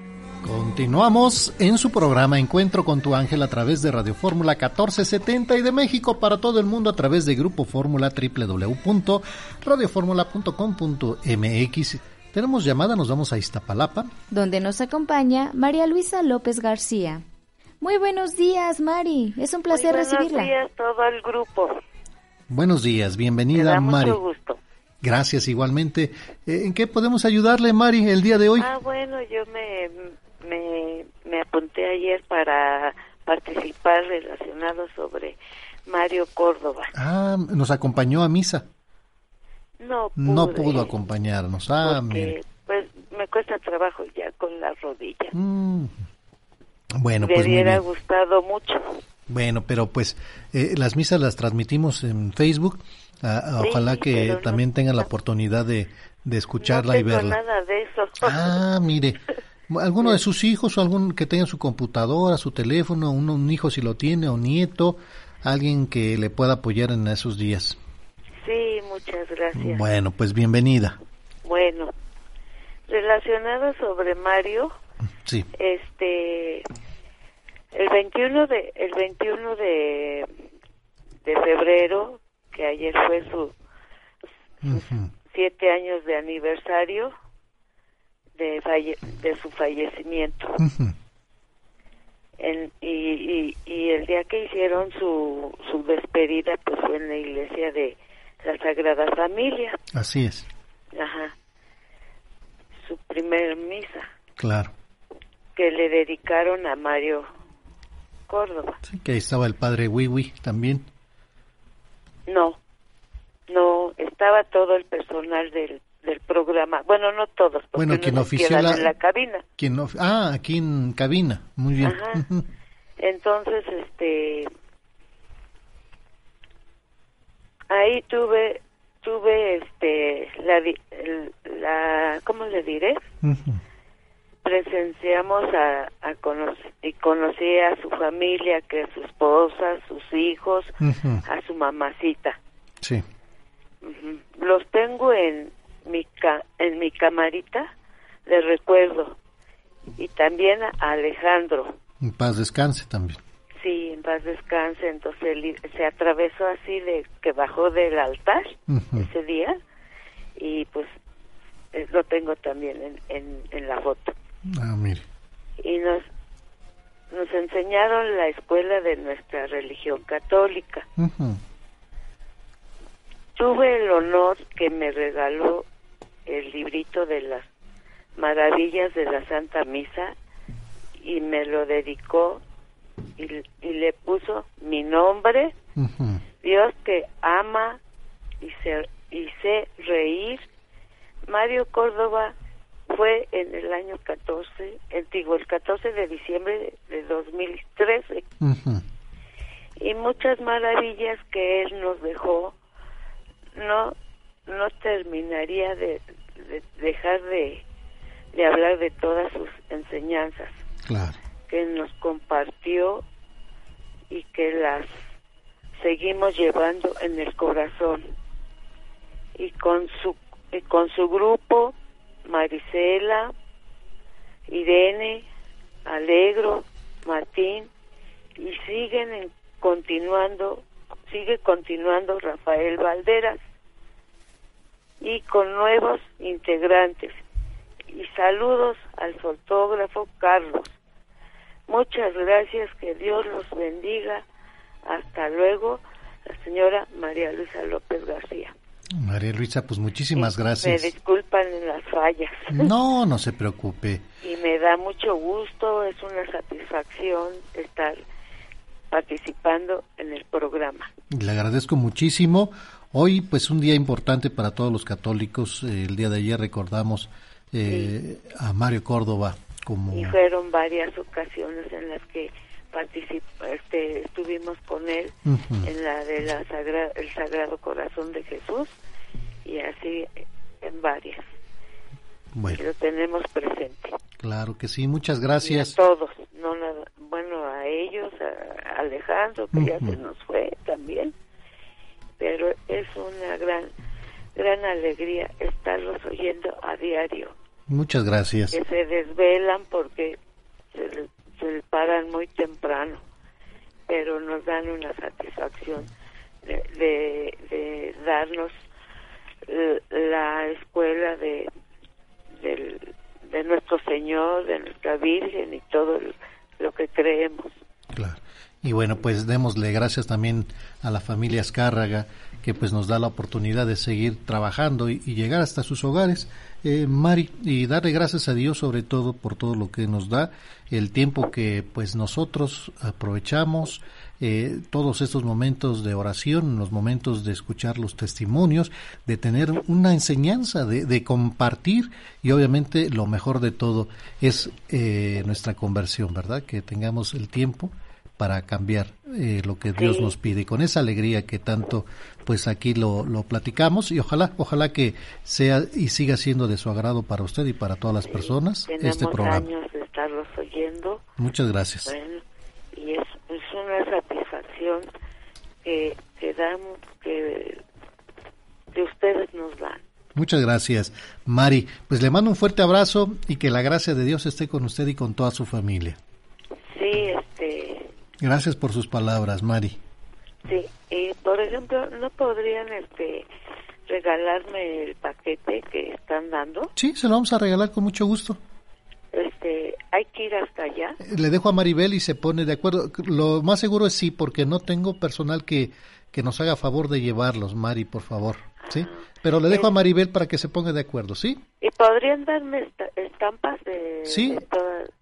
Continuamos en su programa Encuentro con tu ángel a través de Radio Fórmula 1470 y de México para todo el mundo a través de Grupo Fórmula www.radioformula.com.mx. Tenemos llamada, nos vamos a Iztapalapa. Donde nos acompaña María Luisa López García. Muy buenos días, Mari. Es un placer Muy recibirla. Buenos días todo el grupo. Buenos días, bienvenida Me da Mari. mucho gusto. Gracias igualmente. Eh, ¿En qué podemos ayudarle, Mari, el día de hoy? Ah, bueno, yo me, me, me apunté ayer para participar relacionado sobre Mario Córdoba. Ah, nos acompañó a misa. No pude, No pudo acompañarnos. Ah, porque, mire. pues me cuesta trabajo ya con la rodilla. Mm. Bueno, me pues hubiera gustado mucho. Bueno, pero pues eh, las misas las transmitimos en Facebook. Ah, ah, Sí, ojalá que pero no- también tengan la oportunidad de, de escucharla no y verla. nada de eso. Ah, mire. Alguno de sus hijos o algún que tenga su computadora, su teléfono, un, un hijo si lo tiene o nieto, alguien que le pueda apoyar en esos días. Sí, muchas gracias. Bueno, pues bienvenida. Bueno, relacionado sobre Mario, Sí. este el 21 de el 21 de de febrero que ayer fue su siete años de aniversario de falle- de su fallecimiento. En- y, y, y el día que hicieron su su despedida pues fue en la iglesia de la Sagrada Familia. Así es, ajá. Su primer misa. Claro. Que le dedicaron a Mario Córdoba. Sí, que ahí estaba el padre Wiwi también. No, no, estaba todo el personal del, del programa. Bueno, no todos, porque Bueno, quien ofició la- en la cabina. ¿Quién no? Ah, aquí en cabina. Muy bien. Ajá. Entonces, este, ahí tuve, tuve, este, la, la, ¿cómo le diré? Ujú. Presenciamos a, a conocer y conocí a su familia, que es su esposa, sus hijos, a su mamacita. Sí. Los tengo en mi ca en mi camarita de recuerdo y también a Alejandro. En paz descanse también. Sí, en paz descanse. Entonces él se atravesó así de que bajó del altar ese día y pues eh, lo tengo también en, en, en la foto. Ah, mire. y nos nos enseñaron la escuela de nuestra religión católica. Tuve el honor que me regaló el librito de las maravillas de la Santa Misa y me lo dedicó y, y le puso mi nombre. Dios que ama y se y sé reír. Mario Córdoba fue en el año 14, el, digo, el 14 de diciembre de, de 2013 Ujú. y muchas maravillas que él nos dejó no no terminaría de, de dejar de, de hablar de todas sus enseñanzas Claro. que nos compartió y que las seguimos llevando en el corazón y con su y con su grupo Marisela Irene Alegro Martín y siguen en- continuando sigue continuando Rafael Valderas y con nuevos integrantes. Y saludos al fotógrafo Carlos. Muchas gracias que Dios los bendiga. Hasta luego la señora María Luisa López García María Luisa, pues muchísimas me gracias. disculpan en las fallas No, no se preocupe. y me da mucho gusto, es una satisfacción estar participando en el programa. Le agradezco muchísimo. Hoy, pues, un día importante para todos los católicos. El día de ayer recordamos eh, a Mario Córdoba como... Y fueron varias ocasiones en las que este, estuvimos con él en la de la el Sagrado Corazón de Jesús y así en varias. Bueno. lo tenemos presente. Claro que sí, muchas gracias. a todos, no bueno, a ellos, a Alejandro, que ya se nos fue también, pero es una gran, gran alegría estarlos oyendo a diario. Muchas gracias. Que se desvelan porque se, se paran muy temprano, pero nos dan una satisfacción de, de darnos la escuela de de nuestro Señor, de nuestra Virgen y todo lo que creemos. Claro. Y bueno, pues démosle gracias también a la familia Escárraga que pues nos da la oportunidad de seguir trabajando y, llegar hasta sus hogares. Eh, Mari, y darle gracias a Dios sobre todo por todo lo que nos da, el tiempo que pues nosotros aprovechamos, eh, todos estos momentos de oración, los momentos de escuchar los testimonios, de tener una enseñanza, de, compartir y obviamente lo mejor de todo es eh, nuestra conversión, ¿verdad? Que tengamos el tiempo para cambiar eh, lo que Dios nos pide y con esa alegría que tanto pues aquí lo, lo platicamos y ojalá ojalá que sea y siga siendo de su agrado para usted y para todas las personas este programa. años de estarlos oyendo. Muchas gracias. y es, es una satisfacción que, que damos que, que ustedes nos dan. Muchas gracias, Mari. Pues le mando un fuerte abrazo y que la gracia de Dios esté con usted y con toda su familia. Sí, este, Gracias por sus palabras, Mari. Sí, y por ejemplo, ¿no podrían este regalarme el paquete que están dando? Sí, se lo vamos a regalar con mucho gusto. Este, hay que ir hasta allá. Le dejo a Maribel y se pone de acuerdo. Lo más seguro es sí, porque no tengo personal que, que nos haga favor de llevarlos, Mari, por favor. ¿Sí? Pero le dejo a Maribel para que se ponga de acuerdo, ¿sí? ¿Y podrían darme estampas de, sí.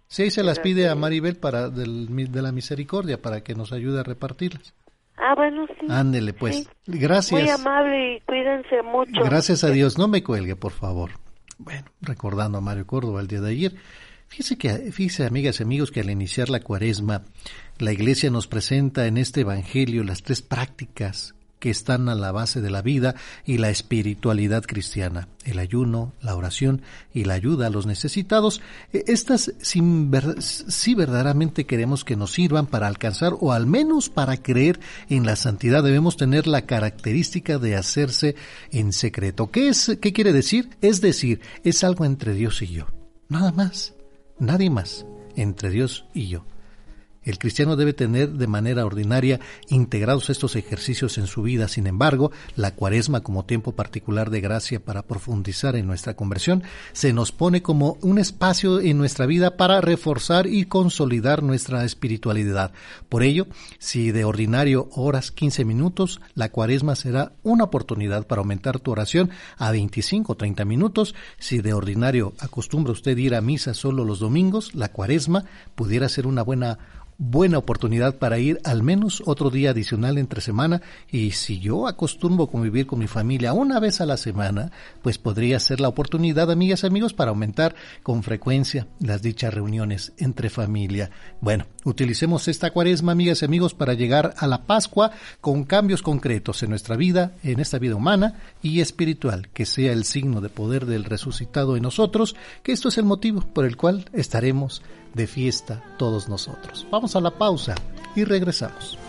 Sí, se las pide a Maribel para del, de la misericordia para que nos ayude a repartirlas. Ah, bueno, sí. Ándele, pues. Gracias. Muy amable y cuídense mucho. Gracias a Dios. No me cuelgue, por favor. Bueno, recordando a Mario Córdoba el día de ayer. Fíjese que, fíjese, amigas y amigos, que al iniciar la cuaresma, la iglesia nos presenta en este evangelio las tres prácticas que están a la base de la vida y la espiritualidad cristiana, el ayuno, la oración y la ayuda a los necesitados. E, estas si verdaderamente queremos que nos sirvan para alcanzar o al menos para creer en la santidad debemos tener la característica de hacerse en secreto. ¿Qué es qué quiere decir? Es decir, es algo entre Dios y yo. Nada más. Nadie más entre Dios y yo. El cristiano debe tener de manera ordinaria integrados estos ejercicios en su vida. Sin embargo, la cuaresma como tiempo particular de gracia para profundizar en nuestra conversión se nos pone como un espacio en nuestra vida para reforzar y consolidar nuestra espiritualidad. Por ello, si de ordinario horas 15 minutos, la cuaresma será una oportunidad para aumentar tu oración a 25 o 30 minutos. Si de ordinario acostumbra usted ir a misa solo los domingos, la cuaresma pudiera ser una buena buena oportunidad para ir al menos otro día adicional entre semana y si yo acostumbro convivir con mi familia una vez a la semana, pues podría ser la oportunidad, amigas y amigos, para aumentar con frecuencia las dichas reuniones entre familia. Bueno, utilicemos esta cuaresma, amigas y amigos, para llegar a la Pascua con cambios concretos en nuestra vida, en esta vida humana y espiritual, que sea el signo de poder del resucitado en nosotros, que esto es el motivo por el cual estaremos de fiesta todos nosotros. Vamos a la pausa y regresamos.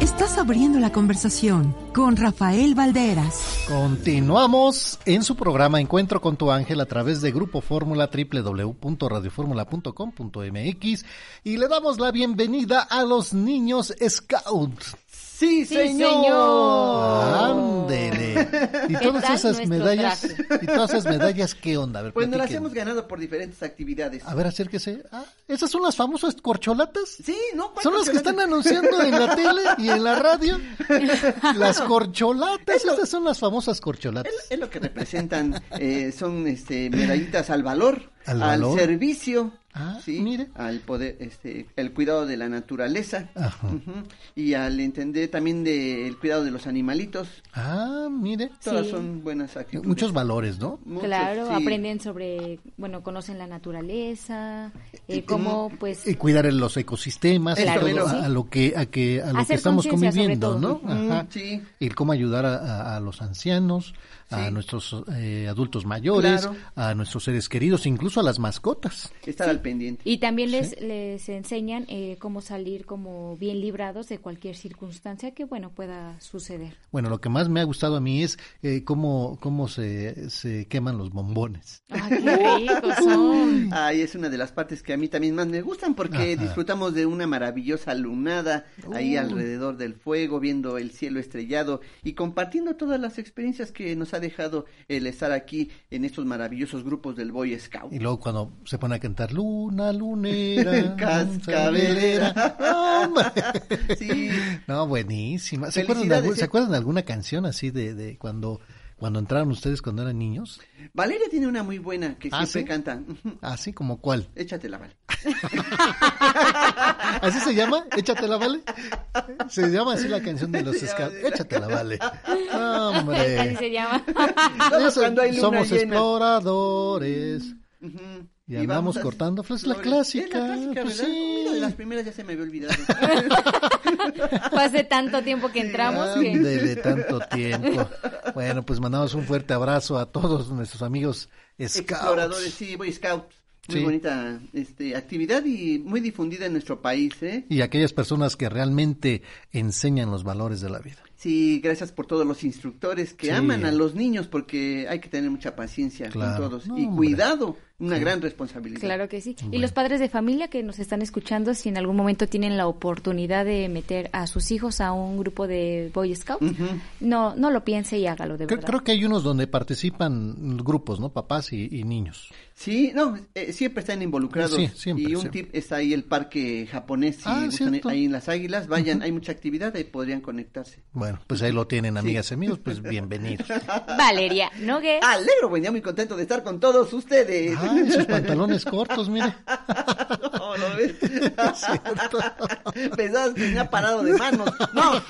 Estás abriendo la conversación con Rafael Valderas. Continuamos en su programa Encuentro con tu ángel a través de Grupo Fórmula www.radioformula.com.mx y le damos la bienvenida a los niños Scouts. Sí, señor. Ándele. Y todas esas medallas, y todas esas medallas, ¿qué onda? A ver, pues nos las hemos ganado por diferentes actividades. A ver, acérquese. Ah, ¿esas son las famosas corcholatas? Sí, ¿no? Son las que están anunciando en la tele y en la radio. Las corcholatas, estas son las famosas corcholatas. Es, es lo que representan, eh, son este medallitas al valor, al, al servicio Ah, sí, mire. al poder, este, el cuidado de la naturaleza Ajá. y al entender también del cuidado de los animalitos. Ah, mire. Todas Sí. son buenas actitudes. Muchos valores, ¿no? Muchos, Claro, sí. aprenden sobre, bueno, conocen la naturaleza, eh, cómo pues Y cuidar los ecosistemas, y Claro, todo sí. a, a lo que a que a lo Hacer que estamos conviviendo. ¿no? Ajá. sí. Y cómo ayudar a, a- a los ancianos, a Sí. nuestros eh, adultos mayores, Claro. a nuestros seres queridos, incluso a las mascotas. Estar al pendiente. y también les les enseñan eh, cómo salir como bien librados de cualquier circunstancia que bueno pueda suceder. Bueno, lo que más me ha gustado a mí es eh, cómo cómo se, se queman los bombones. ¡Ah, qué ricos son! Ay, es una de las partes que a mí también más me gustan porque Ajá. disfrutamos de una maravillosa lunada ahí Uh. alrededor del fuego, viendo el cielo estrellado y compartiendo todas las experiencias que nos ha dejado el estar aquí en estos maravillosos grupos del Boy Scout. Y luego cuando se pone a cantar Luna, lunera, Cascabelera. Sí. No, buenísima. ¿Se acuerdan, de, ¿Se eh. acuerdan de alguna canción así de, de cuando, cuando entraron ustedes cuando eran niños? Valeria tiene una muy buena que ¿Ah, siempre sí? canta. Así como cuál. Échatela, Vale. ¿Así se llama? Échatela, vale. Se llama así la canción de los Scouts. Échatela, vale. Así Hombre. se llama. Eso, cuando hay luna somos llena. exploradores. Ujú. Y Y andamos cortando flores. La clásica. Es la clásica, pues ¿verdad? sí. De las primeras ya se me había olvidado. Fue hace tanto tiempo que entramos que Ándele, tanto tiempo. Bueno, pues mandamos un fuerte abrazo a todos nuestros amigos Scouts. Exploradores, sí, Boy Scouts. Muy Sí. bonita este, actividad y muy difundida en nuestro país, ¿eh? Y aquellas personas que realmente enseñan los valores de la vida. Sí, gracias por todos los instructores que Sí. aman a los niños porque hay que tener mucha paciencia Claro. con todos No, y hombre. cuidado, una Sí. gran responsabilidad. Claro que sí. Y los padres de familia que nos están escuchando, si en algún momento tienen la oportunidad de meter a sus hijos a un grupo de Boy Scouts, Ujú. no no lo piense y hágalo de Creo, verdad. creo que hay unos donde participan grupos, ¿no? Papás y, y niños. Sí, no, eh, siempre están involucrados. Sí, siempre, y un siempre. tip está ahí el parque japonés, si Ah, gustan, cierto. ahí en las Águilas, vayan, hay mucha actividad, ahí podrían conectarse. Bueno, pues ahí lo tienen, amigas y amigos, pues bienvenidos. Valeria Nogue. Alegro, buen día, muy contento de estar con todos ustedes. Ay, sus pantalones cortos, mire. No, ¿lo ves? Pensabas que tenía parado de manos. No.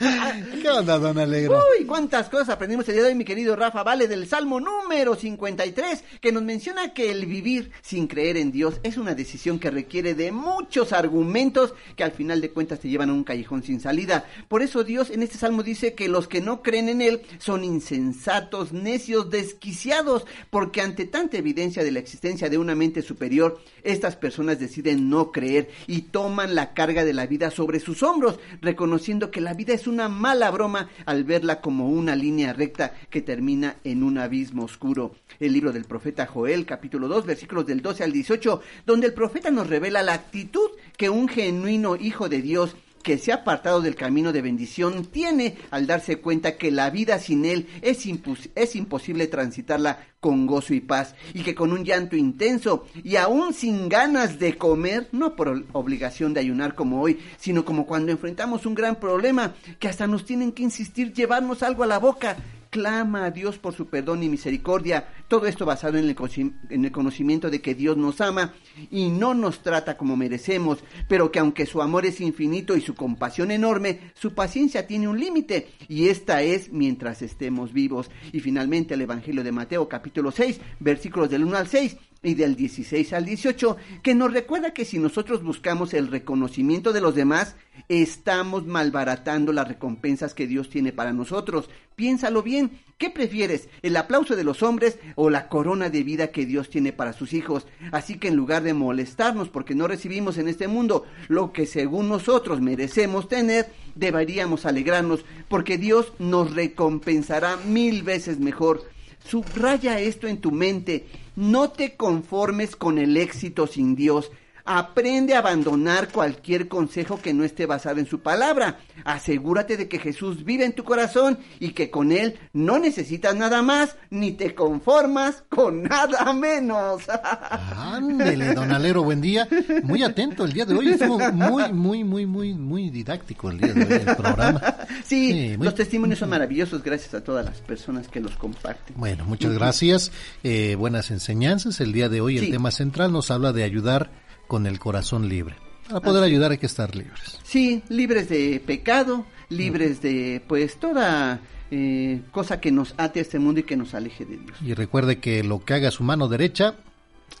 ¿Qué onda, don Alegro? Uy, cuántas cosas aprendimos el día de hoy, mi querido Rafa Vale, del Salmo número 53, que nos menciona que el vivir sin creer en Dios es una decisión que requiere de muchos argumentos que al final de cuentas te llevan a un callejón sin salida. Por eso Dios en este salmo dice que los que no creen en Él son insensatos, necios, desquiciados, porque ante tanta evidencia de la existencia de una mente superior, estas personas deciden no creer y toman la carga de la vida sobre sus hombros, reconociendo que la vida es una mala broma al verla como una línea recta que termina en un abismo oscuro. El libro del profeta Joel, capítulo 2, versículos del 12 al 18, donde el profeta nos revela la actitud que un genuino hijo de Dios que se ha apartado del camino de bendición tiene al darse cuenta que la vida sin él es, es imposible transitarla con gozo y paz y que con un llanto intenso y aún sin ganas de comer, no por obligación de ayunar como hoy, sino como cuando enfrentamos un gran problema que hasta nos tienen que insistir llevarnos algo a la boca, clama a Dios por su perdón y misericordia. Todo esto basado en el, conoci- en el conocimiento de que Dios nos ama y no nos trata como merecemos, pero que aunque su amor es infinito y su compasión enorme, su paciencia tiene un límite y esta es mientras estemos vivos. Y finalmente el Evangelio de Mateo capítulo 6, versículos del 1 al 6 y del 16 al 18, que nos recuerda que si nosotros buscamos el reconocimiento de los demás, estamos malbaratando las recompensas que Dios tiene para nosotros. Piénsalo bien, ¿qué prefieres? ¿El aplauso de los hombres o la corona de vida que Dios tiene para sus hijos? Así que en lugar de molestarnos porque no recibimos en este mundo lo que según nosotros merecemos tener, deberíamos alegrarnos porque Dios nos recompensará mil veces mejor. Subraya esto en tu mente. No te conformes con el éxito sin Dios. Aprende a abandonar cualquier consejo que no esté basado en su palabra. Asegúrate de que Jesús vive en tu corazón y que con él no necesitas nada más ni te conformas con nada menos. Ándele, don Alero, buen día. Muy atento el día de hoy. Estuvo muy, muy, muy, muy, muy didáctico el día de hoy el programa. Sí, los testimonios son maravillosos gracias a todas las personas que los comparten. Bueno, muchas gracias. Eh, buenas enseñanzas. El día de hoy el tema central nos habla de ayudar con el corazón libre. Para poder ayudar hay que estar libres. Sí, libres de pecado, libres de pues toda eh, cosa que nos ate a este mundo y que nos aleje de Dios. Y recuerde que lo que haga su mano derecha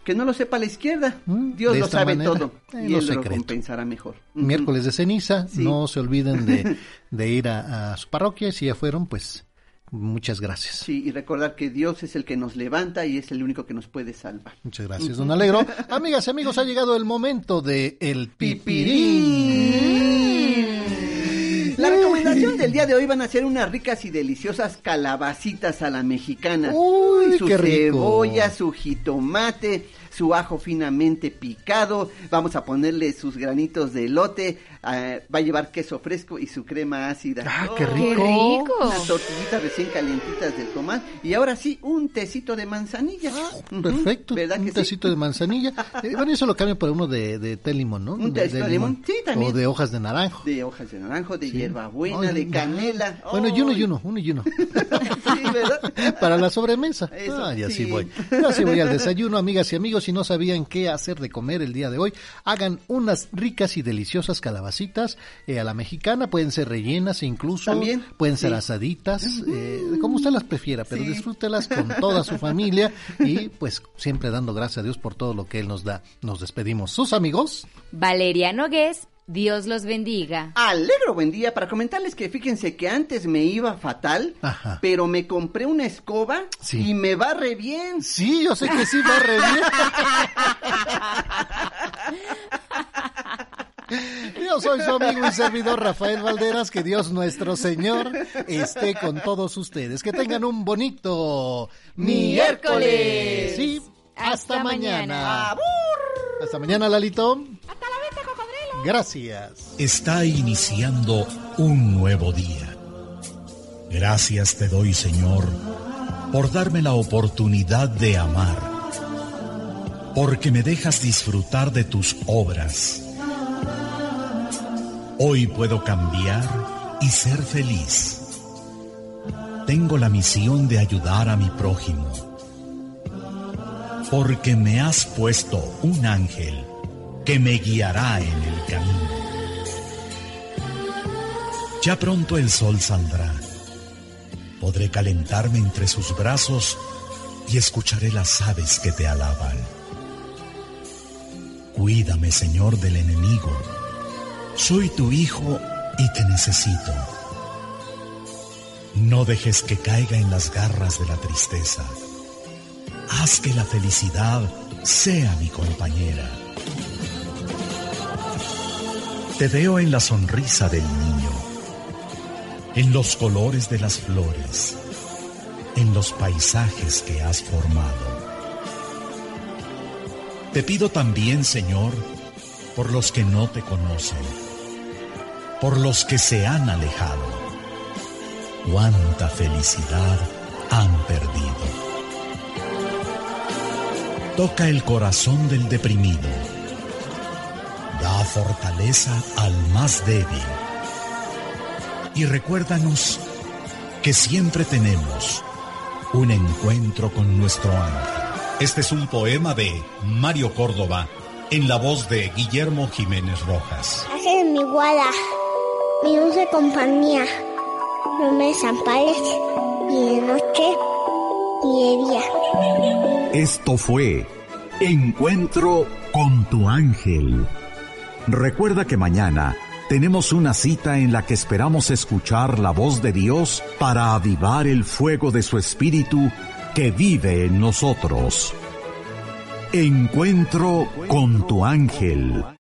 que no lo sepa la izquierda. Mm, Dios lo sabe todo. y él lo recompensará mejor. Miércoles de ceniza, no se olviden de, de ir a, a, su parroquia. Si ya fueron, pues muchas gracias. Sí, y recordar que Dios es el que nos levanta y es el único que nos puede salvar. Muchas gracias, don Alegro. Amigas y amigos, ha llegado el momento de el pipirín. La recomendación del día de hoy van a ser unas ricas y deliciosas calabacitas a la mexicana. Uy, su qué rico. cebolla, su jitomate, su ajo finamente picado, vamos a ponerle sus granitos de elote, va a llevar queso fresco y su crema ácida. ¡Ah, qué rico! ¡Qué rico! Unas tortillitas recién calientitas del comal y ahora sí, un tecito de manzanilla. Ah, perfecto, ¿verdad un que tecito de manzanilla. Eh, bueno, eso lo cambia por uno de, de té limón, ¿no? Un de, tecito de limón, sí, también. O de hojas de naranjo. De hojas de naranjo, de Sí. hierbabuena, Ay, de canela. Bueno, y uno y uno, uno y uno. Sí, ¿verdad? Para la sobremesa. Eso, ah, y así sí. voy. Yo así voy al desayuno, amigas y amigos. Si no sabían qué hacer de comer el día de hoy, hagan unas ricas y deliciosas calabacitas eh, a la mexicana. Pueden ser rellenas incluso. También, Pueden ser sí. asaditas, eh, como usted las prefiera, pero Sí. disfrútelas con toda su familia y pues siempre dando gracias a Dios por todo lo que Él nos da. Nos despedimos. Sus amigos. Valeria Nogués, Dios los bendiga. Alegro buen día para comentarles que fíjense que antes me iba fatal, Ajá. pero me compré una escoba Sí. y me va re bien. Sí, yo sé que sí va re bien. Yo soy su amigo y servidor Rafael Valderas. Que Dios nuestro Señor esté con todos ustedes. Que tengan un bonito Miércoles. Sí, hasta, Hasta mañana. mañana. Hasta mañana, Lalito. Hasta la vista, cocodrilo. Gracias. Está iniciando un nuevo día. Gracias te doy, Señor, por darme la oportunidad de amar, porque me dejas disfrutar de tus obras. Hoy puedo cambiar y ser feliz. Tengo la misión de ayudar a mi prójimo, porque me has puesto un ángel que me guiará en el camino. Ya pronto el sol saldrá. Podré calentarme entre sus brazos y escucharé las aves que te alaban. Cuídame, Señor, del enemigo. Soy tu hijo y te necesito. No dejes que caiga en las garras de la tristeza. Haz que la felicidad sea mi compañera. Te veo en la sonrisa del niño, en los colores de las flores, en los paisajes que has formado. Te pido también, Señor, por los que no te conocen, por los que se han alejado. Cuánta felicidad han perdido. Toca el corazón del deprimido. Da fortaleza al más débil. Y recuérdanos que siempre tenemos un encuentro con nuestro ángel. Este es un poema de Mario Córdoba en la voz de Guillermo Jiménez Rojas. Hace mi guada, mi dulce compañía. No me desampares ni de noche ni de día. Esto fue Encuentro con tu ángel. Recuerda que mañana tenemos una cita en la que esperamos escuchar la voz de Dios para avivar el fuego de su espíritu que vive en nosotros. Encuentro con tu ángel.